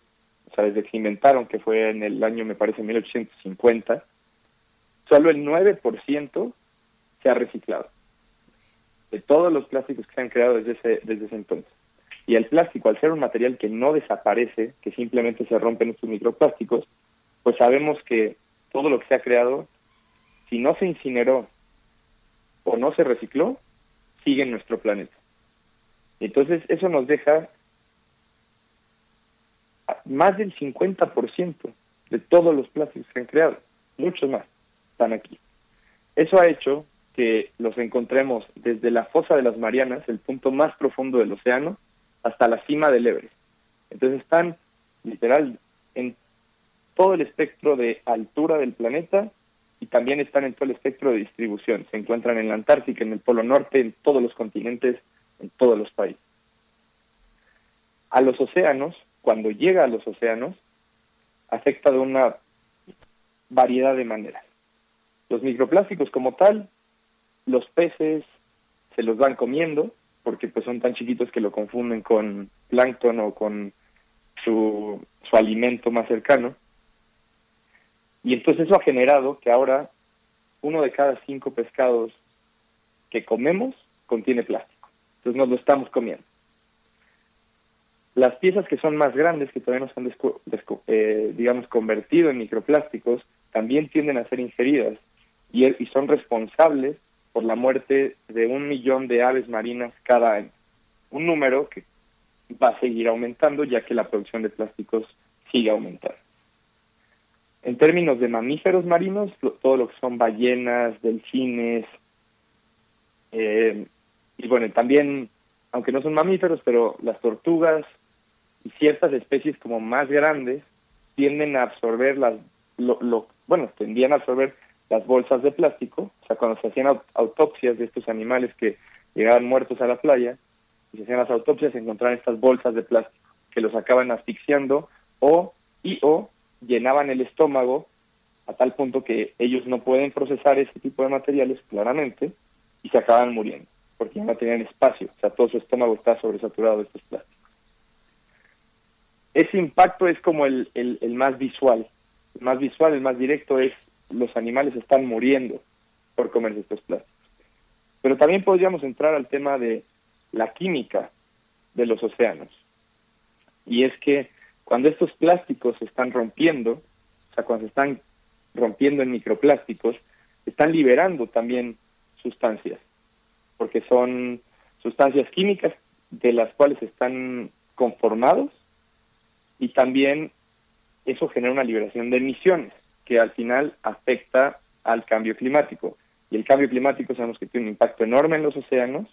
o sea, desde que se inventaron, que fue en el año, me parece, 1850, solo el 9% se ha reciclado. De todos los plásticos que se han creado desde ese, desde ese entonces. Y el plástico, al ser un material que no desaparece, que simplemente se rompen estos microplásticos, pues sabemos que todo lo que se ha creado, si no se incineró o no se recicló, sigue en nuestro planeta. Entonces, eso nos deja más del 50% de todos los plásticos que han creado, muchos más están aquí. Eso ha hecho que los encontremos desde la fosa de las Marianas, el punto más profundo del océano, hasta la cima del Everest. Entonces están literal en todo el espectro de altura del planeta y también están en todo el espectro de distribución. Se encuentran en la Antártica, en el Polo Norte, en todos los continentes, en todos los países. A los océanos, cuando llega a los océanos, afecta de una variedad de maneras. Los microplásticos como tal, los peces se los van comiendo, porque pues son tan chiquitos que lo confunden con plancton o con su, su alimento más cercano. Y entonces eso ha generado que ahora uno de cada cinco pescados que comemos contiene plástico. Entonces nos lo estamos comiendo. Las piezas que son más grandes, que todavía no se han, eh, digamos, convertido en microplásticos, también tienden a ser ingeridas y, y son responsables por la muerte de un millón de aves marinas cada año. Un número que va a seguir aumentando ya que la producción de plásticos sigue aumentando. En términos de mamíferos marinos, todo lo que son ballenas, delfines, eh, y bueno, también, aunque no son mamíferos, pero las tortugas y ciertas especies como más grandes tienden a absorber las, lo, bueno, tendían a absorber las bolsas de plástico, o sea, cuando se hacían autopsias de estos animales que llegaban muertos a la playa, y se hacían las autopsias, se encontraban estas bolsas de plástico que los acaban asfixiando o y o llenaban el estómago a tal punto que ellos no pueden procesar ese tipo de materiales claramente y se acaban muriendo porque ya no tenían espacio, o sea, todo su estómago está sobresaturado de estos plásticos. Ese impacto es como el, el, el más visual, el más visual, el más directo es los animales están muriendo por comerse estos plásticos. Pero también podríamos entrar al tema de la química de los océanos. Y es que cuando estos plásticos se están rompiendo, o sea, cuando se están rompiendo en microplásticos, están liberando también sustancias, porque son sustancias químicas de las cuales están conformados y también eso genera una liberación de emisiones que al final afecta al cambio climático. Y el cambio climático sabemos que tiene un impacto enorme en los océanos,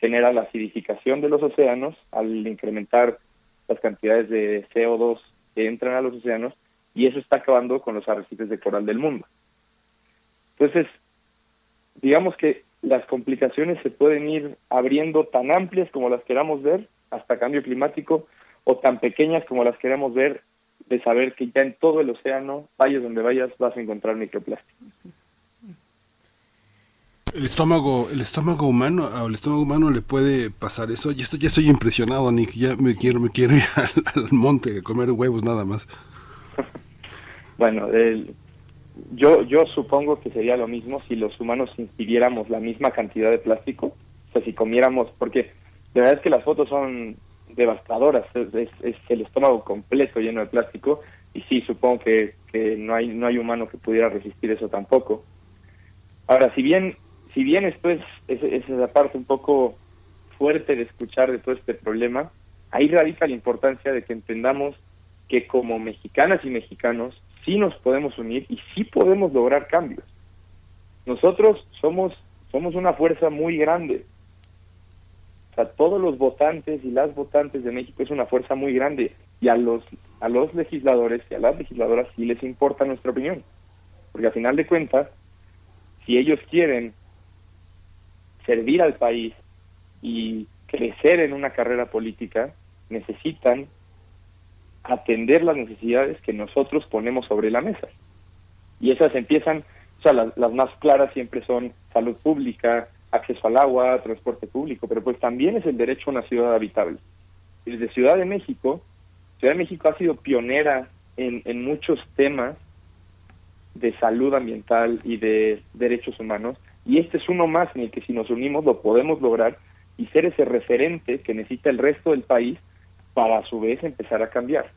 genera la acidificación de los océanos al incrementar las cantidades de CO2 que entran a los océanos y eso está acabando con los arrecifes de coral del mundo. Entonces, digamos que las complicaciones se pueden ir abriendo tan amplias como las queramos ver hasta cambio climático o tan pequeñas como las queramos ver de saber que ya en todo el océano, vayas donde vayas, vas a encontrar microplásticos.
El estómago, el estómago humano, al estómago humano le puede pasar eso. Y esto ya estoy impresionado, Nick. Ya me quiero, me quiero ir al, monte a comer huevos nada más.
bueno, yo, yo supongo que sería lo mismo si los humanos ingiriéramos la misma cantidad de plástico. O sea, si comiéramos, porque de verdad es que las fotos son devastadoras, es, el estómago completo lleno de plástico y sí, supongo que, no, hay, no hay humano que pudiera resistir eso tampoco. Ahora, si bien, si bien esto es, es, es la parte un poco fuerte de escuchar de todo este problema, ahí radica la importancia de que entendamos que como mexicanas y mexicanos sí nos podemos unir y sí podemos lograr cambios. Nosotros somos, somos una fuerza muy grande. Todos los votantes y las votantes de México es una fuerza muy grande y a los, a los legisladores y a las legisladoras sí les importa nuestra opinión. Porque a final de cuentas, si ellos quieren servir al país y crecer en una carrera política, necesitan atender las necesidades que nosotros ponemos sobre la mesa. Y esas empiezan, o sea, las, las, más claras siempre son salud pública, acceso al agua, transporte público, pero pues también es el derecho a una ciudad habitable. Desde Ciudad de México, Ciudad de México ha sido pionera en, en muchos temas de salud ambiental y de derechos humanos, y este es uno más en el que si nos unimos lo podemos lograr y ser ese referente que necesita el resto del país para a su vez empezar a cambiar.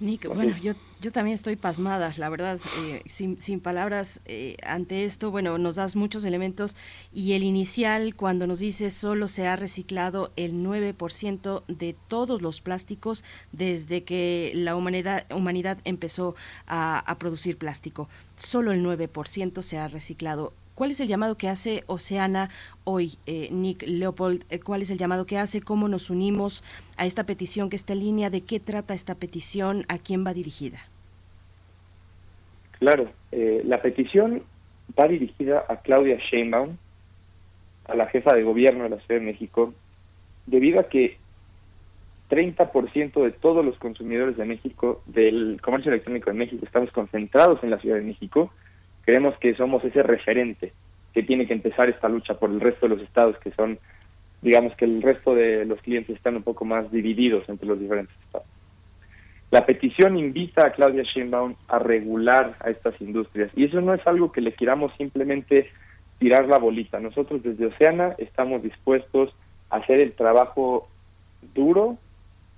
Nick, bueno, yo, yo también estoy pasmada, la verdad, eh, sin, sin, palabras eh, ante esto. Bueno, nos das muchos elementos y el inicial, cuando nos dice solo se ha reciclado el 9% de todos los plásticos desde que la humanidad, humanidad empezó a, a producir plástico. Solo el 9% se ha reciclado. ¿Cuál es el llamado que hace Oceana hoy, eh, Nick Leopold? Eh, ¿Cuál es el llamado que hace? ¿Cómo nos unimos a esta petición que está en línea? ¿De qué trata esta petición? ¿A quién va dirigida?
Claro, eh, la petición va dirigida a Claudia Sheinbaum, a la jefa de gobierno de la Ciudad de México, debido a que 30% de todos los consumidores de México, del comercio electrónico de México, estamos concentrados en la Ciudad de México creemos que somos ese referente que tiene que empezar esta lucha por el resto de los estados que son, digamos que el resto de los clientes están un poco más divididos entre los diferentes estados. La petición invita a Claudia Sheinbaum a regular a estas industrias y eso no es algo que le queramos simplemente tirar la bolita. Nosotros desde Oceana estamos dispuestos a hacer el trabajo duro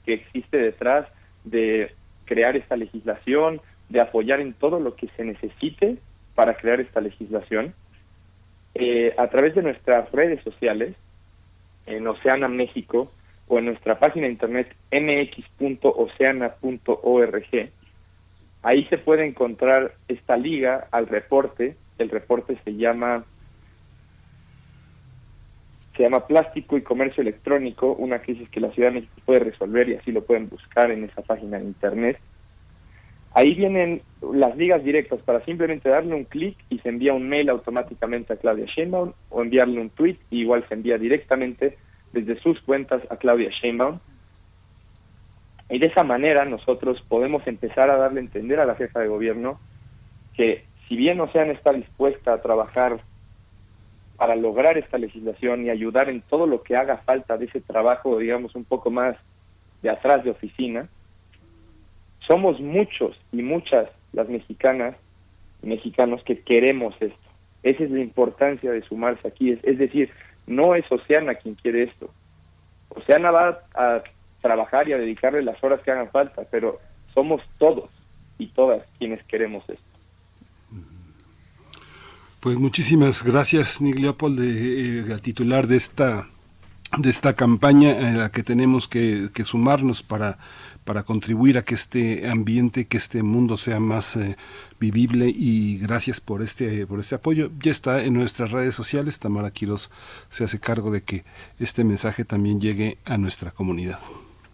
que existe detrás de crear esta legislación, de apoyar en todo lo que se necesite para crear esta legislación. Eh, a través de nuestras redes sociales, en Oceana México, o en nuestra página de internet mx.oceana.org, ahí se puede encontrar esta liga al reporte. El reporte se llama se llama Plástico y Comercio Electrónico, una crisis que la Ciudad de México puede resolver y así lo pueden buscar en esa página de internet. Ahí vienen las ligas directas para simplemente darle un clic y se envía un mail automáticamente a Claudia Sheinbaum o enviarle un tweet y igual se envía directamente desde sus cuentas a Claudia Sheinbaum. Y de esa manera nosotros podemos empezar a darle a entender a la jefa de gobierno que si bien Ocean está dispuesta a trabajar para lograr esta legislación y ayudar en todo lo que haga falta de ese trabajo, digamos, un poco más de atrás de oficina, somos muchos y muchas las mexicanas y mexicanos que queremos esto. Esa es la importancia de sumarse aquí. Es, decir, no es Oceana quien quiere esto. Oceana va a trabajar y a dedicarle las horas que hagan falta, pero somos todos y todas quienes queremos esto.
Pues muchísimas gracias, Nick Leopold, de, eh, titular de esta de esta campaña en la que tenemos que sumarnos para para contribuir a que este ambiente, que este mundo sea más eh, vivible y gracias por este, por este apoyo. Ya está en nuestras redes sociales, Tamara Quiroz se hace cargo de que este mensaje también llegue a nuestra comunidad.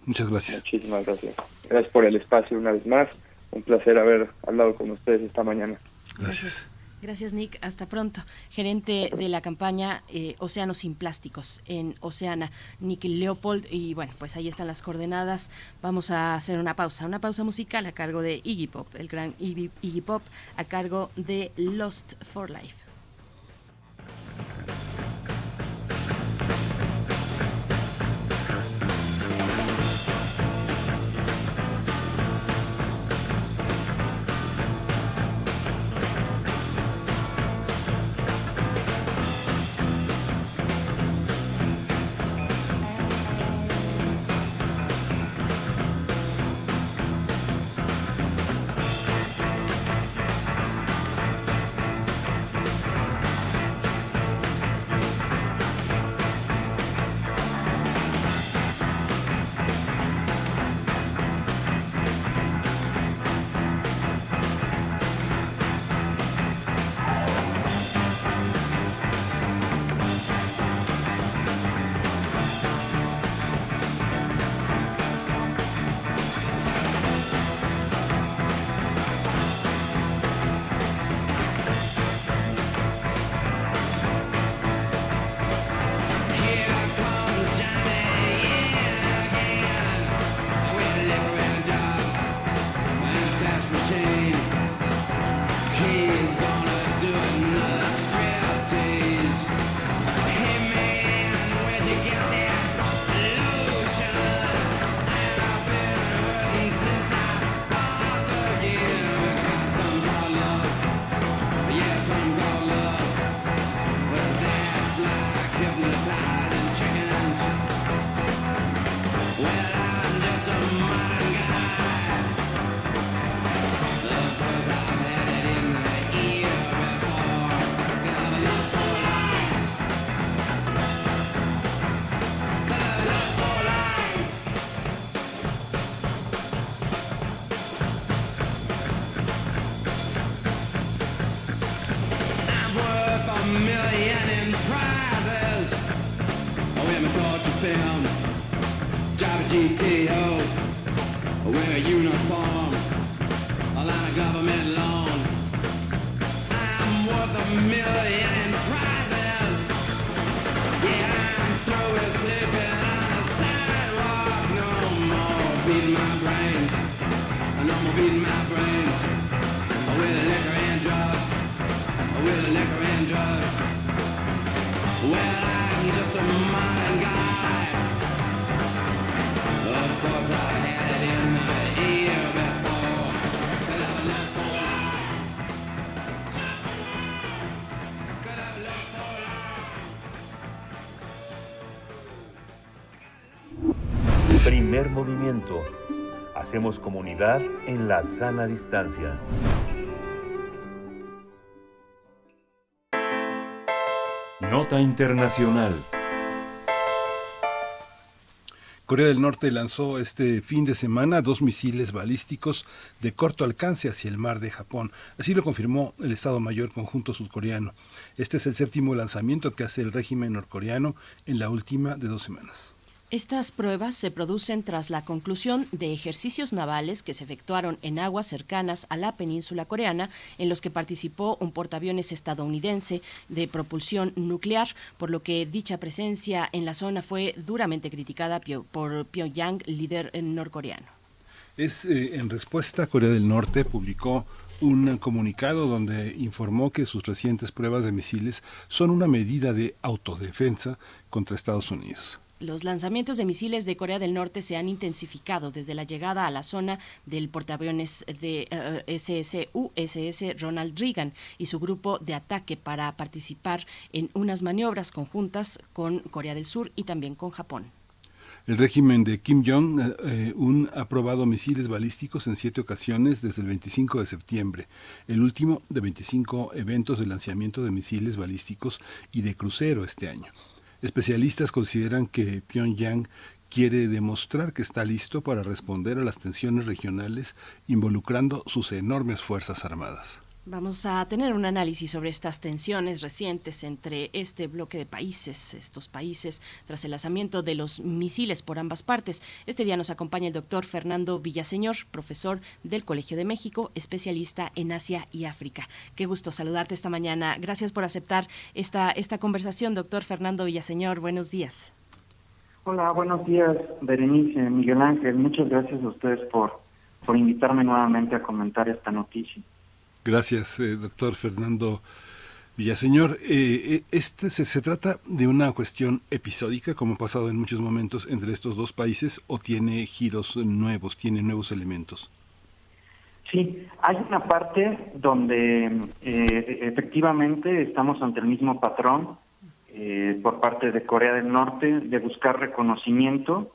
Muchas gracias.
Muchísimas gracias. Gracias por el espacio una vez más. Un placer haber hablado con ustedes esta mañana.
Gracias.
Gracias, Nick. Hasta pronto. Gerente de la campaña eh, Océanos sin Plásticos en Oceana, Nick Leopold. Y bueno, pues ahí están las coordenadas. Vamos a hacer una pausa, una pausa musical a cargo de Iggy Pop, el gran Iggy, Iggy Pop, a cargo de Lost for Life.
Hacemos comunidad en la sana distancia. Nota Internacional.
Corea del Norte lanzó este fin de semana dos misiles balísticos de corto alcance hacia el mar de Japón. Así lo confirmó el Estado Mayor Conjunto Sudcoreano. Este es el séptimo lanzamiento que hace el régimen norcoreano en la última de dos semanas.
Estas pruebas se producen tras la conclusión de ejercicios navales que se efectuaron en aguas cercanas a la península coreana, en los que participó un portaaviones estadounidense de propulsión nuclear, por lo que dicha presencia en la zona fue duramente criticada por Pyongyang, líder norcoreano.
Es eh, en respuesta, Corea del Norte publicó un comunicado donde informó que sus recientes pruebas de misiles son una medida de autodefensa contra Estados Unidos.
Los lanzamientos de misiles de Corea del Norte se han intensificado desde la llegada a la zona del portaaviones de uh, SSUSS Ronald Reagan y su grupo de ataque para participar en unas maniobras conjuntas con Corea del Sur y también con Japón.
El régimen de Kim Jong-un ha probado misiles balísticos en siete ocasiones desde el 25 de septiembre, el último de 25 eventos de lanzamiento de misiles balísticos y de crucero este año. Especialistas consideran que Pyongyang quiere demostrar que está listo para responder a las tensiones regionales involucrando sus enormes fuerzas armadas.
Vamos a tener un análisis sobre estas tensiones recientes entre este bloque de países, estos países, tras el lanzamiento de los misiles por ambas partes. Este día nos acompaña el doctor Fernando Villaseñor, profesor del Colegio de México, especialista en Asia y África. Qué gusto saludarte esta mañana. Gracias por aceptar esta, esta conversación, doctor Fernando Villaseñor. Buenos días.
Hola, buenos días, Berenice, Miguel Ángel. Muchas gracias a ustedes por, por invitarme nuevamente a comentar esta noticia.
Gracias, eh, doctor Fernando Villaseñor. Eh, este se, se, trata de una cuestión episódica, como ha pasado en muchos momentos entre estos dos países, o tiene giros nuevos, tiene nuevos elementos.
Sí, hay una parte donde eh, efectivamente estamos ante el mismo patrón eh, por parte de Corea del Norte de buscar reconocimiento,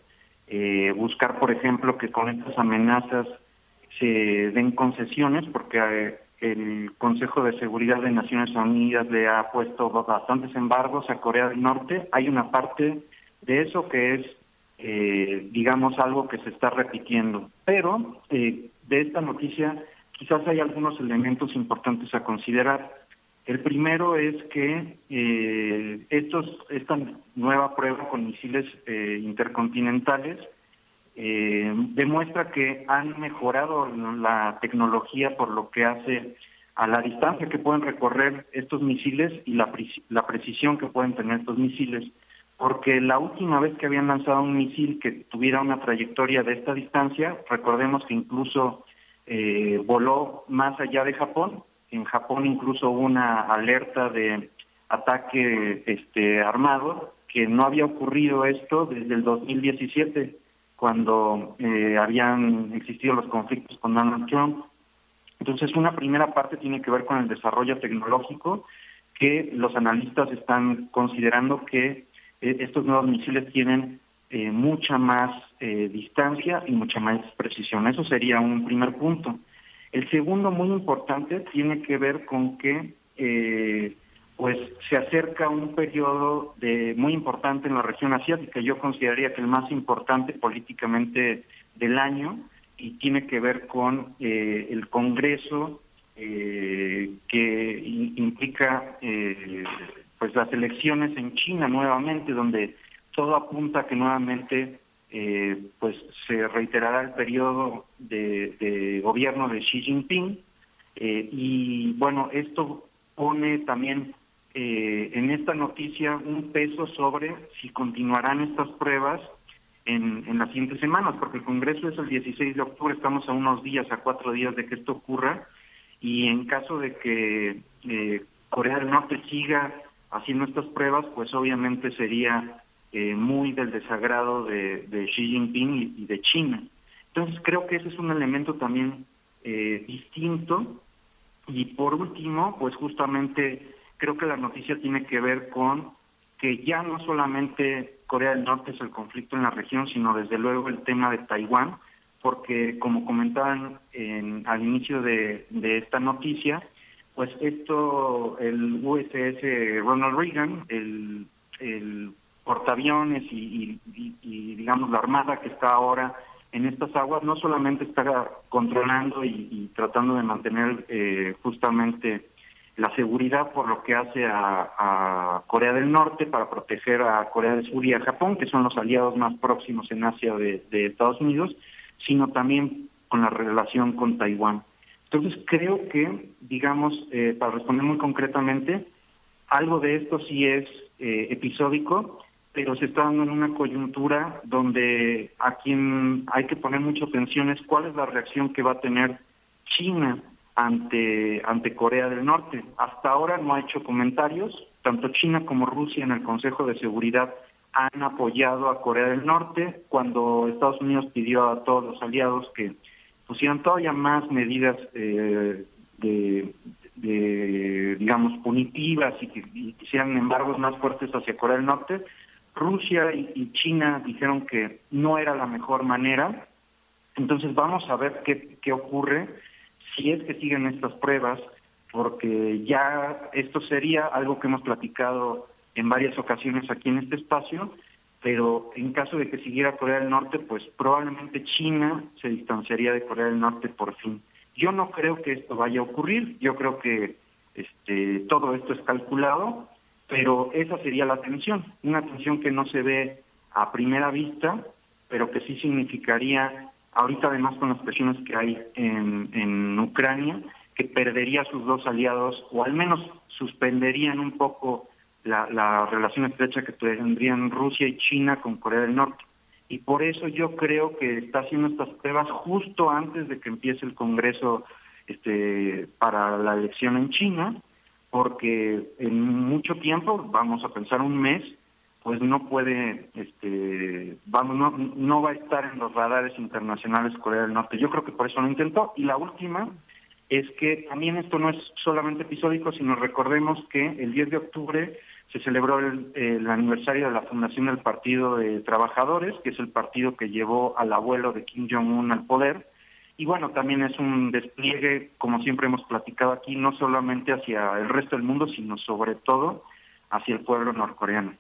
eh, buscar, por ejemplo, que con estas amenazas se den concesiones, porque el Consejo de Seguridad de Naciones Unidas le ha puesto bastantes embargos a Corea del Norte. Hay una parte de eso que es, eh, digamos, algo que se está repitiendo. Pero eh, de esta noticia quizás hay algunos elementos importantes a considerar. El primero es que eh, estos, esta nueva prueba con misiles intercontinentales eh, demuestra que han mejorado la tecnología por lo que hace a la distancia que pueden recorrer estos misiles y la, la precisión que pueden tener estos misiles, porque la última vez que habían lanzado un misil que tuviera una trayectoria de esta distancia, recordemos que incluso eh, voló más allá de Japón, en Japón incluso hubo una alerta de ataque este, armado, que no había ocurrido esto desde el 2017 cuando eh, habían existido los conflictos con Donald Trump. Entonces, una primera parte tiene que ver con el desarrollo tecnológico, que los analistas están considerando que eh, estos nuevos misiles tienen eh, mucha más distancia y mucha más precisión. Eso sería un primer punto. El segundo, muy importante, tiene que ver con que pues se acerca un periodo de, muy importante en la región asiática. Yo consideraría que el más importante políticamente del año y tiene que ver con eh, el Congreso eh, que implica eh, pues las elecciones en China nuevamente, donde todo apunta que nuevamente pues se reiterará el periodo de, de gobierno de Xi Jinping y bueno esto pone también eh, en esta noticia un peso sobre si continuarán estas pruebas en, en las siguientes semanas, porque el Congreso es el 16 de octubre, estamos a unos días, a cuatro días de que esto ocurra, y en caso de que eh, Corea del Norte siga haciendo estas pruebas, pues obviamente sería eh, muy del desagrado de, Xi Jinping y, y de China. Entonces creo que ese es un elemento también eh, distinto. Y por último, pues justamente creo que la noticia tiene que ver con que ya no solamente Corea del Norte es el conflicto en la región, sino desde luego el tema de Taiwán, porque como comentaban en, al inicio de, de esta noticia, pues esto, el USS Ronald Reagan, el, el portaaviones y, y, y, digamos la armada que está ahora en estas aguas, no solamente está controlando y, y tratando de mantener eh, justamente la seguridad por lo que hace a, Corea del Norte para proteger a Corea del Sur y a Japón, que son los aliados más próximos en Asia de, de Estados Unidos, sino también con la relación con Taiwán. Entonces creo que, digamos, eh, para responder muy concretamente, algo de esto sí es eh, episódico, pero se está dando en una coyuntura donde a quien hay que poner mucha atención es cuál es la reacción que va a tener China ante, ante Corea del Norte. Hasta ahora no ha hecho comentarios, tanto China como Rusia en el Consejo de Seguridad han apoyado a Corea del Norte cuando Estados Unidos pidió a todos los aliados que pusieran todavía más medidas eh, de, digamos, punitivas y que hicieran embargos más fuertes hacia Corea del Norte. Rusia y, y, China dijeron que no era la mejor manera. Entonces vamos a ver qué, qué ocurre si es que siguen estas pruebas, porque ya esto sería algo que hemos platicado en varias ocasiones aquí en este espacio, pero en caso de que siguiera Corea del Norte, pues probablemente China se distanciaría de Corea del Norte por fin. Yo no creo que esto vaya a ocurrir, yo creo que este, todo esto es calculado, pero esa sería la tensión, una tensión que no se ve a primera vista, pero que sí significaría, ahorita además con las presiones que hay en, en Ucrania, que perdería a sus dos aliados, o al menos suspenderían un poco la, la relación estrecha que tendrían Rusia y China con Corea del Norte. Y por eso yo creo que está haciendo estas pruebas justo antes de que empiece el Congreso este, para la elección en China, porque en mucho tiempo, vamos a pensar un mes, pues no puede, este, vamos, no, no va a estar en los radares internacionales Corea del Norte. Yo creo que por eso lo intentó. Y la última es que también esto no es solamente episódico, sino recordemos que el 10 de octubre se celebró el, el, aniversario de la fundación del Partido de Trabajadores, que es el partido que llevó al abuelo de Kim Jong-un al poder. Y bueno, también es un despliegue, como siempre hemos platicado aquí, no solamente hacia el resto del mundo, sino sobre todo hacia el pueblo norcoreano.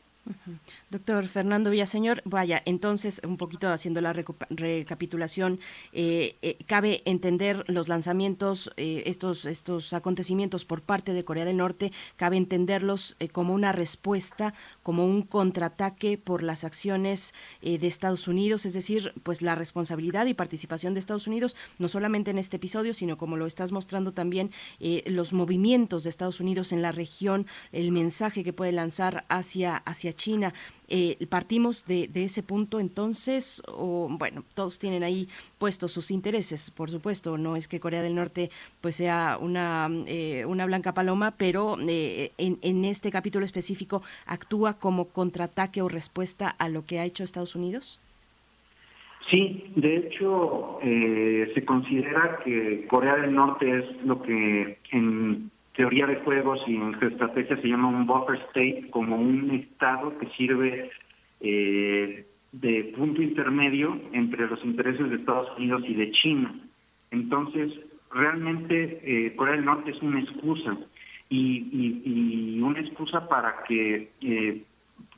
Doctor Fernando Villaseñor, vaya, entonces, un poquito haciendo la recapitulación, eh, eh, cabe entender los lanzamientos, eh, estos, estos acontecimientos por parte de Corea del Norte, cabe entenderlos como una respuesta, como un contraataque por las acciones de Estados Unidos, es decir, pues la responsabilidad y participación de Estados Unidos, no solamente en este episodio, sino como lo estás mostrando también, los movimientos de Estados Unidos en la región, el mensaje que puede lanzar hacia, hacia China. Eh, partimos de, ese punto entonces, o bueno, todos tienen ahí puestos sus intereses, por supuesto, no es que Corea del Norte pues sea una, eh, una blanca paloma, pero eh, en, en, este capítulo específico actúa como contraataque o respuesta a lo que ha hecho Estados Unidos.
Sí, de hecho eh, se considera que Corea del Norte es lo que en teoría de juegos y en estrategia se llama un buffer state, como un estado que sirve eh, de punto intermedio entre los intereses de Estados Unidos y de China. Entonces, realmente eh, Corea del Norte es una excusa y, y, y una excusa para que eh,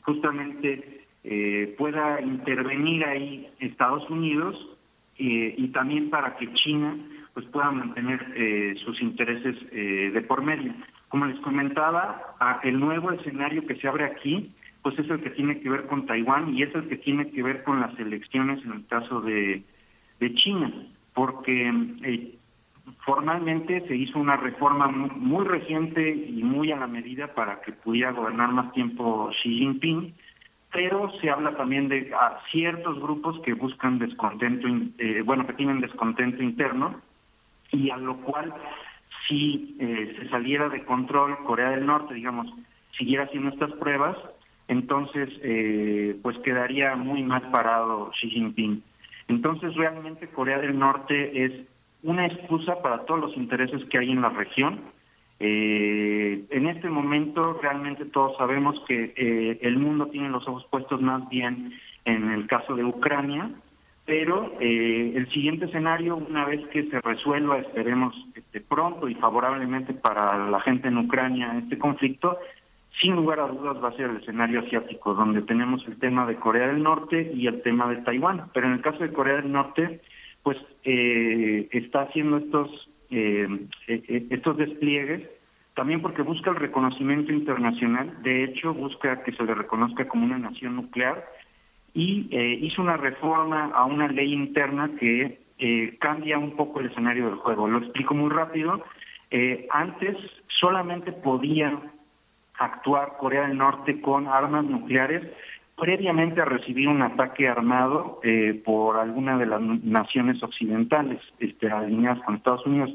justamente eh, pueda intervenir ahí Estados Unidos y también para que China pues puedan mantener eh, sus intereses eh, de por medio. Como les comentaba, el nuevo escenario que se abre aquí, pues es el que tiene que ver con Taiwán y es el que tiene que ver con las elecciones en el caso de, de China, porque eh, formalmente se hizo una reforma muy, muy, reciente y muy a la medida para que pudiera gobernar más tiempo Xi Jinping, pero se habla también de a ciertos grupos que buscan descontento, eh, bueno, que tienen descontento interno, y a lo cual si eh, se saliera de control Corea del Norte, digamos, siguiera haciendo estas pruebas, entonces eh, pues quedaría muy mal parado Xi Jinping. Entonces realmente Corea del Norte es una excusa para todos los intereses que hay en la región. Eh, en este momento realmente todos sabemos que eh, el mundo tiene los ojos puestos más bien en el caso de Ucrania, pero eh, el siguiente escenario, una vez que se resuelva, esperemos este, pronto y favorablemente para la gente en Ucrania este conflicto, sin lugar a dudas va a ser el escenario asiático, donde tenemos el tema de Corea del Norte y el tema de Taiwán. Pero en el caso de Corea del Norte, pues eh, está haciendo estos, eh, eh, eh, estos despliegues también porque busca el reconocimiento internacional, de hecho busca que se le reconozca como una nación nuclear y eh, hizo una reforma a una ley interna que eh, cambia un poco el escenario del juego. Lo explico muy rápido. Eh, antes solamente podía actuar Corea del Norte con armas nucleares previamente a recibir un ataque armado eh, por alguna de las naciones occidentales este, alineadas con Estados Unidos.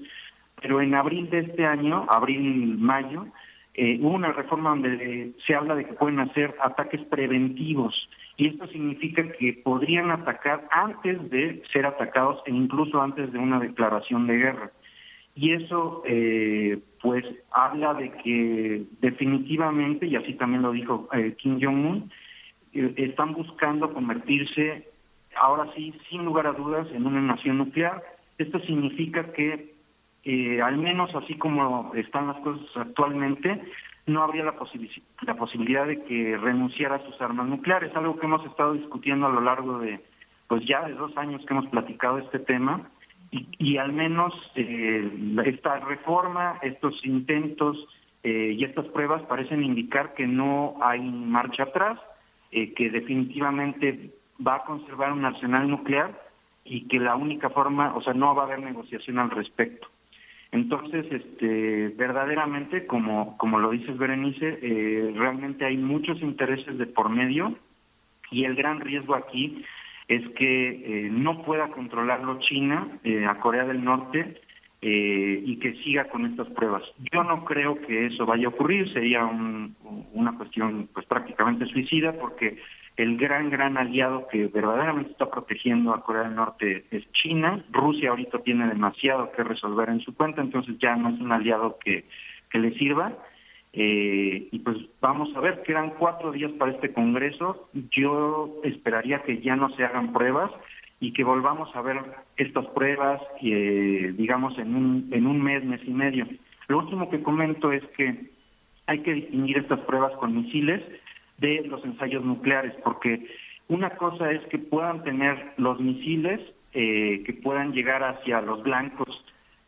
Pero en abril de este año, abril-mayo, eh, hubo una reforma donde se habla de que pueden hacer ataques preventivos y esto significa que podrían atacar antes de ser atacados e incluso antes de una declaración de guerra. Y eso, eh, pues, habla de que definitivamente, y así también lo dijo eh, Kim Jong-un, eh, están buscando convertirse, ahora sí, sin lugar a dudas, en una nación nuclear. Esto significa que, eh, al menos así como están las cosas actualmente, no habría la, posibi- la posibilidad de que renunciara a sus armas nucleares, algo que hemos estado discutiendo a lo largo de, pues ya de dos años que hemos platicado este tema, y, y al menos eh, esta reforma, estos intentos eh, y estas pruebas parecen indicar que no hay marcha atrás, eh, que definitivamente va a conservar un arsenal nuclear y que la única forma, o sea, no va a haber negociación al respecto. Entonces, este, verdaderamente, como, como lo dices, Berenice, eh, realmente hay muchos intereses de por medio y el gran riesgo aquí es que eh, no pueda controlarlo China eh, a Corea del Norte eh, y que siga con estas pruebas. Yo no creo que eso vaya a ocurrir, sería un- una cuestión pues prácticamente suicida porque el gran, gran aliado que verdaderamente está protegiendo a Corea del Norte es China. Rusia ahorita tiene demasiado que resolver en su cuenta, entonces ya no es un aliado que, que le sirva. Eh, y pues vamos a ver, quedan cuatro días para este Congreso. Yo esperaría que ya no se hagan pruebas y que volvamos a ver estas pruebas, eh, digamos, en un, en un mes, mes y medio. Lo último que comento es que hay que distinguir estas pruebas con misiles de los ensayos nucleares, porque una cosa es que puedan tener los misiles eh, que puedan llegar hacia los blancos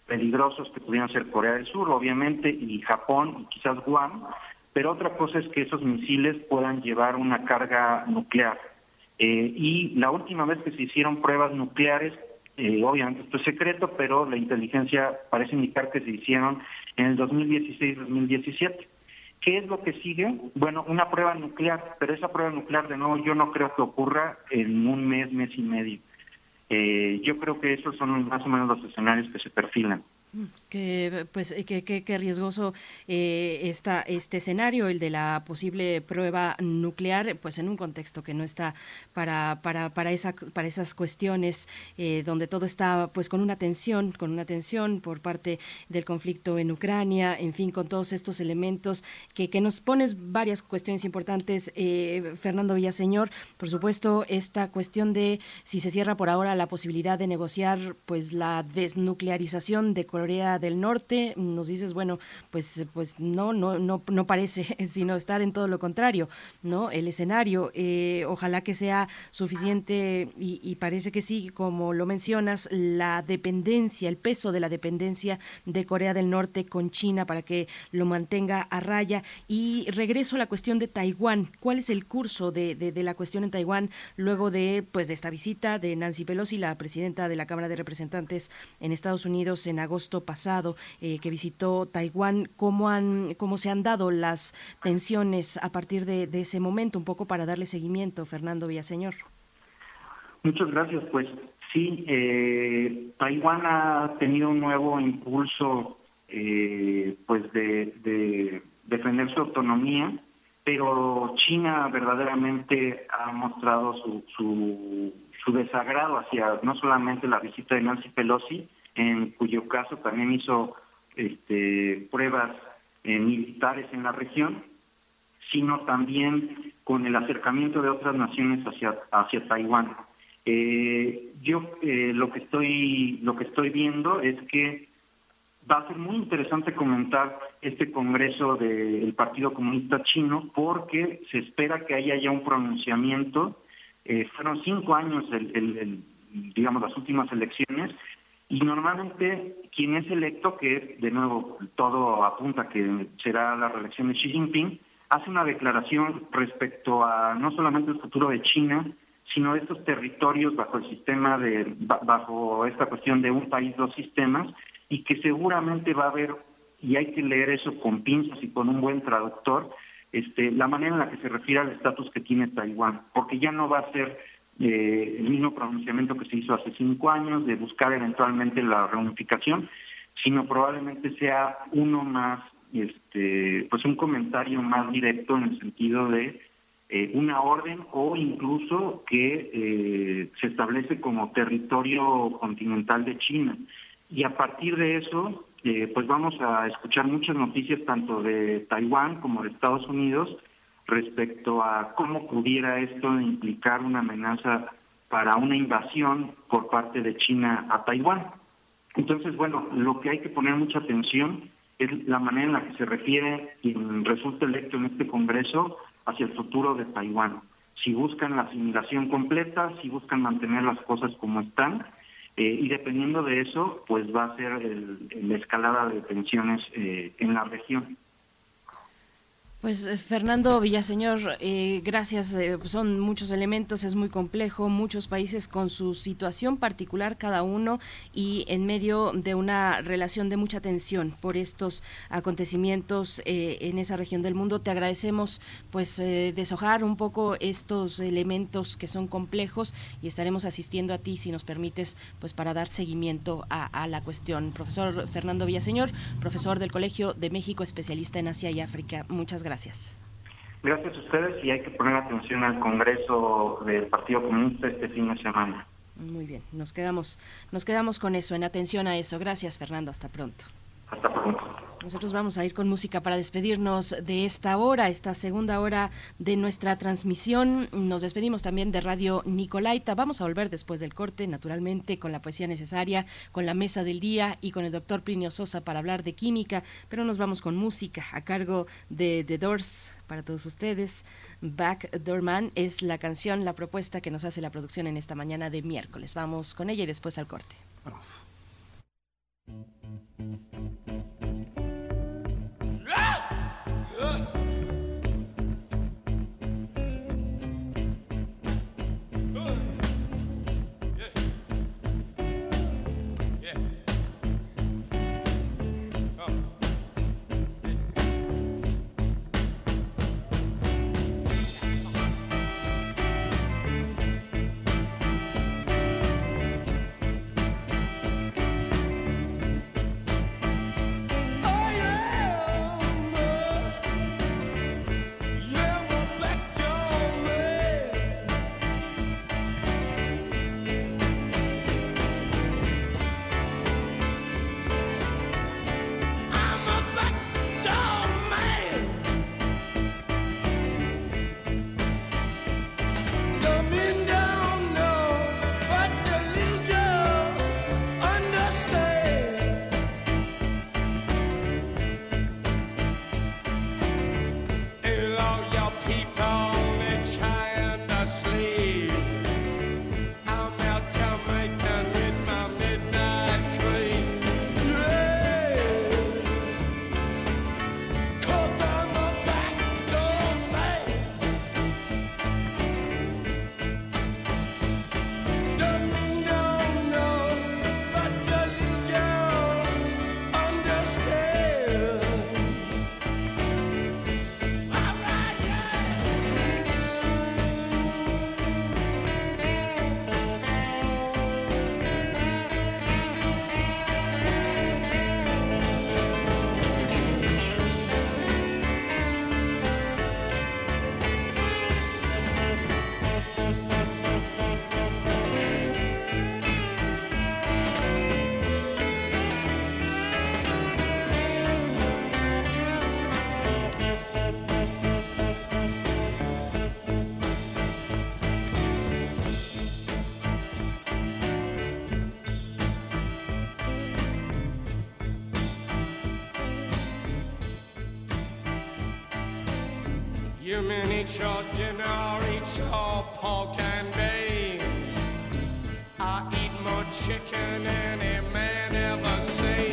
peligrosos que pudieran ser Corea del Sur, obviamente, y Japón, y quizás Guam, pero otra cosa es que esos misiles puedan llevar una carga nuclear. Eh, y la última vez que se hicieron pruebas nucleares, eh, obviamente esto es secreto, pero la inteligencia parece indicar que se hicieron en el 2016-2017. ¿Qué es lo que sigue? Bueno, una prueba nuclear, pero esa prueba nuclear, de nuevo, yo no creo que ocurra en un mes, mes y medio. Eh, yo creo que esos son más o menos los escenarios que se perfilan.
Que, pues, eh, que, que- que riesgoso eh, está este escenario, el de la posible prueba nuclear, pues en un contexto que no está para, para, para, esa, para esas cuestiones, eh, donde todo está pues con una tensión, con una tensión por parte del conflicto en Ucrania, en fin, con todos estos elementos que, que nos pones varias cuestiones importantes, eh, Fernando Villaseñor, por supuesto, esta cuestión de si se cierra por ahora la posibilidad de negociar pues la desnuclearización de Corea del Norte, nos dices, bueno, pues pues no no no no parece, sino estar en todo lo contrario, ¿no? El escenario, eh, ojalá que sea suficiente y, y parece que sí, como lo mencionas, la dependencia, el peso de la dependencia de Corea del Norte con China para que lo mantenga a raya. Y regreso a la cuestión de Taiwán. ¿Cuál es el curso de, de, de la cuestión en Taiwán luego de pues de esta visita de Nancy Pelosi, la presidenta de la Cámara de Representantes en Estados Unidos en agosto pasado, eh, que visitó Taiwán. ¿Cómo, han, ¿Cómo se han dado las tensiones a partir de, ese momento? Un poco para darle seguimiento, Fernando Villaseñor.
Muchas gracias. Pues sí, eh, Taiwán ha tenido un nuevo impulso eh, pues de defender su autonomía pero China verdaderamente ha mostrado su, su, desagrado hacia no solamente la visita de Nancy Pelosi, en cuyo caso también hizo este, pruebas eh, militares en la región, sino también con el acercamiento de otras naciones hacia, hacia Taiwán. Eh, yo eh, lo que estoy lo que estoy viendo es que va a ser muy interesante comentar este Congreso del Partido Comunista Chino porque se espera que haya ya un pronunciamiento. Eh, fueron cinco años, el, digamos, las últimas elecciones y normalmente quien es electo, que de nuevo todo apunta que será la reelección de Xi Jinping, hace una declaración respecto a no solamente el futuro de China, sino de estos territorios bajo el sistema de, bajo esta cuestión de un país, dos sistemas, y que seguramente va a haber, y hay que leer eso con pinzas y con un buen traductor, este, la manera en la que se refiere al estatus que tiene Taiwán, porque ya no va a ser eh, el mismo pronunciamiento que se hizo hace cinco años de buscar eventualmente la reunificación, sino probablemente sea uno más, este, pues un comentario más directo en el sentido de eh, una orden o incluso que eh, se establece como territorio continental de China. Y a partir de eso, eh, pues vamos a escuchar muchas noticias tanto de Taiwán como de Estados Unidos respecto a cómo pudiera esto implicar una amenaza para una invasión por parte de China a Taiwán. Entonces, bueno, lo que hay que poner mucha atención es la manera en la que se refiere quien resulta electo en este Congreso hacia el futuro de Taiwán. Si buscan la asimilación completa, si buscan mantener las cosas como están, eh, y dependiendo de eso, pues va a ser la escalada de tensiones eh, en la región.
Pues eh, Fernando Villaseñor, eh, gracias. Eh, son muchos elementos, es muy complejo, muchos países con su situación particular cada uno y en medio de una relación de mucha tensión por estos acontecimientos en esa región del mundo. Te agradecemos pues deshojar un poco estos elementos que son complejos y estaremos asistiendo a ti si nos permites pues para dar seguimiento a, a la cuestión. Profesor Fernando Villaseñor, profesor del Colegio de México, especialista en Asia y África. Muchas gracias. Gracias.
Gracias a ustedes y hay que poner atención al Congreso del Partido Comunista este fin de semana.
Muy bien, nos quedamos, nos quedamos con eso, en atención a eso. Gracias, Fernando. Hasta pronto.
Hasta pronto.
Nosotros vamos a ir con música para despedirnos de esta hora, esta segunda hora de nuestra transmisión. Nos despedimos también de Radio Nicolaita. Vamos a volver después del corte, naturalmente, con la poesía necesaria, con la mesa del día y con el doctor Plinio Sosa para hablar de química, pero nos vamos con música a cargo de The Doors para todos ustedes. Back Man es la canción, la propuesta que nos hace la producción en esta mañana de miércoles. Vamos con ella y después al corte. Vamos. Uh.
You mean eat your dinner, eat your pork and beans. I eat more chicken than any man ever seen.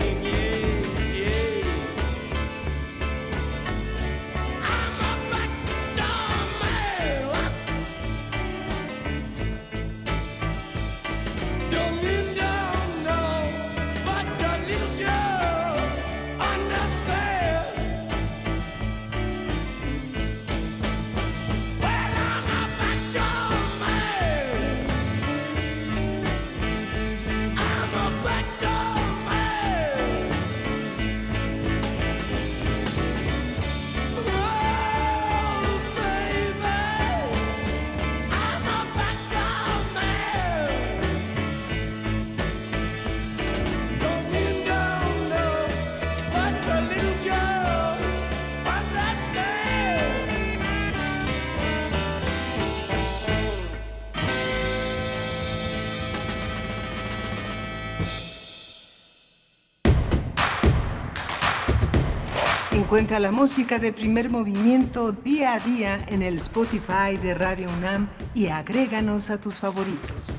Encuentra la música de primer movimiento día a día en el Spotify de Radio UNAM y agréganos a tus favoritos.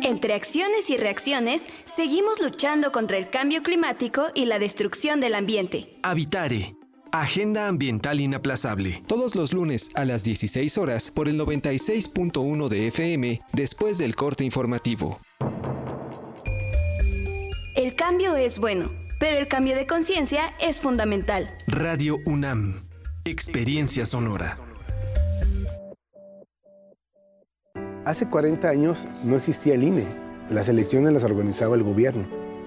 Entre acciones y reacciones, seguimos luchando contra el cambio climático y la destrucción del ambiente.
Habitare. Agenda Ambiental Inaplazable. Todos los lunes a las 16 horas por el 96.1 de FM después del corte informativo.
El cambio es bueno, pero el cambio de conciencia es fundamental.
Radio UNAM. Experiencia sonora.
Hace 40 años no existía el INE. Las elecciones las organizaba el gobierno.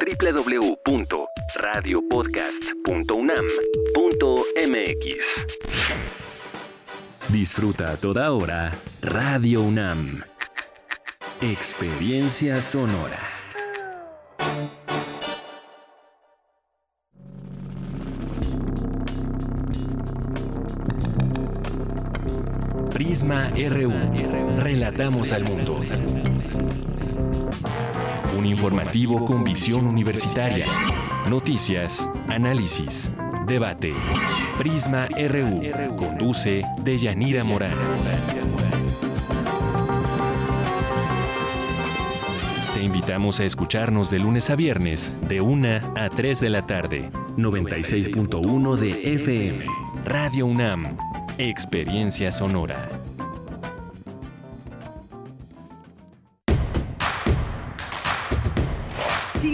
www.radiopodcast.unam.mx. Disfruta a toda hora Radio UNAM. Experiencia sonora. Prisma RU. Relatamos al mundo. Un informativo con visión universitaria. Noticias, análisis, debate. Prisma RU. Conduce Deyanira Morán. Te invitamos a escucharnos de lunes a viernes, de 1 a 3 de la tarde. 96.1 de FM. Radio UNAM. Experiencia sonora.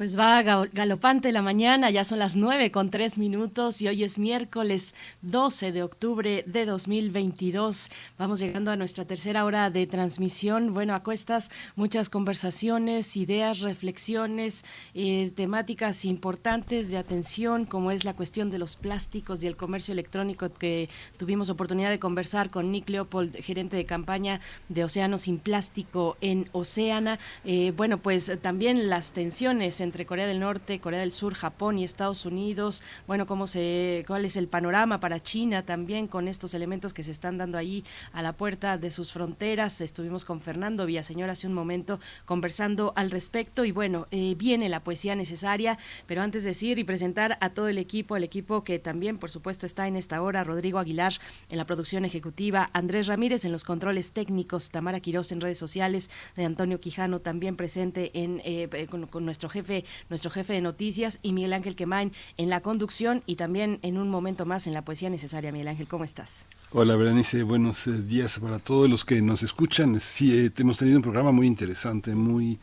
Pues va ga- galopante la mañana, ya son las 9 con 3 minutos y hoy es miércoles 12 de octubre de 2022. Vamos llegando a nuestra tercera hora de transmisión. Bueno, a cuestas muchas conversaciones, ideas, reflexiones, eh, temáticas importantes de atención, como es la cuestión de los plásticos y el comercio electrónico que tuvimos oportunidad de conversar con Nick Leopold, gerente de campaña de Océano sin Plástico en Océana. Eh, bueno, pues también las tensiones entre entre Corea del Norte, Corea del Sur, Japón y Estados Unidos. Bueno, cómo se, cuál es el panorama para China también con estos elementos que se están dando ahí a la puerta de sus fronteras. Estuvimos con Fernando Villaseñor hace un momento conversando al respecto y bueno, eh, viene la poesía necesaria, pero antes de decir y presentar a todo el equipo, el equipo que también por supuesto está en esta hora, Rodrigo Aguilar en la producción ejecutiva, Andrés Ramírez en los controles técnicos, Tamara Quirós en redes sociales, de Antonio Quijano también presente en, eh, eh, con, nuestro jefe, nuestro jefe de noticias y Miguel Ángel Quemain en la conducción y también en un momento más en la poesía necesaria. Miguel Ángel, ¿cómo estás?
Hola, Berenice, buenos eh, días para todos los que nos escuchan. Sí, hemos tenido un programa muy interesante, muy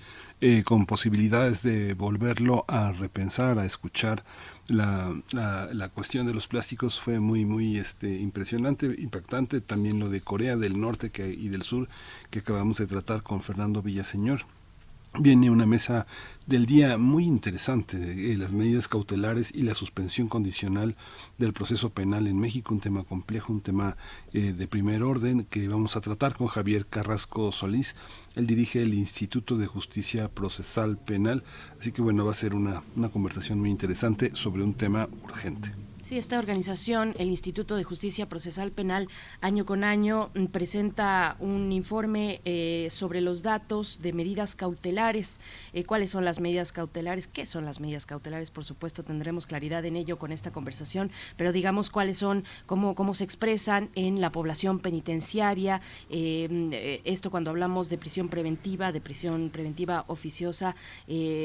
con posibilidades de volverlo a repensar, a escuchar la, la, cuestión de los plásticos fue muy muy este impresionante impactante también lo de Corea del Norte que, y del Sur que acabamos de tratar con Fernando Villaseñor viene una mesa del día muy interesante, eh, las medidas cautelares y la suspensión condicional del proceso penal en México, un tema complejo, un tema eh, de primer orden que vamos a tratar con Javier Carrasco Solís. Él dirige el Instituto de Justicia Procesal Penal, así que bueno, va a ser una, una conversación muy interesante sobre un tema urgente.
Sí, esta organización, el Instituto de Justicia Procesal Penal, año con año mm, presenta un informe eh, sobre los datos de medidas cautelares. Eh, ¿Cuáles son las medidas cautelares? ¿Qué son las medidas cautelares? Por supuesto, tendremos claridad en ello con esta conversación, pero digamos cuáles son, cómo, cómo se expresan en la población penitenciaria. Eh, esto cuando hablamos de prisión preventiva, de prisión preventiva oficiosa,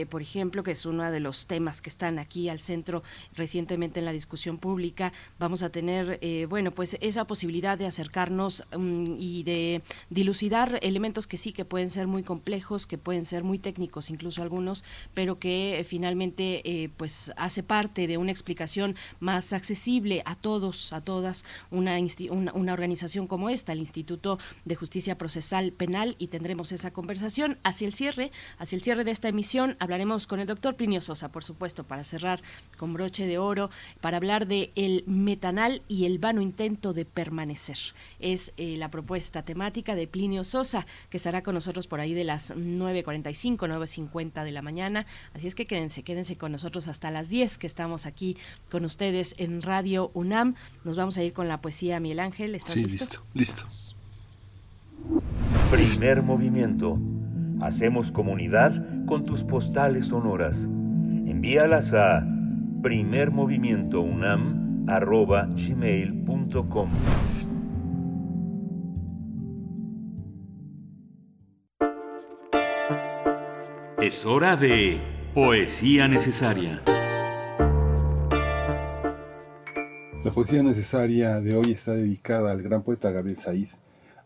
por ejemplo, que es uno de los temas que están aquí al centro recientemente en la discusión pública, vamos a tener, eh, bueno, pues esa posibilidad de acercarnos mm, y de dilucidar elementos que sí que pueden ser muy complejos, que pueden ser muy técnicos, incluso algunos, pero que eh, finalmente eh, pues hace parte de una explicación más accesible a todos, a todas, una, una, organización como esta, el Instituto de Justicia Procesal Penal, y tendremos esa conversación hacia el cierre, hacia el cierre de esta emisión, hablaremos con el doctor Plinio Sosa, por supuesto, para cerrar con broche de oro, para hablar de el metanal y el vano intento de permanecer. Es eh, la propuesta temática de Plinio Sosa, que estará con nosotros por ahí de las 9.45, 9.50 de la mañana. Así es que quédense, quédense con nosotros hasta las 10 que estamos aquí con ustedes en Radio UNAM. Nos vamos a ir con la poesía Miguel Ángel. ¿Estás
sí,
listo?
Listo,
Primer movimiento. Hacemos comunidad con tus postales sonoras. Envíalas a primermovimientounam.gmail.com
Es hora de Poesía Necesaria.
La poesía necesaria de hoy está dedicada al gran poeta Gabriel Said,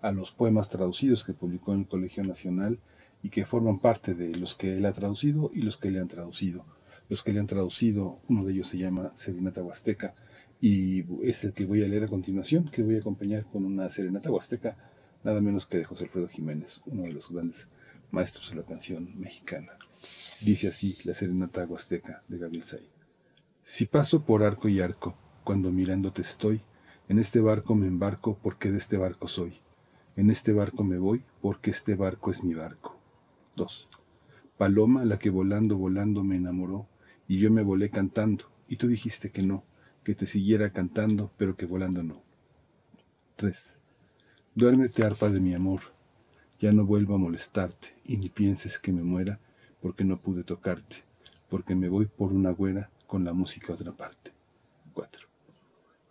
a los poemas traducidos que publicó en el Colegio Nacional y que forman parte de los que él ha traducido y los que le han traducido los que le han traducido, uno de ellos se llama Serenata Huasteca y es el que voy a leer a continuación, que voy a acompañar con una Serenata Huasteca, nada menos que de José Alfredo Jiménez, uno de los grandes maestros de la canción mexicana. Dice así la Serenata Huasteca de Gabriel Said. Si paso por arco y arco, cuando mirándote estoy, en este barco me embarco porque de este barco soy. En este barco me voy porque este barco es mi barco. 2. Paloma, la que volando, volando me enamoró, y yo me volé cantando, y tú dijiste que no, que te siguiera cantando, pero que volando no. 3. Duérmete, arpa de mi amor, ya no vuelvo a molestarte, y ni pienses que me muera, porque no pude tocarte, porque me voy por una güera con la música a otra parte. 4.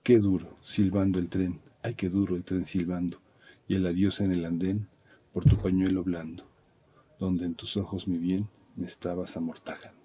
Qué duro, silbando el tren, ay qué duro el tren silbando, y el adiós en el andén, por tu pañuelo blando, donde en tus ojos mi bien me estabas amortajando.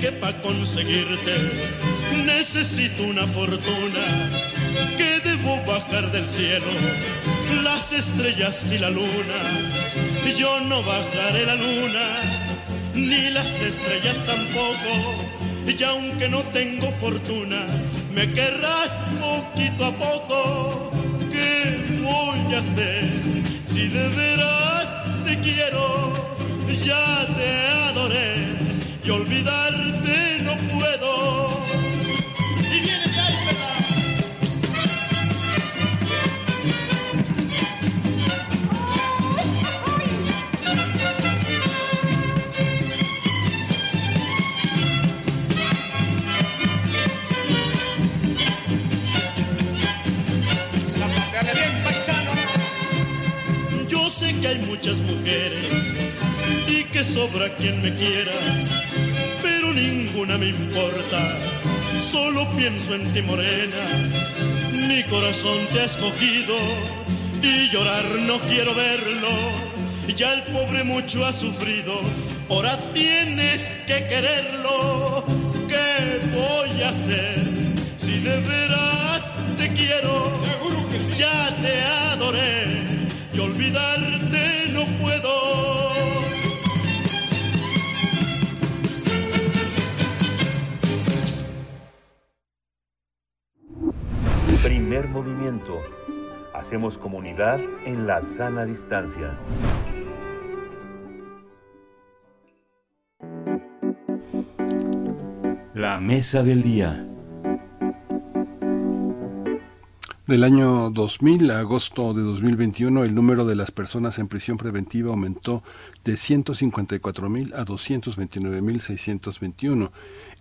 que para conseguirte necesito una fortuna, que debo bajar del cielo las estrellas y la luna. Yo no bajaré la luna, ni las estrellas tampoco, y aunque no tengo fortuna, me querrás poquito a poco. ¿Qué voy a hacer si de veras te quiero? Ya te adoré olvidarte no puedo. Y viene de
bien, paisano.
Yo sé que hay muchas mujeres y que sobra quien me quiera, pero ninguna me importa. Solo pienso en ti, morena. Mi corazón te ha escogido y llorar no quiero verlo. Ya el pobre mucho ha sufrido, ahora tienes que quererlo. ¿Qué voy a hacer si de veras te quiero?
Seguro que sí.
Ya te adoré y olvidarte
Hacemos comunidad en la sana distancia.
La mesa del día.
Del año 2000 a agosto de 2021, el número de las personas en prisión preventiva aumentó de 154.000 a 229.621.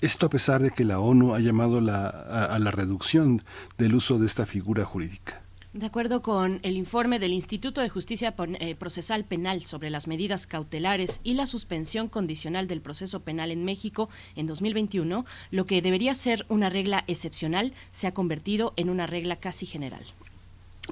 Esto a pesar de que la ONU ha llamado la- a, a la reducción del uso de esta figura jurídica.
De acuerdo con el informe del Instituto de Justicia eh, Procesal Penal sobre las medidas cautelares y la suspensión condicional del proceso penal en México en 2021, lo que debería ser una regla excepcional se ha convertido en una regla casi general.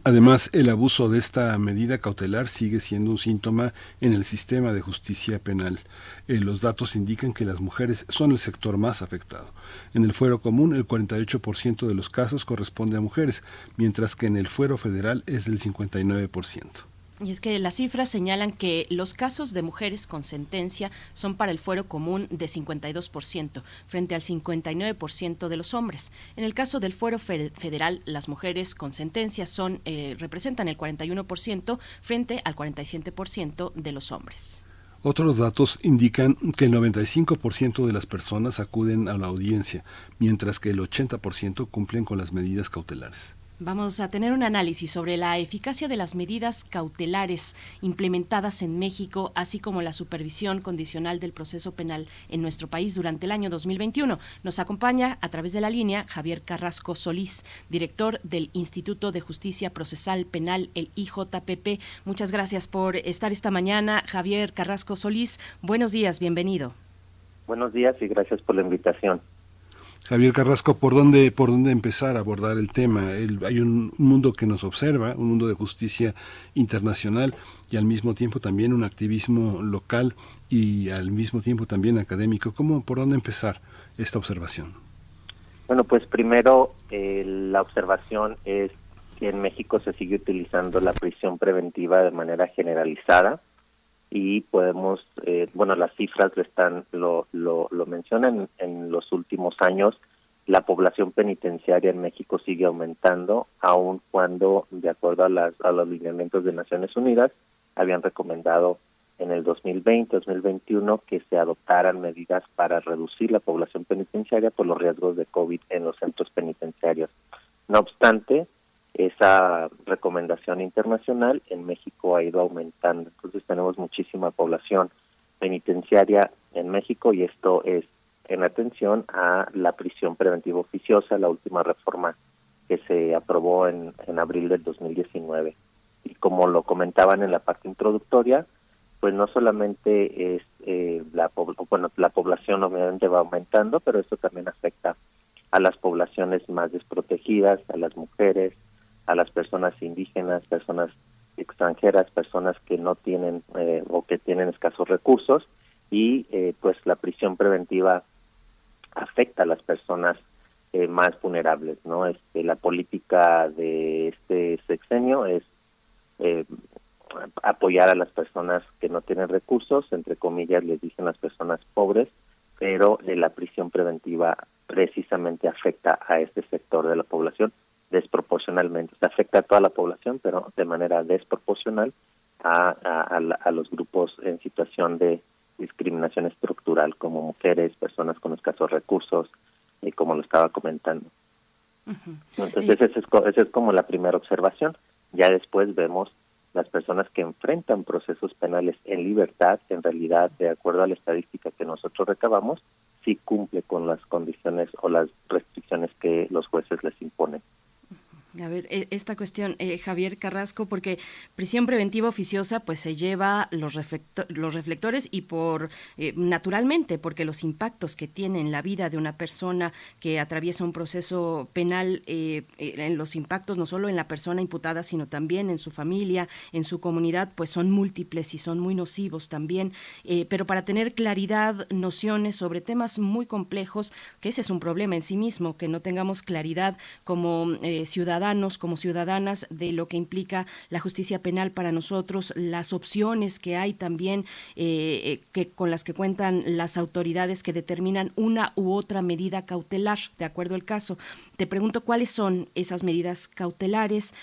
Además, el abuso de esta medida cautelar sigue siendo un síntoma en el sistema de justicia penal. Eh, los datos indican que las mujeres son el sector más afectado. En el fuero común, el 48% de los casos corresponde a mujeres, mientras que en el fuero federal es del 59%.
Y es que las cifras señalan que los casos de mujeres con sentencia son para el fuero común de 52%, frente al 59% de los hombres. En el caso del fuero fe- federal, las mujeres con sentencia son, eh, representan el 41% frente al 47% de los hombres.
Otros datos indican que el 95% de las personas acuden a la audiencia, mientras que el 80% cumplen con las medidas cautelares.
Vamos a tener un análisis sobre la eficacia de las medidas cautelares implementadas en México, así como la supervisión condicional del proceso penal en nuestro país durante el año 2021. Nos acompaña a través de la línea Javier Carrasco Solís, director del Instituto de Justicia Procesal Penal, el IJPP. Muchas gracias por estar esta mañana. Javier Carrasco Solís, buenos días, bienvenido.
Buenos días y gracias por la invitación.
Javier Carrasco, ¿por dónde, por dónde empezar a abordar el tema? Hay un mundo que nos observa, un mundo de justicia internacional y al mismo tiempo también un activismo local y al mismo tiempo también académico. ¿Cómo, por dónde empezar esta observación?
Bueno, pues primero eh, la observación es que en México se sigue utilizando la prisión preventiva de manera generalizada y podemos, eh, bueno, las cifras lo están lo, lo, lo mencionan en los últimos años. La población penitenciaria en México sigue aumentando, aun cuando, de acuerdo a, las, a los lineamientos de Naciones Unidas, habían recomendado en el 2020-2021 que se adoptaran medidas para reducir la población penitenciaria por los riesgos de COVID en los centros penitenciarios. No obstante, esa recomendación internacional en México ha ido aumentando. Entonces tenemos muchísima población penitenciaria en México y esto es en atención a la prisión preventiva oficiosa, la última reforma que se aprobó en, en abril del 2019. Y como lo comentaban en la parte introductoria, pues no solamente es eh, la bueno la población obviamente va aumentando pero esto también afecta a las poblaciones más desprotegidas a las mujeres a las personas indígenas personas extranjeras personas que no tienen eh, o que tienen escasos recursos y eh, pues la prisión preventiva afecta a las personas más vulnerables no este la política de este sexenio es apoyar a las personas que no tienen recursos, entre comillas les dicen las personas pobres, pero eh, la prisión preventiva precisamente afecta a este sector de la población desproporcionalmente. Se afecta a toda la población, pero de manera desproporcional a, a, los grupos en situación de discriminación estructural, como mujeres, personas con escasos recursos, y como lo estaba comentando. Entonces, esa es, es como la primera observación. Ya después vemos las personas que enfrentan procesos penales en libertad, en realidad, de acuerdo a la estadística que nosotros recabamos, sí cumple con las condiciones o las restricciones que los jueces les imponen.
A ver, e, esta cuestión, eh, Javier Carrasco, porque prisión preventiva oficiosa pues se lleva los, los reflectores y por, eh, naturalmente, porque los impactos que tiene en la vida de una persona que atraviesa un proceso penal, eh, en los impactos no solo en la persona imputada, sino también en su familia, en su comunidad, pues son múltiples y son muy nocivos también. pero para tener claridad, nociones sobre temas muy complejos, que ese es un problema en sí mismo, que no tengamos claridad como ciudadanos, como ciudadanas, de lo que implica la justicia penal para nosotros, las opciones que hay también eh, eh, que con las que cuentan las autoridades que determinan una u otra medida cautelar, de acuerdo al caso. Te pregunto cuáles son esas medidas cautelares,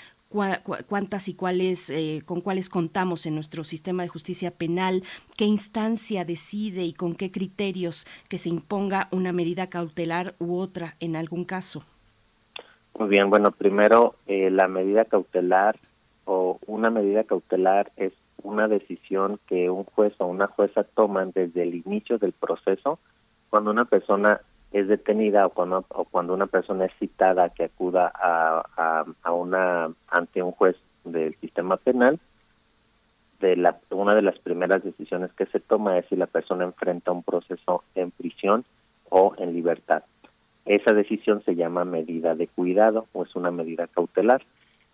cuántas y cuáles, eh, con cuáles contamos en nuestro sistema de justicia penal, qué instancia decide y con qué criterios que se imponga una medida cautelar u otra en algún caso.
Muy bien, bueno, primero eh, la medida cautelar o una medida cautelar es una decisión que un juez o una jueza toman desde el inicio del proceso cuando una persona es detenida o cuando, o cuando una persona es citada que acuda a, a, una ante un juez del sistema penal de la una de las primeras decisiones que se toma es si la persona enfrenta un proceso en prisión o en libertad esa decisión se llama medida de cuidado o es una medida cautelar.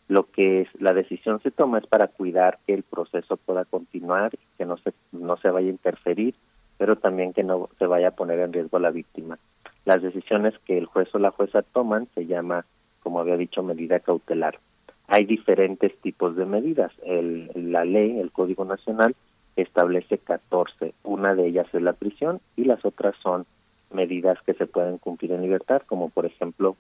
Lo que es, la decisión se toma es para cuidar que el proceso pueda continuar, que no se, no se vaya a interferir, pero también que no se vaya a poner en riesgo a la víctima. Las decisiones que el juez o la jueza toman se llama, como había dicho, medida cautelar. Hay diferentes tipos de medidas. El, la ley, el Código Nacional, establece 14. Una de ellas es la prisión y las otras son medidas que se pueden cumplir en libertad, como por ejemplo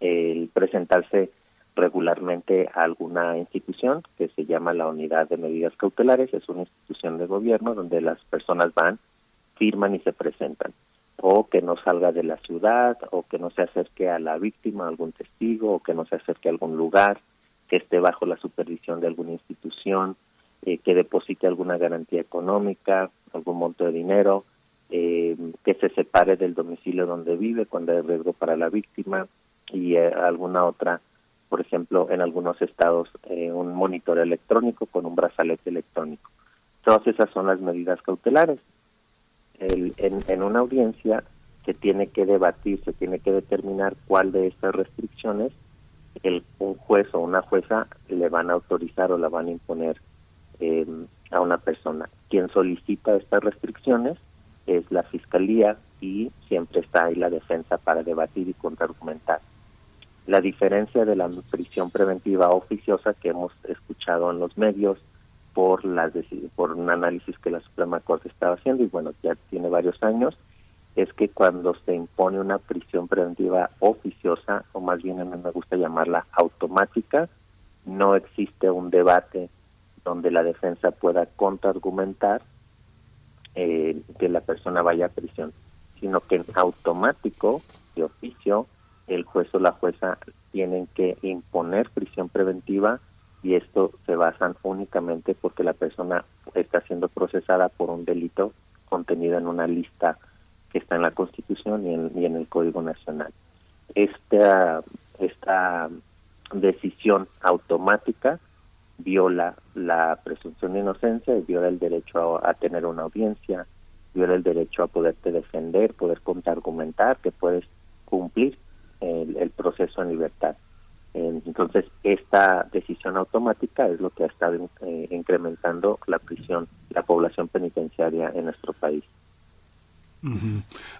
el presentarse regularmente a alguna institución que se llama la Unidad de Medidas Cautelares, es una institución de gobierno donde las personas van, firman y se presentan, o que no salga de la ciudad, o que no se acerque a la víctima, a algún testigo, o que no se acerque a algún lugar, que esté bajo la supervisión de alguna institución, eh, que deposite alguna garantía económica, algún monto de dinero, eh, que se separe del domicilio donde vive cuando hay riesgo para la víctima y eh, alguna otra, por ejemplo, en algunos estados, eh, un monitor electrónico con un brazalete electrónico. Todas esas son las medidas cautelares. El, en, en una audiencia se tiene que debatir, se tiene que determinar cuál de estas restricciones el, un juez o una jueza le van a autorizar o la van a imponer eh, a una persona. Quien solicita estas restricciones es la fiscalía y siempre está ahí la defensa para debatir y contraargumentar. La diferencia de la prisión preventiva oficiosa que hemos escuchado en los medios por las por un análisis que la Suprema Corte estaba haciendo y bueno ya tiene varios años es que cuando se impone una prisión preventiva oficiosa o más bien a mí me gusta llamarla automática no existe un debate donde la defensa pueda contraargumentar eh, que la persona vaya a prisión, sino que en automático, de oficio, el juez o la jueza tienen que imponer prisión preventiva y esto se basan únicamente porque la persona está siendo procesada por un delito contenido en una lista que está en la Constitución y en, y en el Código Nacional. Esta, esta decisión automática viola la presunción de inocencia viola el derecho a, tener una audiencia, viola el derecho a poderte defender, poder contraargumentar, que puedes cumplir el, proceso en libertad. Entonces, esta decisión automática es lo que ha estado eh, incrementando la prisión, la población penitenciaria en nuestro país.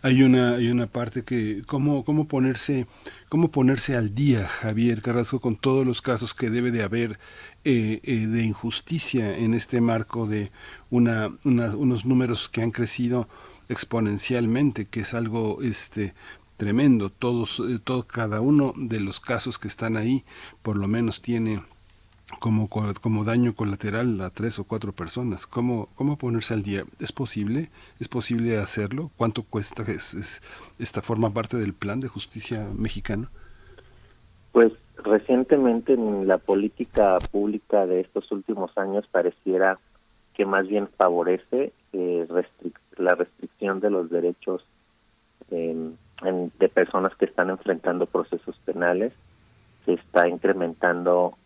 Hay una hay una parte que cómo cómo ponerse cómo ponerse al día Javier Carrasco con todos los casos que debe de haber eh, eh, de injusticia en este marco de una, una- unos números que han crecido exponencialmente que es algo este tremendo todos eh, todo cada uno de los casos que están ahí por lo menos tiene como, co- como daño colateral a tres o cuatro personas. ¿Cómo, ¿Cómo ponerse al día? ¿Es posible? ¿Es posible hacerlo? ¿Cuánto cuesta? ¿Es, es- ¿Esta forma parte del plan de justicia mexicano?
Pues recientemente en la política pública de estos últimos años pareciera que más bien favorece eh, la restricción de los derechos de personas que están enfrentando procesos penales. Se está incrementando,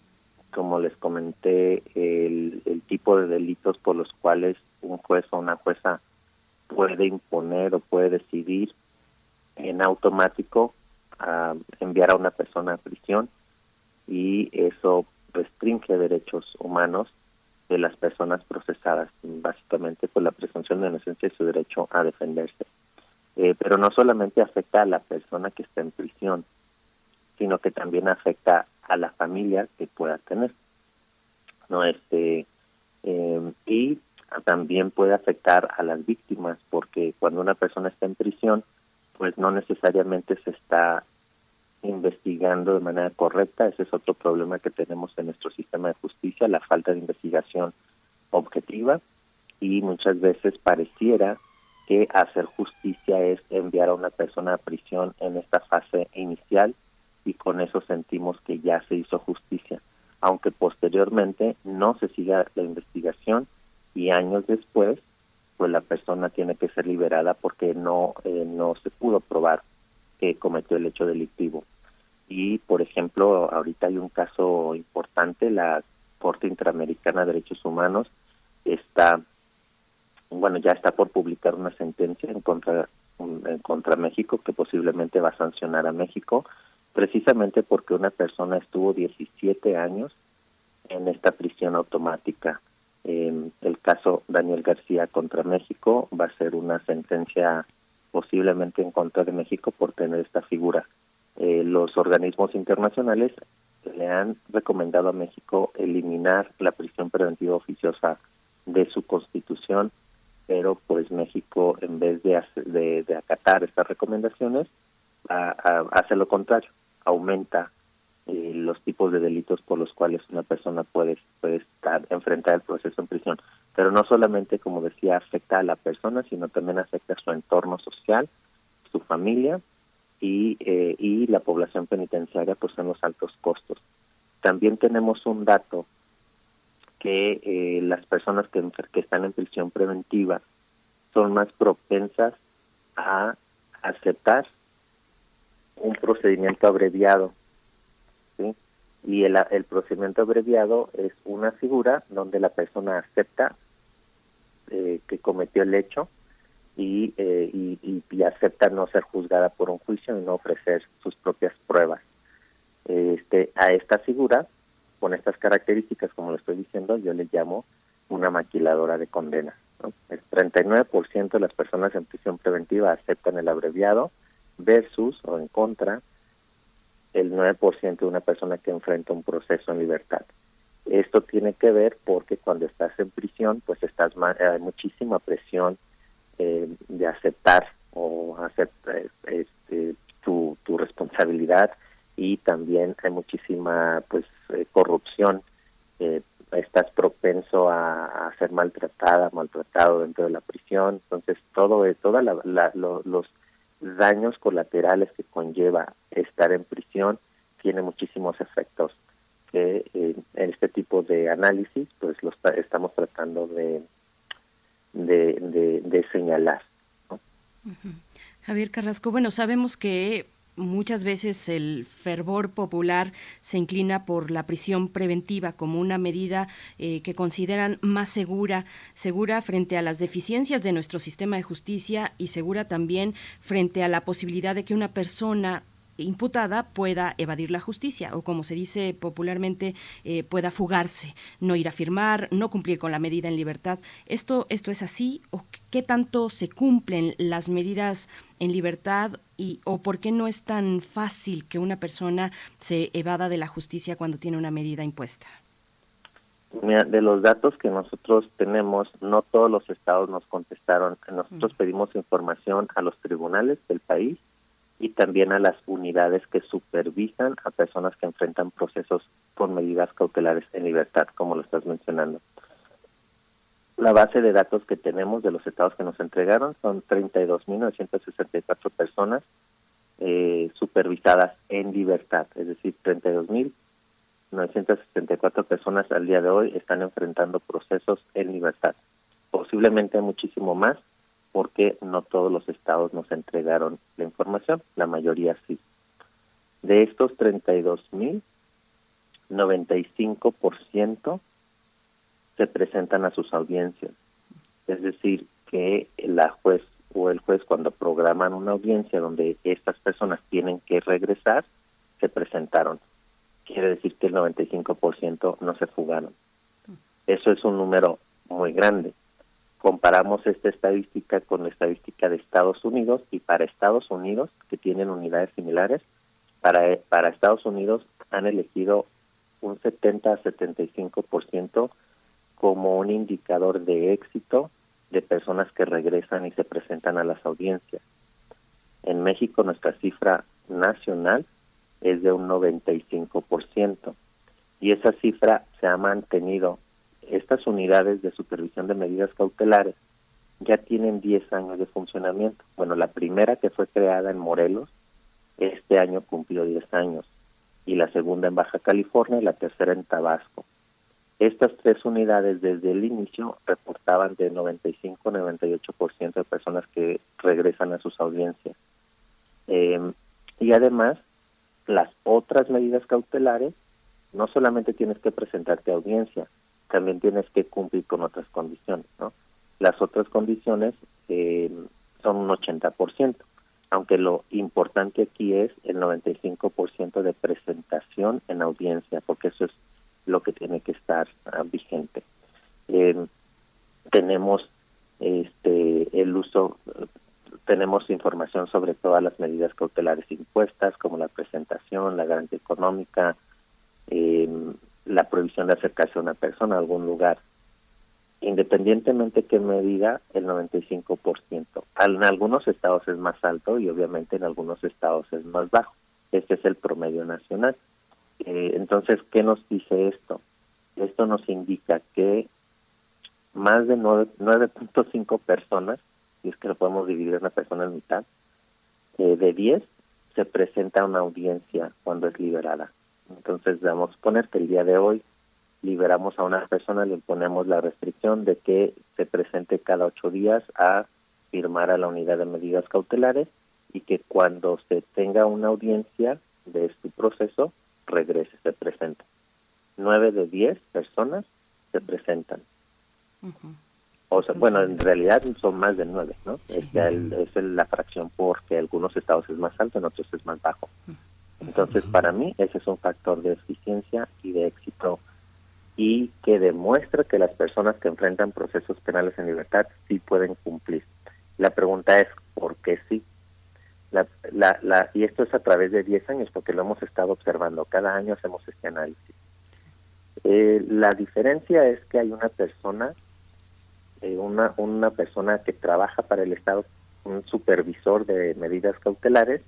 como les comenté, el, tipo de delitos por los cuales un juez o una jueza puede imponer o puede decidir en automático a enviar a una persona a prisión y eso restringe derechos humanos de las personas procesadas, básicamente por la presunción de inocencia y su derecho a defenderse. Eh, pero no solamente afecta a la persona que está en prisión, sino que también afecta a la familia que pueda tener. No este eh, y también puede afectar a las víctimas porque cuando una persona está en prisión pues no necesariamente se está investigando de manera correcta ese es otro problema que tenemos en nuestro sistema de justicia la falta de investigación objetiva y muchas veces pareciera que hacer justicia es enviar a una persona a prisión en esta fase inicial y con eso sentimos que ya se hizo justicia, aunque posteriormente no se siga la investigación y años después pues la persona tiene que ser liberada porque no eh, no se pudo probar que cometió el hecho delictivo. Y por ejemplo, ahorita hay un caso importante, la Corte Interamericana de Derechos Humanos está bueno, ya está por publicar una sentencia en contra en contra México que posiblemente va a sancionar a México precisamente porque una persona estuvo 17 años en esta prisión automática. Eh, el caso Daniel García contra México va a ser una sentencia posiblemente en contra de México por tener esta figura. Eh, los organismos internacionales le han recomendado a México eliminar la prisión preventiva oficiosa de su constitución, pero pues México en vez de, de, acatar estas recomendaciones hace lo contrario, aumenta eh, los tipos de delitos por los cuales una persona puede, puede estar enfrentar el proceso en prisión. Pero no solamente, como decía, afecta a la persona, sino también afecta a su entorno social, su familia y, eh, y la población penitenciaria, pues en los altos costos. También tenemos un dato que eh, las personas que, que están en prisión preventiva son más propensas a aceptar un procedimiento abreviado. Y el, el procedimiento abreviado es una figura donde la persona acepta eh, que cometió el hecho y, eh, y, y- y acepta no ser juzgada por un juicio y no ofrecer sus propias pruebas. Este, a esta figura, con estas características, como lo estoy diciendo, yo le llamo una maquiladora de condena. ¿no? El 39% de las personas en prisión preventiva aceptan el abreviado versus o en contra el 9% de una persona que enfrenta un proceso en libertad. Esto tiene que ver porque cuando estás en prisión, pues estás hay muchísima presión eh, de aceptar o aceptar este, tu, tu responsabilidad y también hay muchísima pues eh, corrupción. Eh, estás propenso a, ser maltratada, maltratado dentro de la prisión. Entonces, todo, todos los daños colaterales que conlleva estar en prisión tiene muchísimos efectos que eh, en este tipo de análisis pues lo estamos tratando de, de, de, señalar.
Javier Carrasco, bueno, sabemos que muchas veces el fervor popular se inclina por la prisión preventiva como una medida eh, que consideran más segura, segura frente a las deficiencias de nuestro sistema de justicia y segura también frente a la posibilidad de que una persona imputada pueda evadir la justicia o como se dice popularmente eh, pueda fugarse, no ir a firmar, no cumplir con la medida en libertad. ¿Esto, esto es así o qué tanto se cumplen las medidas en libertad y o por qué no es tan fácil que una persona se evada de la justicia cuando tiene una medida impuesta?
Mira, de los datos que nosotros tenemos, no todos los estados nos contestaron. Nosotros pedimos información a los tribunales del país y también a las unidades que supervisan a personas que enfrentan procesos con medidas cautelares en libertad, como lo estás mencionando. La base de datos que tenemos de los estados que nos entregaron son 32.964 personas eh, supervisadas en libertad, es decir, 32.964 personas al día de hoy están enfrentando procesos en libertad. Posiblemente muchísimo más porque no todos los estados nos entregaron la información, la mayoría sí. De estos 32 mil, 95% se presentan a sus audiencias. Es decir, que la juez o el juez cuando programan una audiencia donde estas personas tienen que regresar, se presentaron. Quiere decir que el 95% no se fugaron. Eso es un número muy grande comparamos esta estadística con la estadística de Estados Unidos y para Estados Unidos, que tienen unidades similares, para, para Estados Unidos han elegido un 70 a 75% como un indicador de éxito de personas que regresan y se presentan a las audiencias. En México nuestra cifra nacional es de un 95% y esa cifra se ha mantenido estas unidades de supervisión de medidas cautelares ya tienen 10 años de funcionamiento. Bueno, la primera que fue creada en Morelos, este año cumplió 10 años, y la segunda en Baja California y la tercera en Tabasco. Estas tres unidades desde el inicio reportaban de 95-98% de personas que regresan a sus audiencias. Eh, y además, las otras medidas cautelares, no solamente tienes que presentarte a audiencia, también tienes que cumplir con otras condiciones, ¿no? Las otras condiciones eh, son un 80%, aunque lo importante aquí es el 95% de presentación en audiencia, porque eso es lo que tiene que estar ah, vigente. Eh, tenemos este el uso tenemos información sobre todas las medidas cautelares impuestas como la presentación, la garantía económica, eh, la prohibición de acercarse a una persona a algún lugar, independientemente que me diga el 95%. En algunos estados es más alto y obviamente en algunos estados es más bajo. Este es el promedio nacional. Eh, entonces, ¿qué nos dice esto? Esto nos indica que más de 9.5 personas, y es que lo podemos dividir una persona en mitad, eh, de 10 se presenta una audiencia cuando es liberada. Entonces, vamos a poner que el día de hoy liberamos a una persona, le ponemos la restricción de que se presente cada ocho días a firmar a la unidad de medidas cautelares y que cuando se tenga una audiencia de este proceso, regrese, se presente. Nueve de diez personas se presentan. O sea, bueno, en realidad son más de nueve, ¿no? Es, es la fracción porque algunos estados es más alto, en otros es más bajo. Entonces, para mí, ese es un factor de eficiencia y de éxito y que demuestra que las personas que enfrentan procesos penales en libertad sí pueden cumplir. La pregunta es, ¿por qué sí? La, la, la, y esto es a través de 10 años, porque lo hemos estado observando. Cada año hacemos este análisis. Eh, la diferencia es que hay una persona, eh, una, una persona que trabaja para el Estado, un supervisor de medidas cautelares,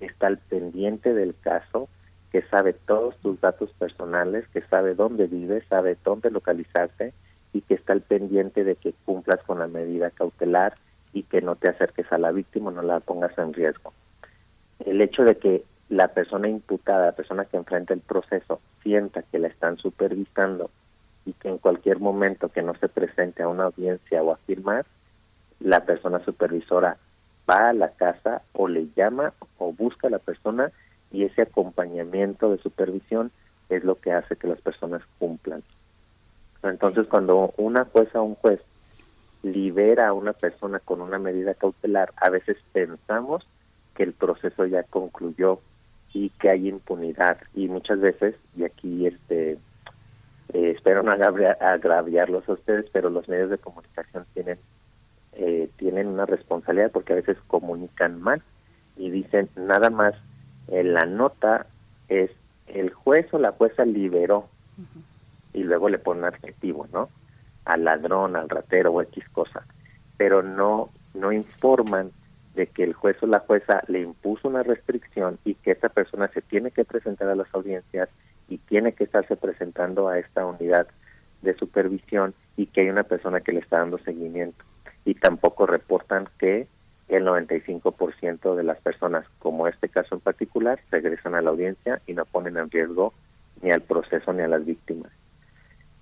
está al pendiente del caso que sabe todos tus datos personales, que sabe dónde vives, sabe dónde localizarte y que está al pendiente de que cumplas con la medida cautelar y que no te acerques a la víctima, no la pongas en riesgo. El hecho de que la persona imputada, la persona que enfrenta el proceso, sienta que la están supervisando y que en cualquier momento que no se presente a una audiencia o a firmar, la persona supervisora va a la casa o le llama o busca a la persona y ese acompañamiento de supervisión es lo que hace que las personas cumplan. Entonces, cuando una jueza o un juez libera a una persona con una medida cautelar, a veces pensamos que el proceso ya concluyó y que hay impunidad. Y muchas veces y aquí este eh, espero no agraviarlos a ustedes pero los medios de comunicación tienen eh, tienen una responsabilidad porque a veces comunican mal y dicen nada más en la nota es el juez o la jueza liberó y luego le ponen adjetivo no al ladrón al ratero o x cosa pero no no informan de que el juez o la jueza le impuso una restricción y que esa persona se tiene que presentar a las audiencias y tiene que estarse presentando a esta unidad de supervisión y que hay una persona que le está dando seguimiento. Y tampoco reportan que el 95% de las personas, como este caso en particular, regresan a la audiencia y no ponen en riesgo ni al proceso ni a las víctimas.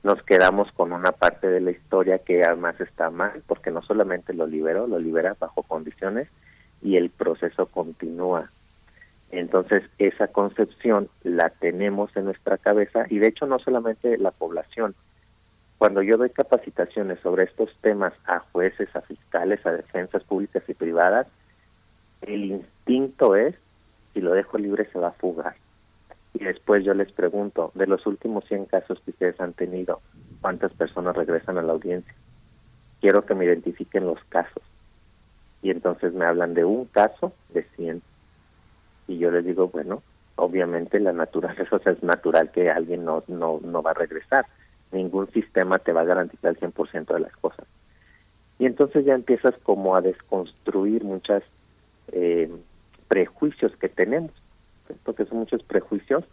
Nos quedamos con una parte de la historia que además está mal, porque no solamente lo liberó, lo libera bajo condiciones y el proceso continúa. Entonces, esa concepción la tenemos en nuestra cabeza y de hecho no solamente la población. Cuando yo doy capacitaciones sobre estos temas a jueces, a fiscales, a defensas públicas y privadas, el instinto es, si lo dejo libre se va a fugar. Y después yo les pregunto, de los últimos 100 casos que ustedes han tenido, ¿cuántas personas regresan a la audiencia? Quiero que me identifiquen los casos y entonces me hablan de un caso de 100. Y yo les digo, bueno, obviamente la naturaleza, o sea, es natural que alguien no, no, no va a regresar. Ningún sistema te va a garantizar el 100% de las cosas. Y entonces ya empiezas como a desconstruir muchos eh, prejuicios que tenemos, porque son muchos prejuicios,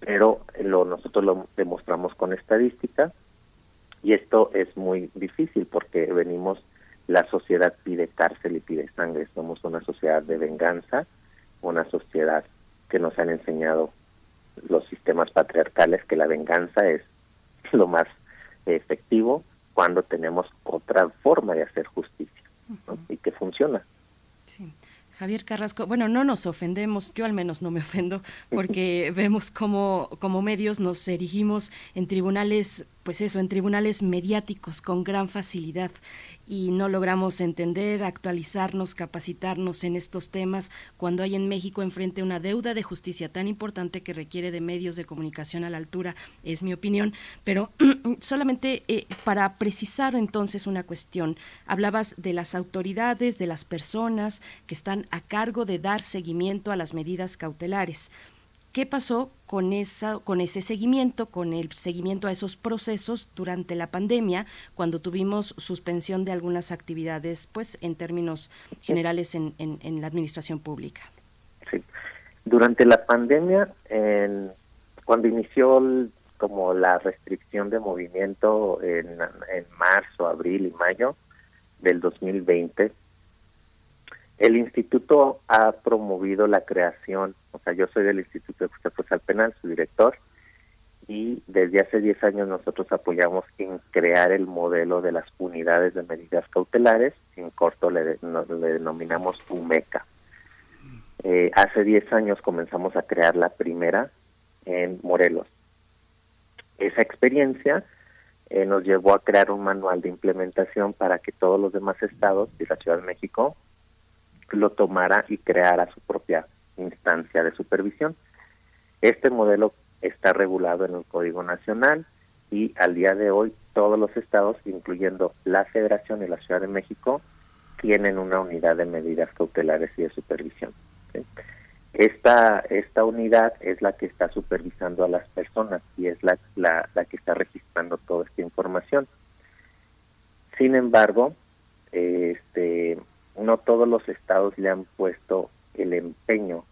pero lo, nosotros lo demostramos con estadística y esto es muy difícil porque venimos la sociedad pide cárcel y pide sangre. Somos una sociedad de venganza, una sociedad que nos han enseñado los sistemas patriarcales que la venganza es lo más efectivo cuando tenemos otra forma de hacer justicia y que funciona.
Sí. Javier Carrasco, bueno, no nos ofendemos, yo al menos no me ofendo, porque vemos cómo como medios nos erigimos en tribunales, pues eso, en tribunales mediáticos con gran facilidad y no logramos entender, actualizarnos, capacitarnos en estos temas cuando hay en México enfrente una deuda de justicia tan importante que requiere de medios de comunicación a la altura, es mi opinión. Pero solamente eh, para precisar entonces una cuestión, hablabas de las autoridades, de las personas que están a cargo de dar seguimiento a las medidas cautelares. ¿Qué pasó con, esa, con ese seguimiento, con el seguimiento a esos procesos durante la pandemia, cuando tuvimos suspensión de algunas actividades, pues en términos generales en, en, la administración pública?
Sí. Durante la pandemia, en, cuando inició como la restricción de movimiento en, en marzo, abril y mayo del 2020, el instituto ha promovido la creación, o sea, yo soy del Instituto de Justicia Procesal Penal, su director, y desde hace 10 años nosotros apoyamos en crear el modelo de las unidades de medidas cautelares, en corto le, denominamos UMECA. Eh, hace 10 años comenzamos a crear la primera en Morelos. Esa experiencia eh, nos llevó a crear un manual de implementación para que todos los demás estados y la Ciudad de México lo tomara y creara su propia instancia de supervisión. Este modelo está regulado en el Código Nacional y al día de hoy todos los estados, incluyendo la Federación y la Ciudad de México, tienen una unidad de medidas cautelares y de supervisión. Esta, esta unidad es la que está supervisando a las personas y es la, la, la que está registrando toda esta información. Sin embargo, este, no todos los estados le han puesto el empeño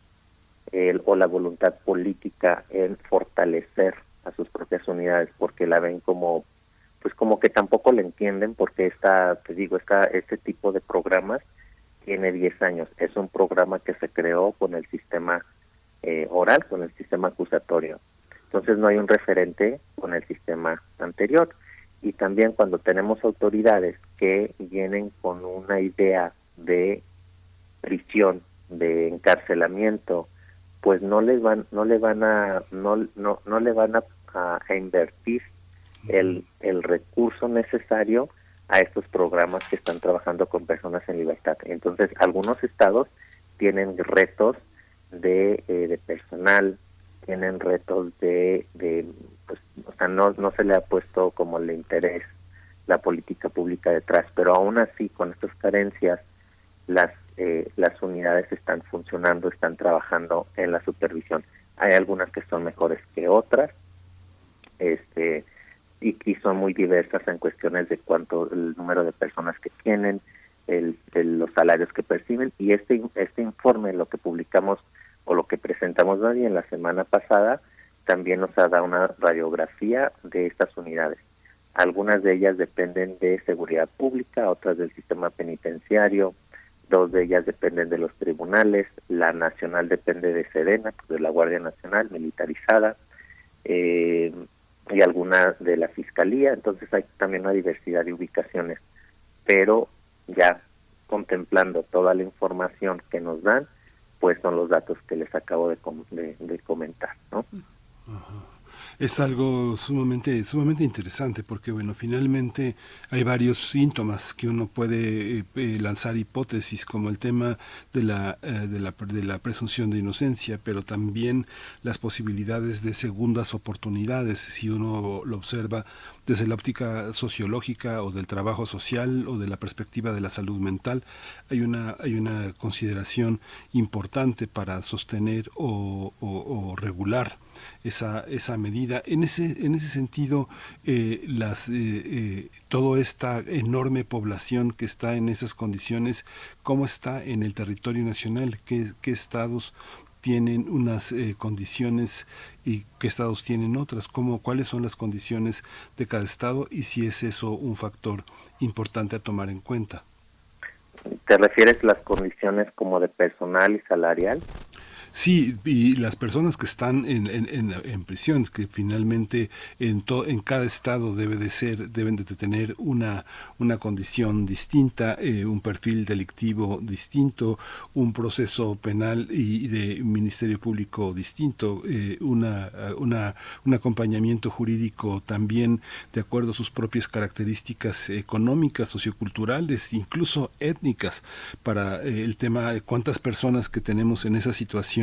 el, o la voluntad política en fortalecer a sus propias unidades porque la ven como pues como que tampoco le entienden porque esta te digo esta este tipo de programas tiene 10 años. Es un programa que se creó con el sistema eh, oral con el sistema acusatorio. Entonces no hay un referente con el sistema anterior. Y también cuando tenemos autoridades que vienen con una idea de prisión de encarcelamiento pues no les van no le van a no no no le van a, invertir el, el recurso necesario a estos programas que están trabajando con personas en libertad. Entonces, algunos estados tienen retos de, eh, de personal, tienen retos de, de pues, o sea, no, no se le ha puesto como el interés la política pública detrás, pero aún así, con estas carencias, las eh, las unidades están funcionando, están trabajando en la supervisión. Hay algunas que son mejores que otras, este y, son muy diversas en cuestiones de cuánto el número de personas que tienen, el, los salarios que perciben y este este informe lo que publicamos o lo que presentamos hoy en la semana pasada también nos ha dado una radiografía de estas unidades. Algunas de ellas dependen de seguridad pública, otras del sistema penitenciario, dos de ellas dependen de los tribunales, la nacional depende de Sedena, pues, de la Guardia Nacional militarizada, eh, y alguna de la Fiscalía, entonces hay también una diversidad de ubicaciones, pero ya contemplando toda la información que nos dan, pues son los datos que les acabo de, comentar, ¿no?
Es algo sumamente sumamente interesante porque bueno finalmente hay varios síntomas que uno puede eh, eh, lanzar hipótesis como el tema de la, eh, de la de la presunción de inocencia pero también las posibilidades de segundas oportunidades si uno lo observa desde la óptica sociológica o del trabajo social o de la perspectiva de la salud mental hay una hay una consideración importante para sostener o, regular esa, esa medida. En ese, en ese sentido, eh, eh, eh, toda esta enorme población que está en esas condiciones, ¿cómo está en el territorio nacional? ¿Qué, qué estados tienen unas eh, condiciones y qué estados tienen otras? ¿Cómo, ¿Cuáles son las condiciones de cada estado y si es eso un factor importante a tomar en cuenta?
¿Te refieres las condiciones como de personal y salarial?
Sí, y las personas que están en, en, en, prisión, que finalmente en, to, en cada estado debe de ser, deben de tener una, una condición distinta, eh, un perfil delictivo distinto, un proceso penal y, de ministerio público distinto, eh, una, una, un acompañamiento jurídico también de acuerdo a sus propias características económicas, socioculturales, incluso étnicas, para eh, el tema de cuántas personas que tenemos en esa situación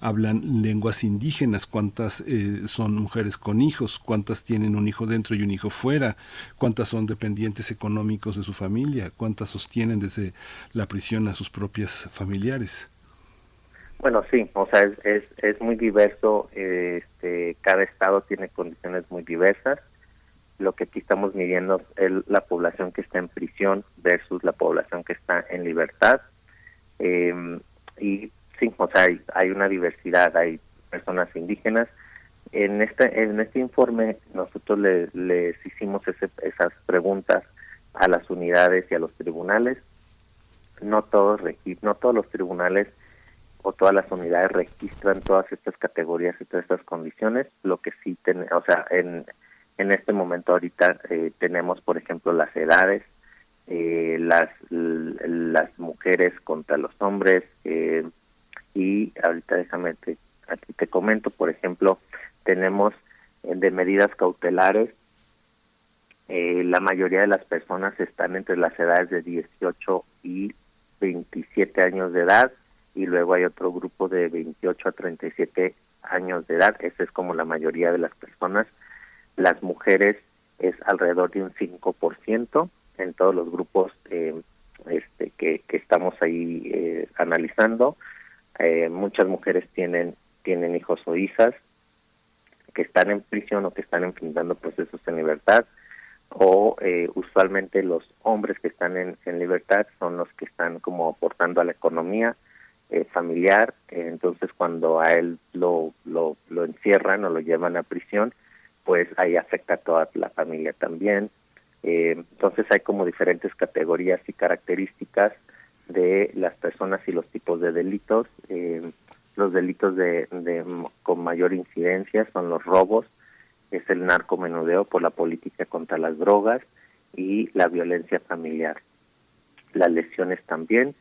hablan lenguas indígenas, cuántas eh, son mujeres con hijos, cuántas tienen un hijo dentro y un hijo fuera, cuántas son dependientes económicos de su familia, cuántas sostienen desde la prisión a sus propias familiares.
Bueno, sí, o sea, es, es, es muy diverso, este, cada estado tiene condiciones muy diversas. Lo que aquí estamos midiendo es la población que está en prisión versus la población que está en libertad. Eh, y sí, o sea, hay, hay una diversidad, hay personas indígenas. En este en este informe nosotros le, les hicimos ese, esas preguntas a las unidades y a los tribunales. No todos no todos los tribunales o todas las unidades registran todas estas categorías y todas estas condiciones. Lo que sí, ten, o sea, en en este momento ahorita eh, tenemos, por ejemplo, las edades, eh, las las mujeres contra los hombres, eh, y ahorita déjame te, aquí te comento, por ejemplo, tenemos eh, de medidas cautelares, eh, la mayoría de las personas están entre las edades de 18 y 27 años de edad y luego hay otro grupo de 28 a 37 años de edad, esa es como la mayoría de las personas. Las mujeres es alrededor de un 5% en todos los grupos eh, este, que, que estamos ahí eh, analizando. Eh, muchas mujeres tienen tienen hijos o hijas que están en prisión o que están enfrentando procesos en libertad o eh, usualmente los hombres que están en, en libertad son los que están como aportando a la economía eh, familiar, entonces cuando a él lo, lo, lo encierran o lo llevan a prisión, pues ahí afecta a toda la familia también. Eh, entonces hay como diferentes categorías y características de las personas y los tipos de delitos. Eh, los delitos de, de, con mayor incidencia son los robos, es el narcomenudeo por la política contra las drogas y la violencia familiar. Las lesiones también,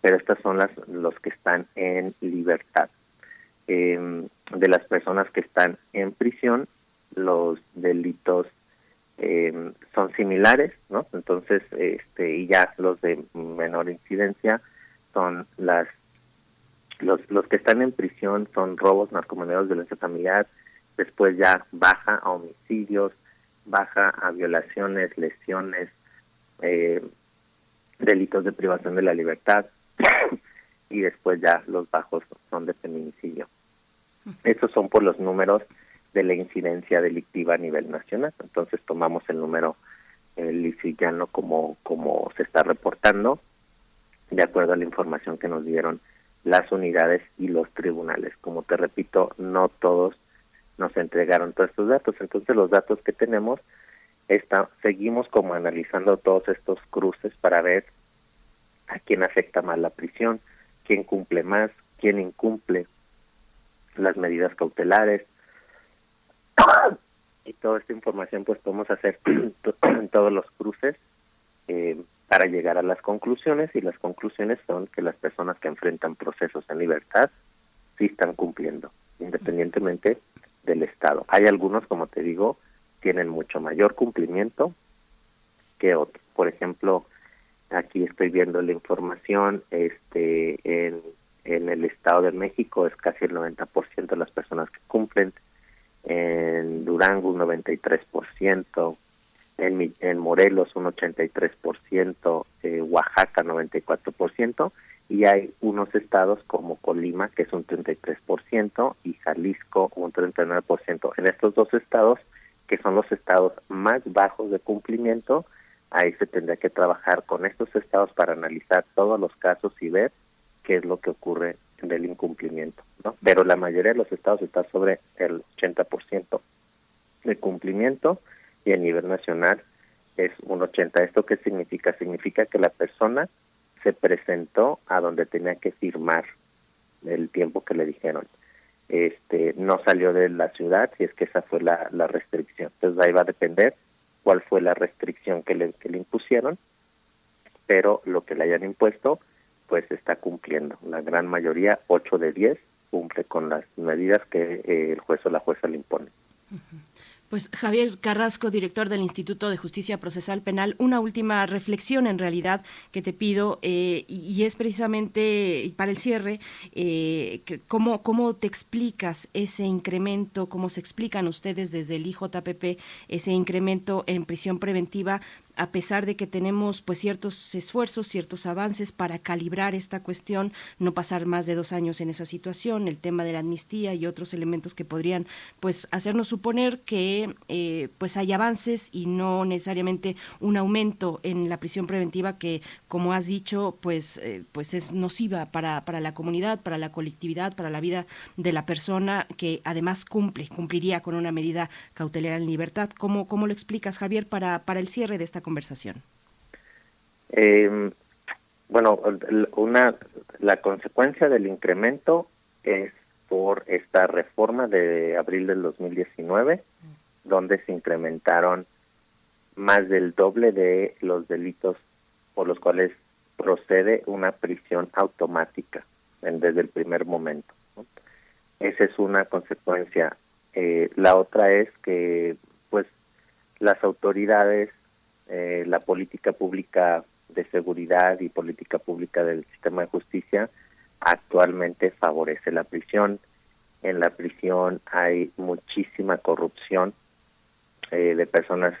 pero estas son las los que están en libertad. Eh, de las personas que están en prisión, los delitos eh, son similares, ¿no? Entonces, este, y ya los de menor incidencia son las los los que están en prisión son robos, narcomenudeo, violencia familiar, después ya baja a homicidios, baja a violaciones, lesiones, eh, delitos de privación de la libertad y después ya los bajos son de feminicidio. Estos son por los números de la incidencia delictiva a nivel nacional. Entonces tomamos el número eh, lisillano como, como se está reportando, de acuerdo a la información que nos dieron las unidades y los tribunales. Como te repito, no todos nos entregaron todos estos datos. Entonces los datos que tenemos, está, seguimos como analizando todos estos cruces para ver a quién afecta más la prisión, quién cumple más, quién incumple las medidas cautelares, y toda esta información pues podemos hacer todos los cruces eh, para llegar a las conclusiones y las conclusiones son que las personas que enfrentan procesos en libertad sí están cumpliendo independientemente del estado. Hay algunos como te digo tienen mucho mayor cumplimiento que otros. Por ejemplo aquí estoy viendo la información este en el estado de México es casi el 90% de las personas que cumplen en Durango un 93%, en, en Morelos un 83%, eh, Oaxaca 94%, y hay unos estados como Colima, que es un 33%, y Jalisco un 39%. En estos dos estados, que son los estados más bajos de cumplimiento, ahí se tendría que trabajar con estos estados para analizar todos los casos y ver qué es lo que ocurre del incumplimiento, ¿no? Pero la mayoría de los estados está sobre el 80% de cumplimiento y a nivel nacional es un 80. ¿Esto qué significa? Significa que la persona se presentó a donde tenía que firmar el tiempo que le dijeron. Este, no salió de la ciudad si es que esa fue la, restricción. Entonces ahí va a depender cuál fue la restricción que le, que le impusieron, pero lo que le hayan impuesto pues está cumpliendo. La gran mayoría, 8 de 10, cumple con las medidas que eh, el juez o la jueza le impone.
Pues Javier Carrasco, director del Instituto de Justicia Procesal Penal, una última reflexión en realidad que te pido eh, y es precisamente para el cierre, eh, ¿cómo, ¿cómo te explicas ese incremento, cómo se explican ustedes desde el IJPP ese incremento en prisión preventiva a pesar de que tenemos pues ciertos esfuerzos, ciertos avances para calibrar esta cuestión, no pasar más de dos años en esa situación, el tema de la amnistía y otros elementos que podrían pues hacernos suponer que eh, pues hay avances y no necesariamente un aumento en la prisión preventiva que como has dicho pues eh, pues es nociva para, para la comunidad, para la colectividad, para la vida de la persona que además cumple, cumpliría con una medida cautelar en libertad. ¿Cómo, cómo lo explicas Javier para, para el cierre de esta conversación?
Eh, bueno, una la consecuencia del incremento es por esta reforma de abril del 2019, donde se incrementaron más del doble de los delitos por los cuales procede una prisión automática en, desde el primer momento. Esa es una consecuencia. Eh, la otra es que, pues, las autoridades eh, la política pública de seguridad y política pública del sistema de justicia actualmente favorece la prisión. En la prisión hay muchísima corrupción eh, de personas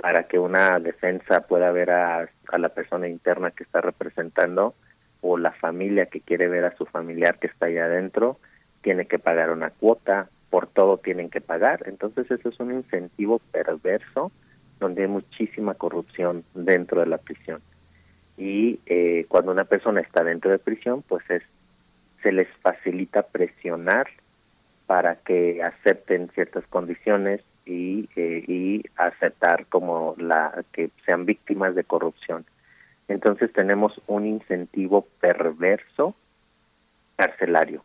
para que una defensa pueda ver a, a la persona interna que está representando o la familia que quiere ver a su familiar que está ahí adentro, tiene que pagar una cuota, por todo tienen que pagar. Entonces eso es un incentivo perverso donde hay muchísima corrupción dentro de la prisión. Y eh, cuando una persona está dentro de prisión, pues es se les facilita presionar para que acepten ciertas condiciones y, eh, y aceptar como la que sean víctimas de corrupción. Entonces tenemos un incentivo perverso carcelario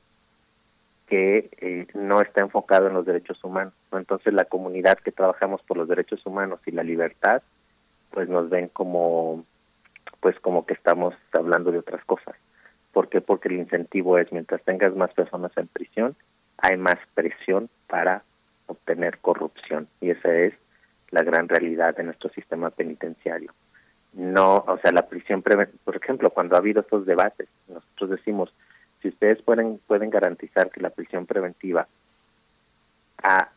que eh, no está enfocado en los derechos humanos. Entonces la comunidad que trabajamos por los derechos humanos y la libertad, pues nos ven como, pues como que estamos hablando de otras cosas. ¿Por qué? Porque el incentivo es mientras tengas más personas en prisión, hay más presión para obtener corrupción y esa es la gran realidad de nuestro sistema penitenciario. No, o sea, la prisión por ejemplo, cuando ha habido estos debates, nosotros decimos, si ustedes pueden pueden garantizar que la prisión preventiva ha,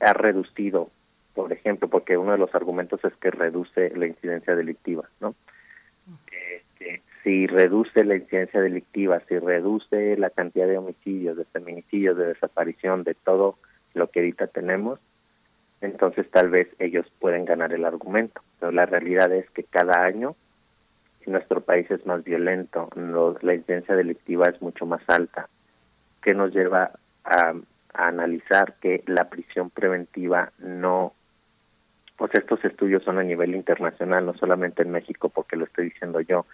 ha reducido, por ejemplo, porque uno de los argumentos es que reduce la incidencia delictiva, ¿no? Este, si reduce la incidencia delictiva, si reduce la cantidad de homicidios, de feminicidios, de desaparición, de todo lo que ahorita tenemos, entonces tal vez ellos pueden ganar el argumento. Pero la realidad es que cada año nuestro país es más violento, la incidencia delictiva es mucho más alta, que nos lleva a, a analizar que la prisión preventiva no pues estos estudios son a nivel internacional, no solamente en México, porque lo estoy diciendo yo,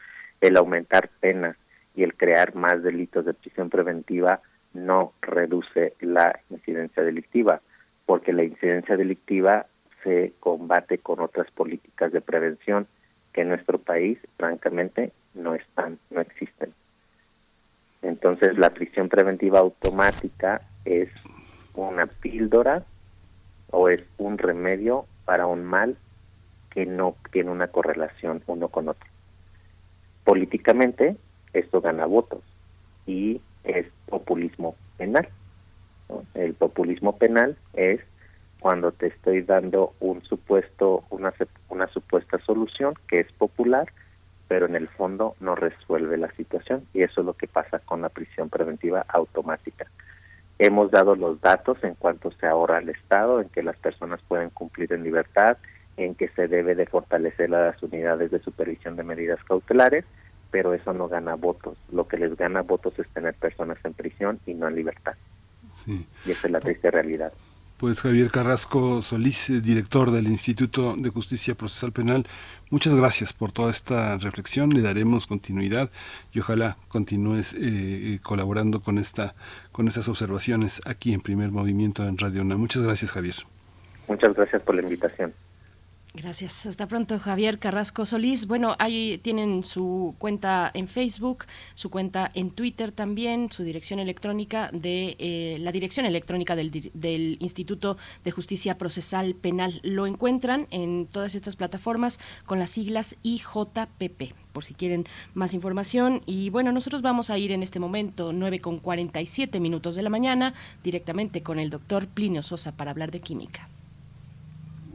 el aumentar penas y el crear más delitos de prisión preventiva no reduce la incidencia delictiva, porque la incidencia delictiva se combate con otras políticas de prevención que en nuestro país, francamente, no están, no existen. Entonces, la prisión preventiva automática es una píldora o es un remedio para un mal que no tiene una correlación uno con otro. Políticamente, esto gana votos y es populismo penal. El populismo penal es cuando te estoy dando un supuesto, una, una supuesta solución que es popular, pero en el fondo no resuelve la situación y eso es lo que pasa con la prisión preventiva automática. Hemos dado los datos en cuanto se ahorra al Estado, en que las personas pueden cumplir en libertad, en que se debe de fortalecer las unidades de supervisión de medidas cautelares, pero eso no gana votos. Lo que les gana votos es tener personas en prisión y no en libertad.
Sí.
Y esa es la triste realidad.
Pues Javier Carrasco Solís, eh, director del Instituto de Justicia Procesal Penal, muchas gracias por toda esta reflexión. Le daremos continuidad y ojalá continúes eh, eh, colaborando con esta, con estas observaciones aquí en Primer Movimiento en Radio Una. Muchas gracias, Javier.
Muchas gracias por la invitación.
Gracias. Hasta pronto, Javier Carrasco Solís. Bueno, ahí tienen su cuenta en Facebook, su cuenta en Twitter también, su dirección electrónica de eh, la dirección electrónica del, del, Instituto de Justicia Procesal Penal. Lo encuentran en todas estas plataformas con las siglas IJPP por si quieren más información. Y bueno, nosotros vamos a ir en este momento, 9 con 47 minutos de la mañana, directamente con el doctor Plinio Sosa para hablar de química.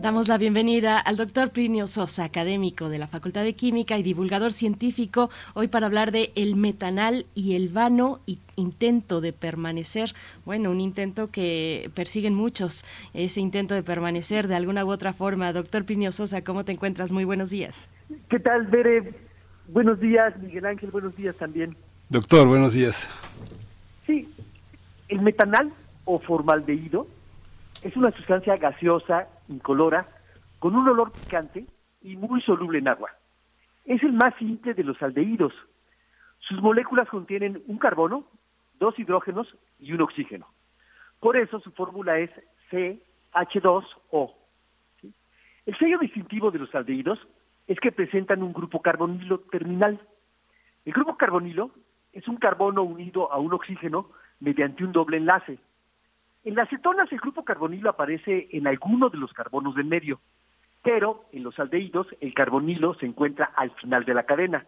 Damos la bienvenida al doctor Plinio Sosa, académico de la Facultad de Química y divulgador científico, hoy para hablar de el metanal y el vano y intento de permanecer. Bueno, un intento que persiguen muchos, ese intento de permanecer de alguna u otra forma. Doctor Plinio Sosa, ¿cómo te encuentras? Muy buenos días.
¿Qué tal, Bere? Buenos días, Miguel Ángel, buenos días también.
Doctor, buenos días.
Sí, el metanal o formaldehído es una sustancia gaseosa, incolora, con un olor picante y muy soluble en agua. Es el más simple de los aldehídos. Sus moléculas contienen un carbono, dos hidrógenos y un oxígeno. Por eso su fórmula es CH2O. El sello distintivo de los aldehídos es que presentan un grupo carbonilo terminal. El grupo carbonilo es un carbono unido a un oxígeno mediante un doble enlace. En las cetonas el grupo carbonilo aparece en alguno de los carbonos del medio, pero en los aldehídos el carbonilo se encuentra al final de la cadena.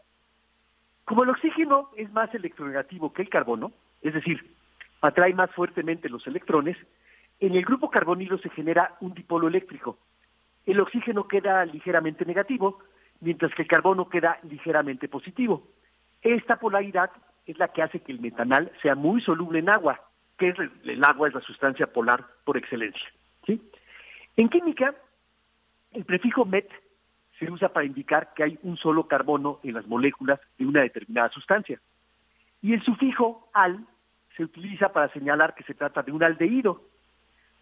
Como el oxígeno es más electronegativo que el carbono, es decir, atrae más fuertemente los electrones, en el grupo carbonilo se genera un dipolo eléctrico. El oxígeno queda ligeramente negativo, mientras que el carbono queda ligeramente positivo. Esta polaridad es la que hace que el metanal sea muy soluble en agua, que es el, agua es la sustancia polar por excelencia. En química, el prefijo met se usa para indicar que hay un solo carbono en las moléculas de una determinada sustancia. Y el sufijo al se utiliza para señalar que se trata de un aldehído.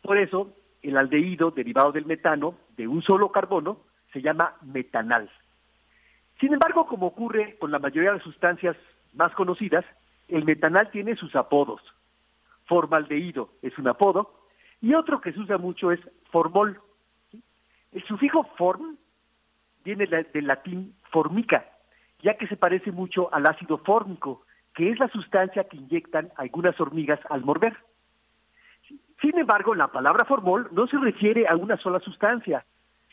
Por eso, el aldehído derivado del metano de un solo carbono se llama metanal. Sin embargo, como ocurre con la mayoría de las sustancias más conocidas, el metanal tiene sus apodos. Formaldehído es un apodo y otro que se usa mucho es formol. El sufijo form viene del latín formica, ya que se parece mucho al ácido fórmico, que es la sustancia que inyectan algunas hormigas al morder. Sin embargo, la palabra formol no se refiere a una sola sustancia,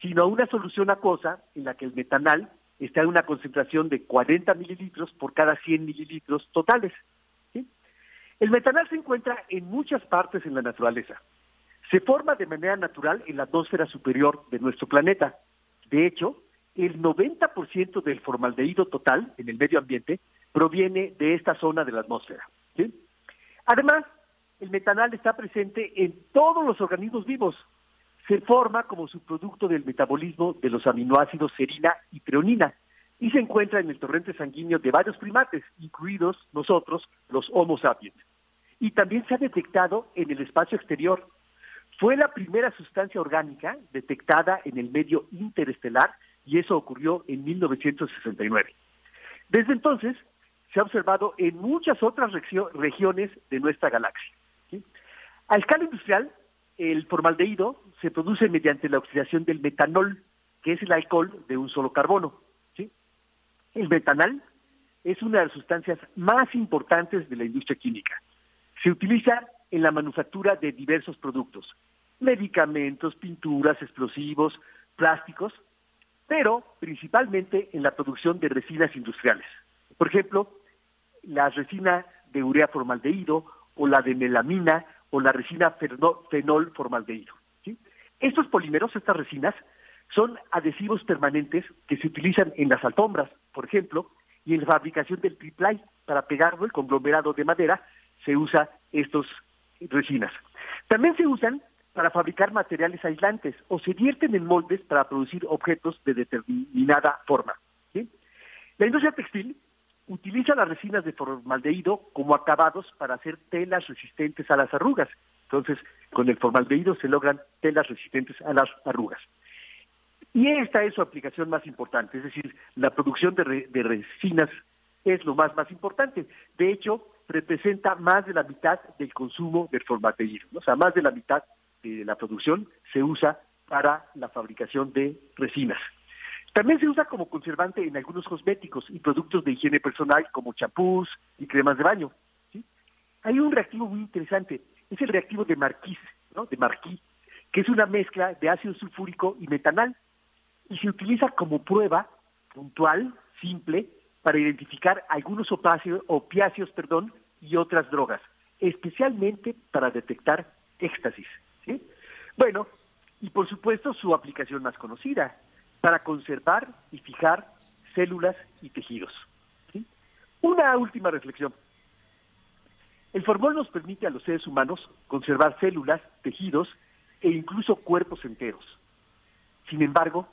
sino a una solución acuosa en la que el metanal está en una concentración de 40 mililitros por cada 100 mililitros totales. El metanal se encuentra en muchas partes en la naturaleza. Se forma de manera natural en la atmósfera superior de nuestro planeta. De hecho, el 90% del formaldehído total en el medio ambiente proviene de esta zona de la atmósfera. Además, el metanal está presente en todos los organismos vivos. Se forma como subproducto del metabolismo de los aminoácidos serina y treonina y se encuentra en el torrente sanguíneo de varios primates, incluidos nosotros, los Homo sapiens. Y también se ha detectado en el espacio exterior. Fue la primera sustancia orgánica detectada en el medio interestelar y eso ocurrió en 1969. Desde entonces, se ha observado en muchas otras regio- regiones de nuestra galaxia. ¿sí? A escala industrial, el formaldehído se produce mediante la oxidación del metanol, que es el alcohol de un solo carbono. El metanal es una de las sustancias más importantes de la industria química. Se utiliza en la manufactura de diversos productos, medicamentos, pinturas, explosivos, plásticos, pero principalmente en la producción de resinas industriales. Por ejemplo, la resina de urea formaldehído o la de melamina o la resina fenol formaldehído. Estos polímeros, estas resinas, son adhesivos permanentes que se utilizan en las alfombras, por ejemplo, y en la fabricación del triplay para pegarlo, el conglomerado de madera, se usa estos resinas. También se usan para fabricar materiales aislantes o se vierten en moldes para producir objetos de determinada forma. La industria textil utiliza las resinas de formaldehído como acabados para hacer telas resistentes a las arrugas. Entonces, con el formaldehído se logran telas resistentes a las arrugas. Y esta es su aplicación más importante, es decir, la producción de, re- de resinas es lo más, más importante. De hecho, representa más de la mitad del consumo del formaldehído. ¿no? O sea, más de la mitad de la producción se usa para la fabricación de resinas. También se usa como conservante en algunos cosméticos y productos de higiene personal como champús y cremas de baño. ¿sí? Hay un reactivo muy interesante, es el reactivo de Marquis, ¿no? de Marquis, que es una mezcla de ácido sulfúrico y metanal y se utiliza como prueba puntual, simple, para identificar algunos opiáceos, opiáceos perdón, y otras drogas, especialmente para detectar éxtasis. ¿sí? Bueno, y por supuesto su aplicación más conocida, para conservar y fijar células y tejidos. ¿sí? Una última reflexión. El formol nos permite a los seres humanos conservar células, tejidos e incluso cuerpos enteros. Sin embargo,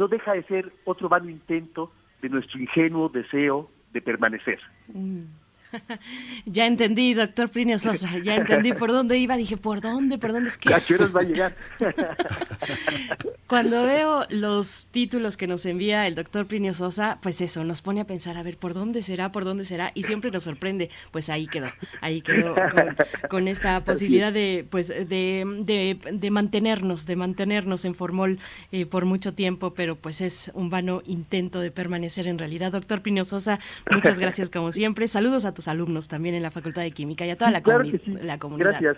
no deja de ser otro vano intento de nuestro ingenuo deseo de permanecer.
Mm. Ya entendí, doctor Plinio Sosa, ya entendí por dónde iba. Dije, ¿por dónde? ¿Por dónde es que?
¿A qué horas va a llegar?
Cuando veo los títulos que nos envía el doctor Plinio Sosa, pues eso, nos pone a pensar, a ver, ¿por dónde será? ¿Por dónde será? Y siempre nos sorprende. Pues ahí quedó, ahí quedó con, con esta posibilidad de, pues, de, de, de mantenernos, de mantenernos en Formol eh, por mucho tiempo, pero pues es un vano intento de permanecer en realidad. Doctor Plinio Sosa, muchas gracias como siempre. Saludos a tus alumnos también en la Facultad de Química y a toda la,
Claro
comuni-
que sí.
la comunidad.
Gracias.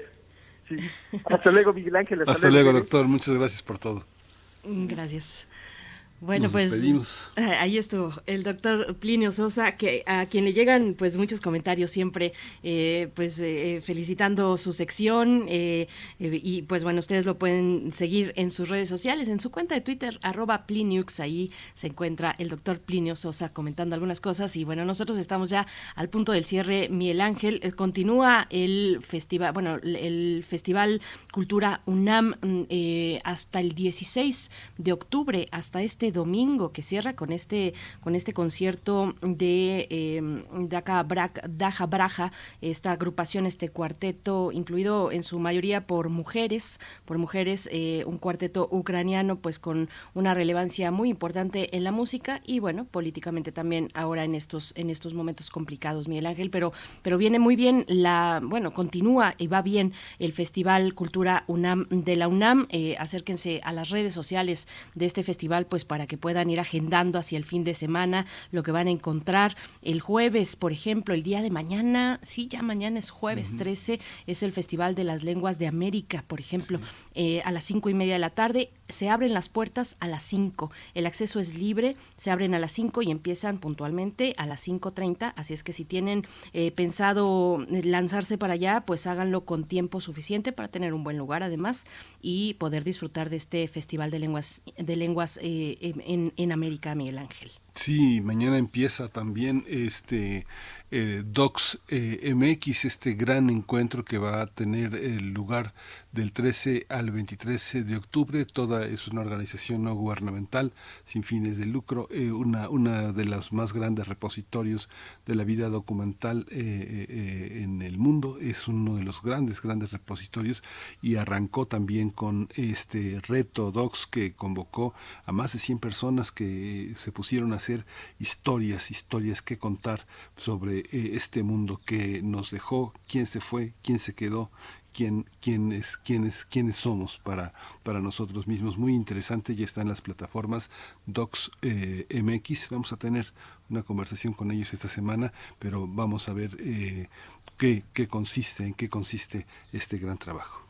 Sí. Hasta luego, Miguel Ángel.
Hasta luego, doctor. Muchas gracias por todo.
Gracias. Bueno,
Nos
pues
despedimos.
eh, ahí estuvo el doctor Plinio Sosa, que a quien le llegan pues muchos comentarios siempre, eh, pues eh, felicitando su sección eh, y pues bueno, ustedes lo pueden seguir en sus redes sociales, en su cuenta de Twitter, arroba Pliniux, ahí se encuentra el doctor Plinio Sosa comentando algunas cosas y bueno, nosotros estamos ya al punto del cierre, Miguel Ángel, continúa el festival, bueno, el Festival Cultura UNAM mm, eh, hasta el 16 de octubre, hasta este domingo que cierra con este con este concierto de eh, Daca Bra- Daja Braja, esta agrupación, este cuarteto, incluido en su mayoría por mujeres, por mujeres, eh, un cuarteto ucraniano, pues con una relevancia muy importante en la música y bueno, políticamente también ahora en estos en estos momentos complicados, Miguel Ángel, pero pero viene muy bien la, bueno, continúa y va bien el Festival Cultura UNAM de la UNAM. Eh, acérquense a las redes sociales de este festival, pues para que puedan ir agendando hacia el fin de semana lo que van a encontrar. El jueves, por ejemplo, el día de mañana, sí, ya mañana es jueves 13, es el Festival de las Lenguas de América, por ejemplo, eh, a las cinco y media de la tarde. Se abren las puertas a las 5. El acceso es libre, se abren a las 5 y empiezan puntualmente a las 5.30. Así es que si tienen eh, pensado lanzarse para allá, pues háganlo con tiempo suficiente para tener un buen lugar además y poder disfrutar de este Festival de Lenguas, de lenguas eh, en, en América, Miguel Ángel.
Sí, mañana empieza también este eh, Docs eh, MX, este gran encuentro que va a tener el lugar del 13 al 23 de octubre. Toda es una organización no gubernamental sin fines de lucro, eh, una, una de los más grandes repositorios de la vida documental eh, eh, en el mundo. Es uno de los grandes, grandes repositorios y arrancó también con este reto Docs que convocó a más de 100 personas que se pusieron a hacer historias, historias que contar sobre este mundo que nos dejó, quién se fue, quién se quedó, quién, quién es, quiénes, quiénes somos para, para nosotros mismos. Muy interesante, ya está en las plataformas Docs eh, MX. Vamos a tener una conversación con ellos esta semana, pero vamos a ver eh, qué, qué consiste, en qué consiste este gran trabajo.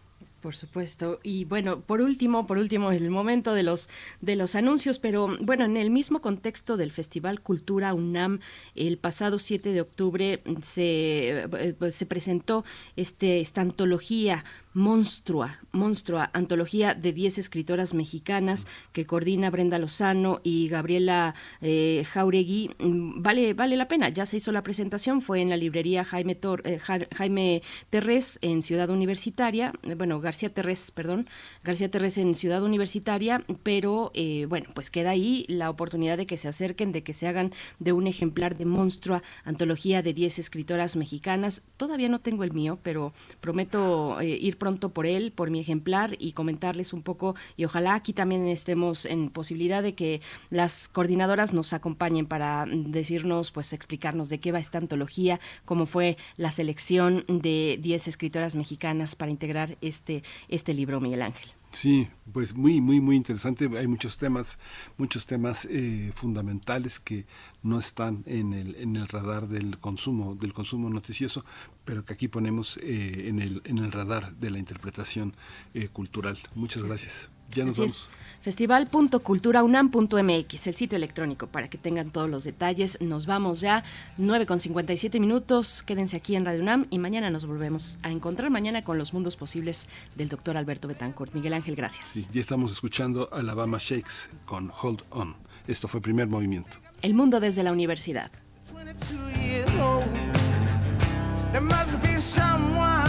Por supuesto. Y bueno, por último, por último, el momento de los de los anuncios, pero bueno, en el mismo contexto del Festival Cultura UNAM, el pasado 7 de octubre se, eh, se presentó este, esta antología Monstrua, Monstrua, antología de 10 escritoras mexicanas que coordina Brenda Lozano y Gabriela eh, Jauregui. Mm, Vale, vale la pena, ya se hizo la presentación, fue en la librería Jaime, Tor- eh, Ja- Jaime Terrés en Ciudad Universitaria, bueno, García Terrés, perdón, García Terrés en Ciudad Universitaria, pero eh, bueno, pues queda ahí la oportunidad de que se acerquen, de que se hagan de un ejemplar de Monstrua, antología de 10 escritoras mexicanas. Todavía no tengo el mío, pero prometo eh, ir pronto por él, por mi ejemplar y comentarles un poco y ojalá aquí también estemos en posibilidad de que las coordinadoras nos acompañen para decirnos, pues explicarnos de qué va esta antología, cómo fue la selección de 10 escritoras mexicanas para integrar este, este libro, Miguel Ángel.
Sí, pues muy, muy, muy interesante. Hay muchos temas, muchos temas eh, fundamentales que no están en el, en el radar del consumo, del consumo noticioso, pero que aquí ponemos eh, en, el, en el radar de la interpretación eh, cultural. Muchas gracias. Ya nos
Así
vamos.
es. Festival.culturaunam.mx, el sitio electrónico, para que tengan todos los detalles. Nos vamos ya, 9 con 57 minutos. Quédense aquí en Radio UNAM y mañana nos volvemos a encontrar mañana con los mundos posibles del doctor Alberto Betancourt. Miguel Ángel, gracias.
Sí, ya estamos escuchando Alabama Shakes con Hold On. Esto fue primer movimiento.
El mundo desde la universidad.
years old. There must be someone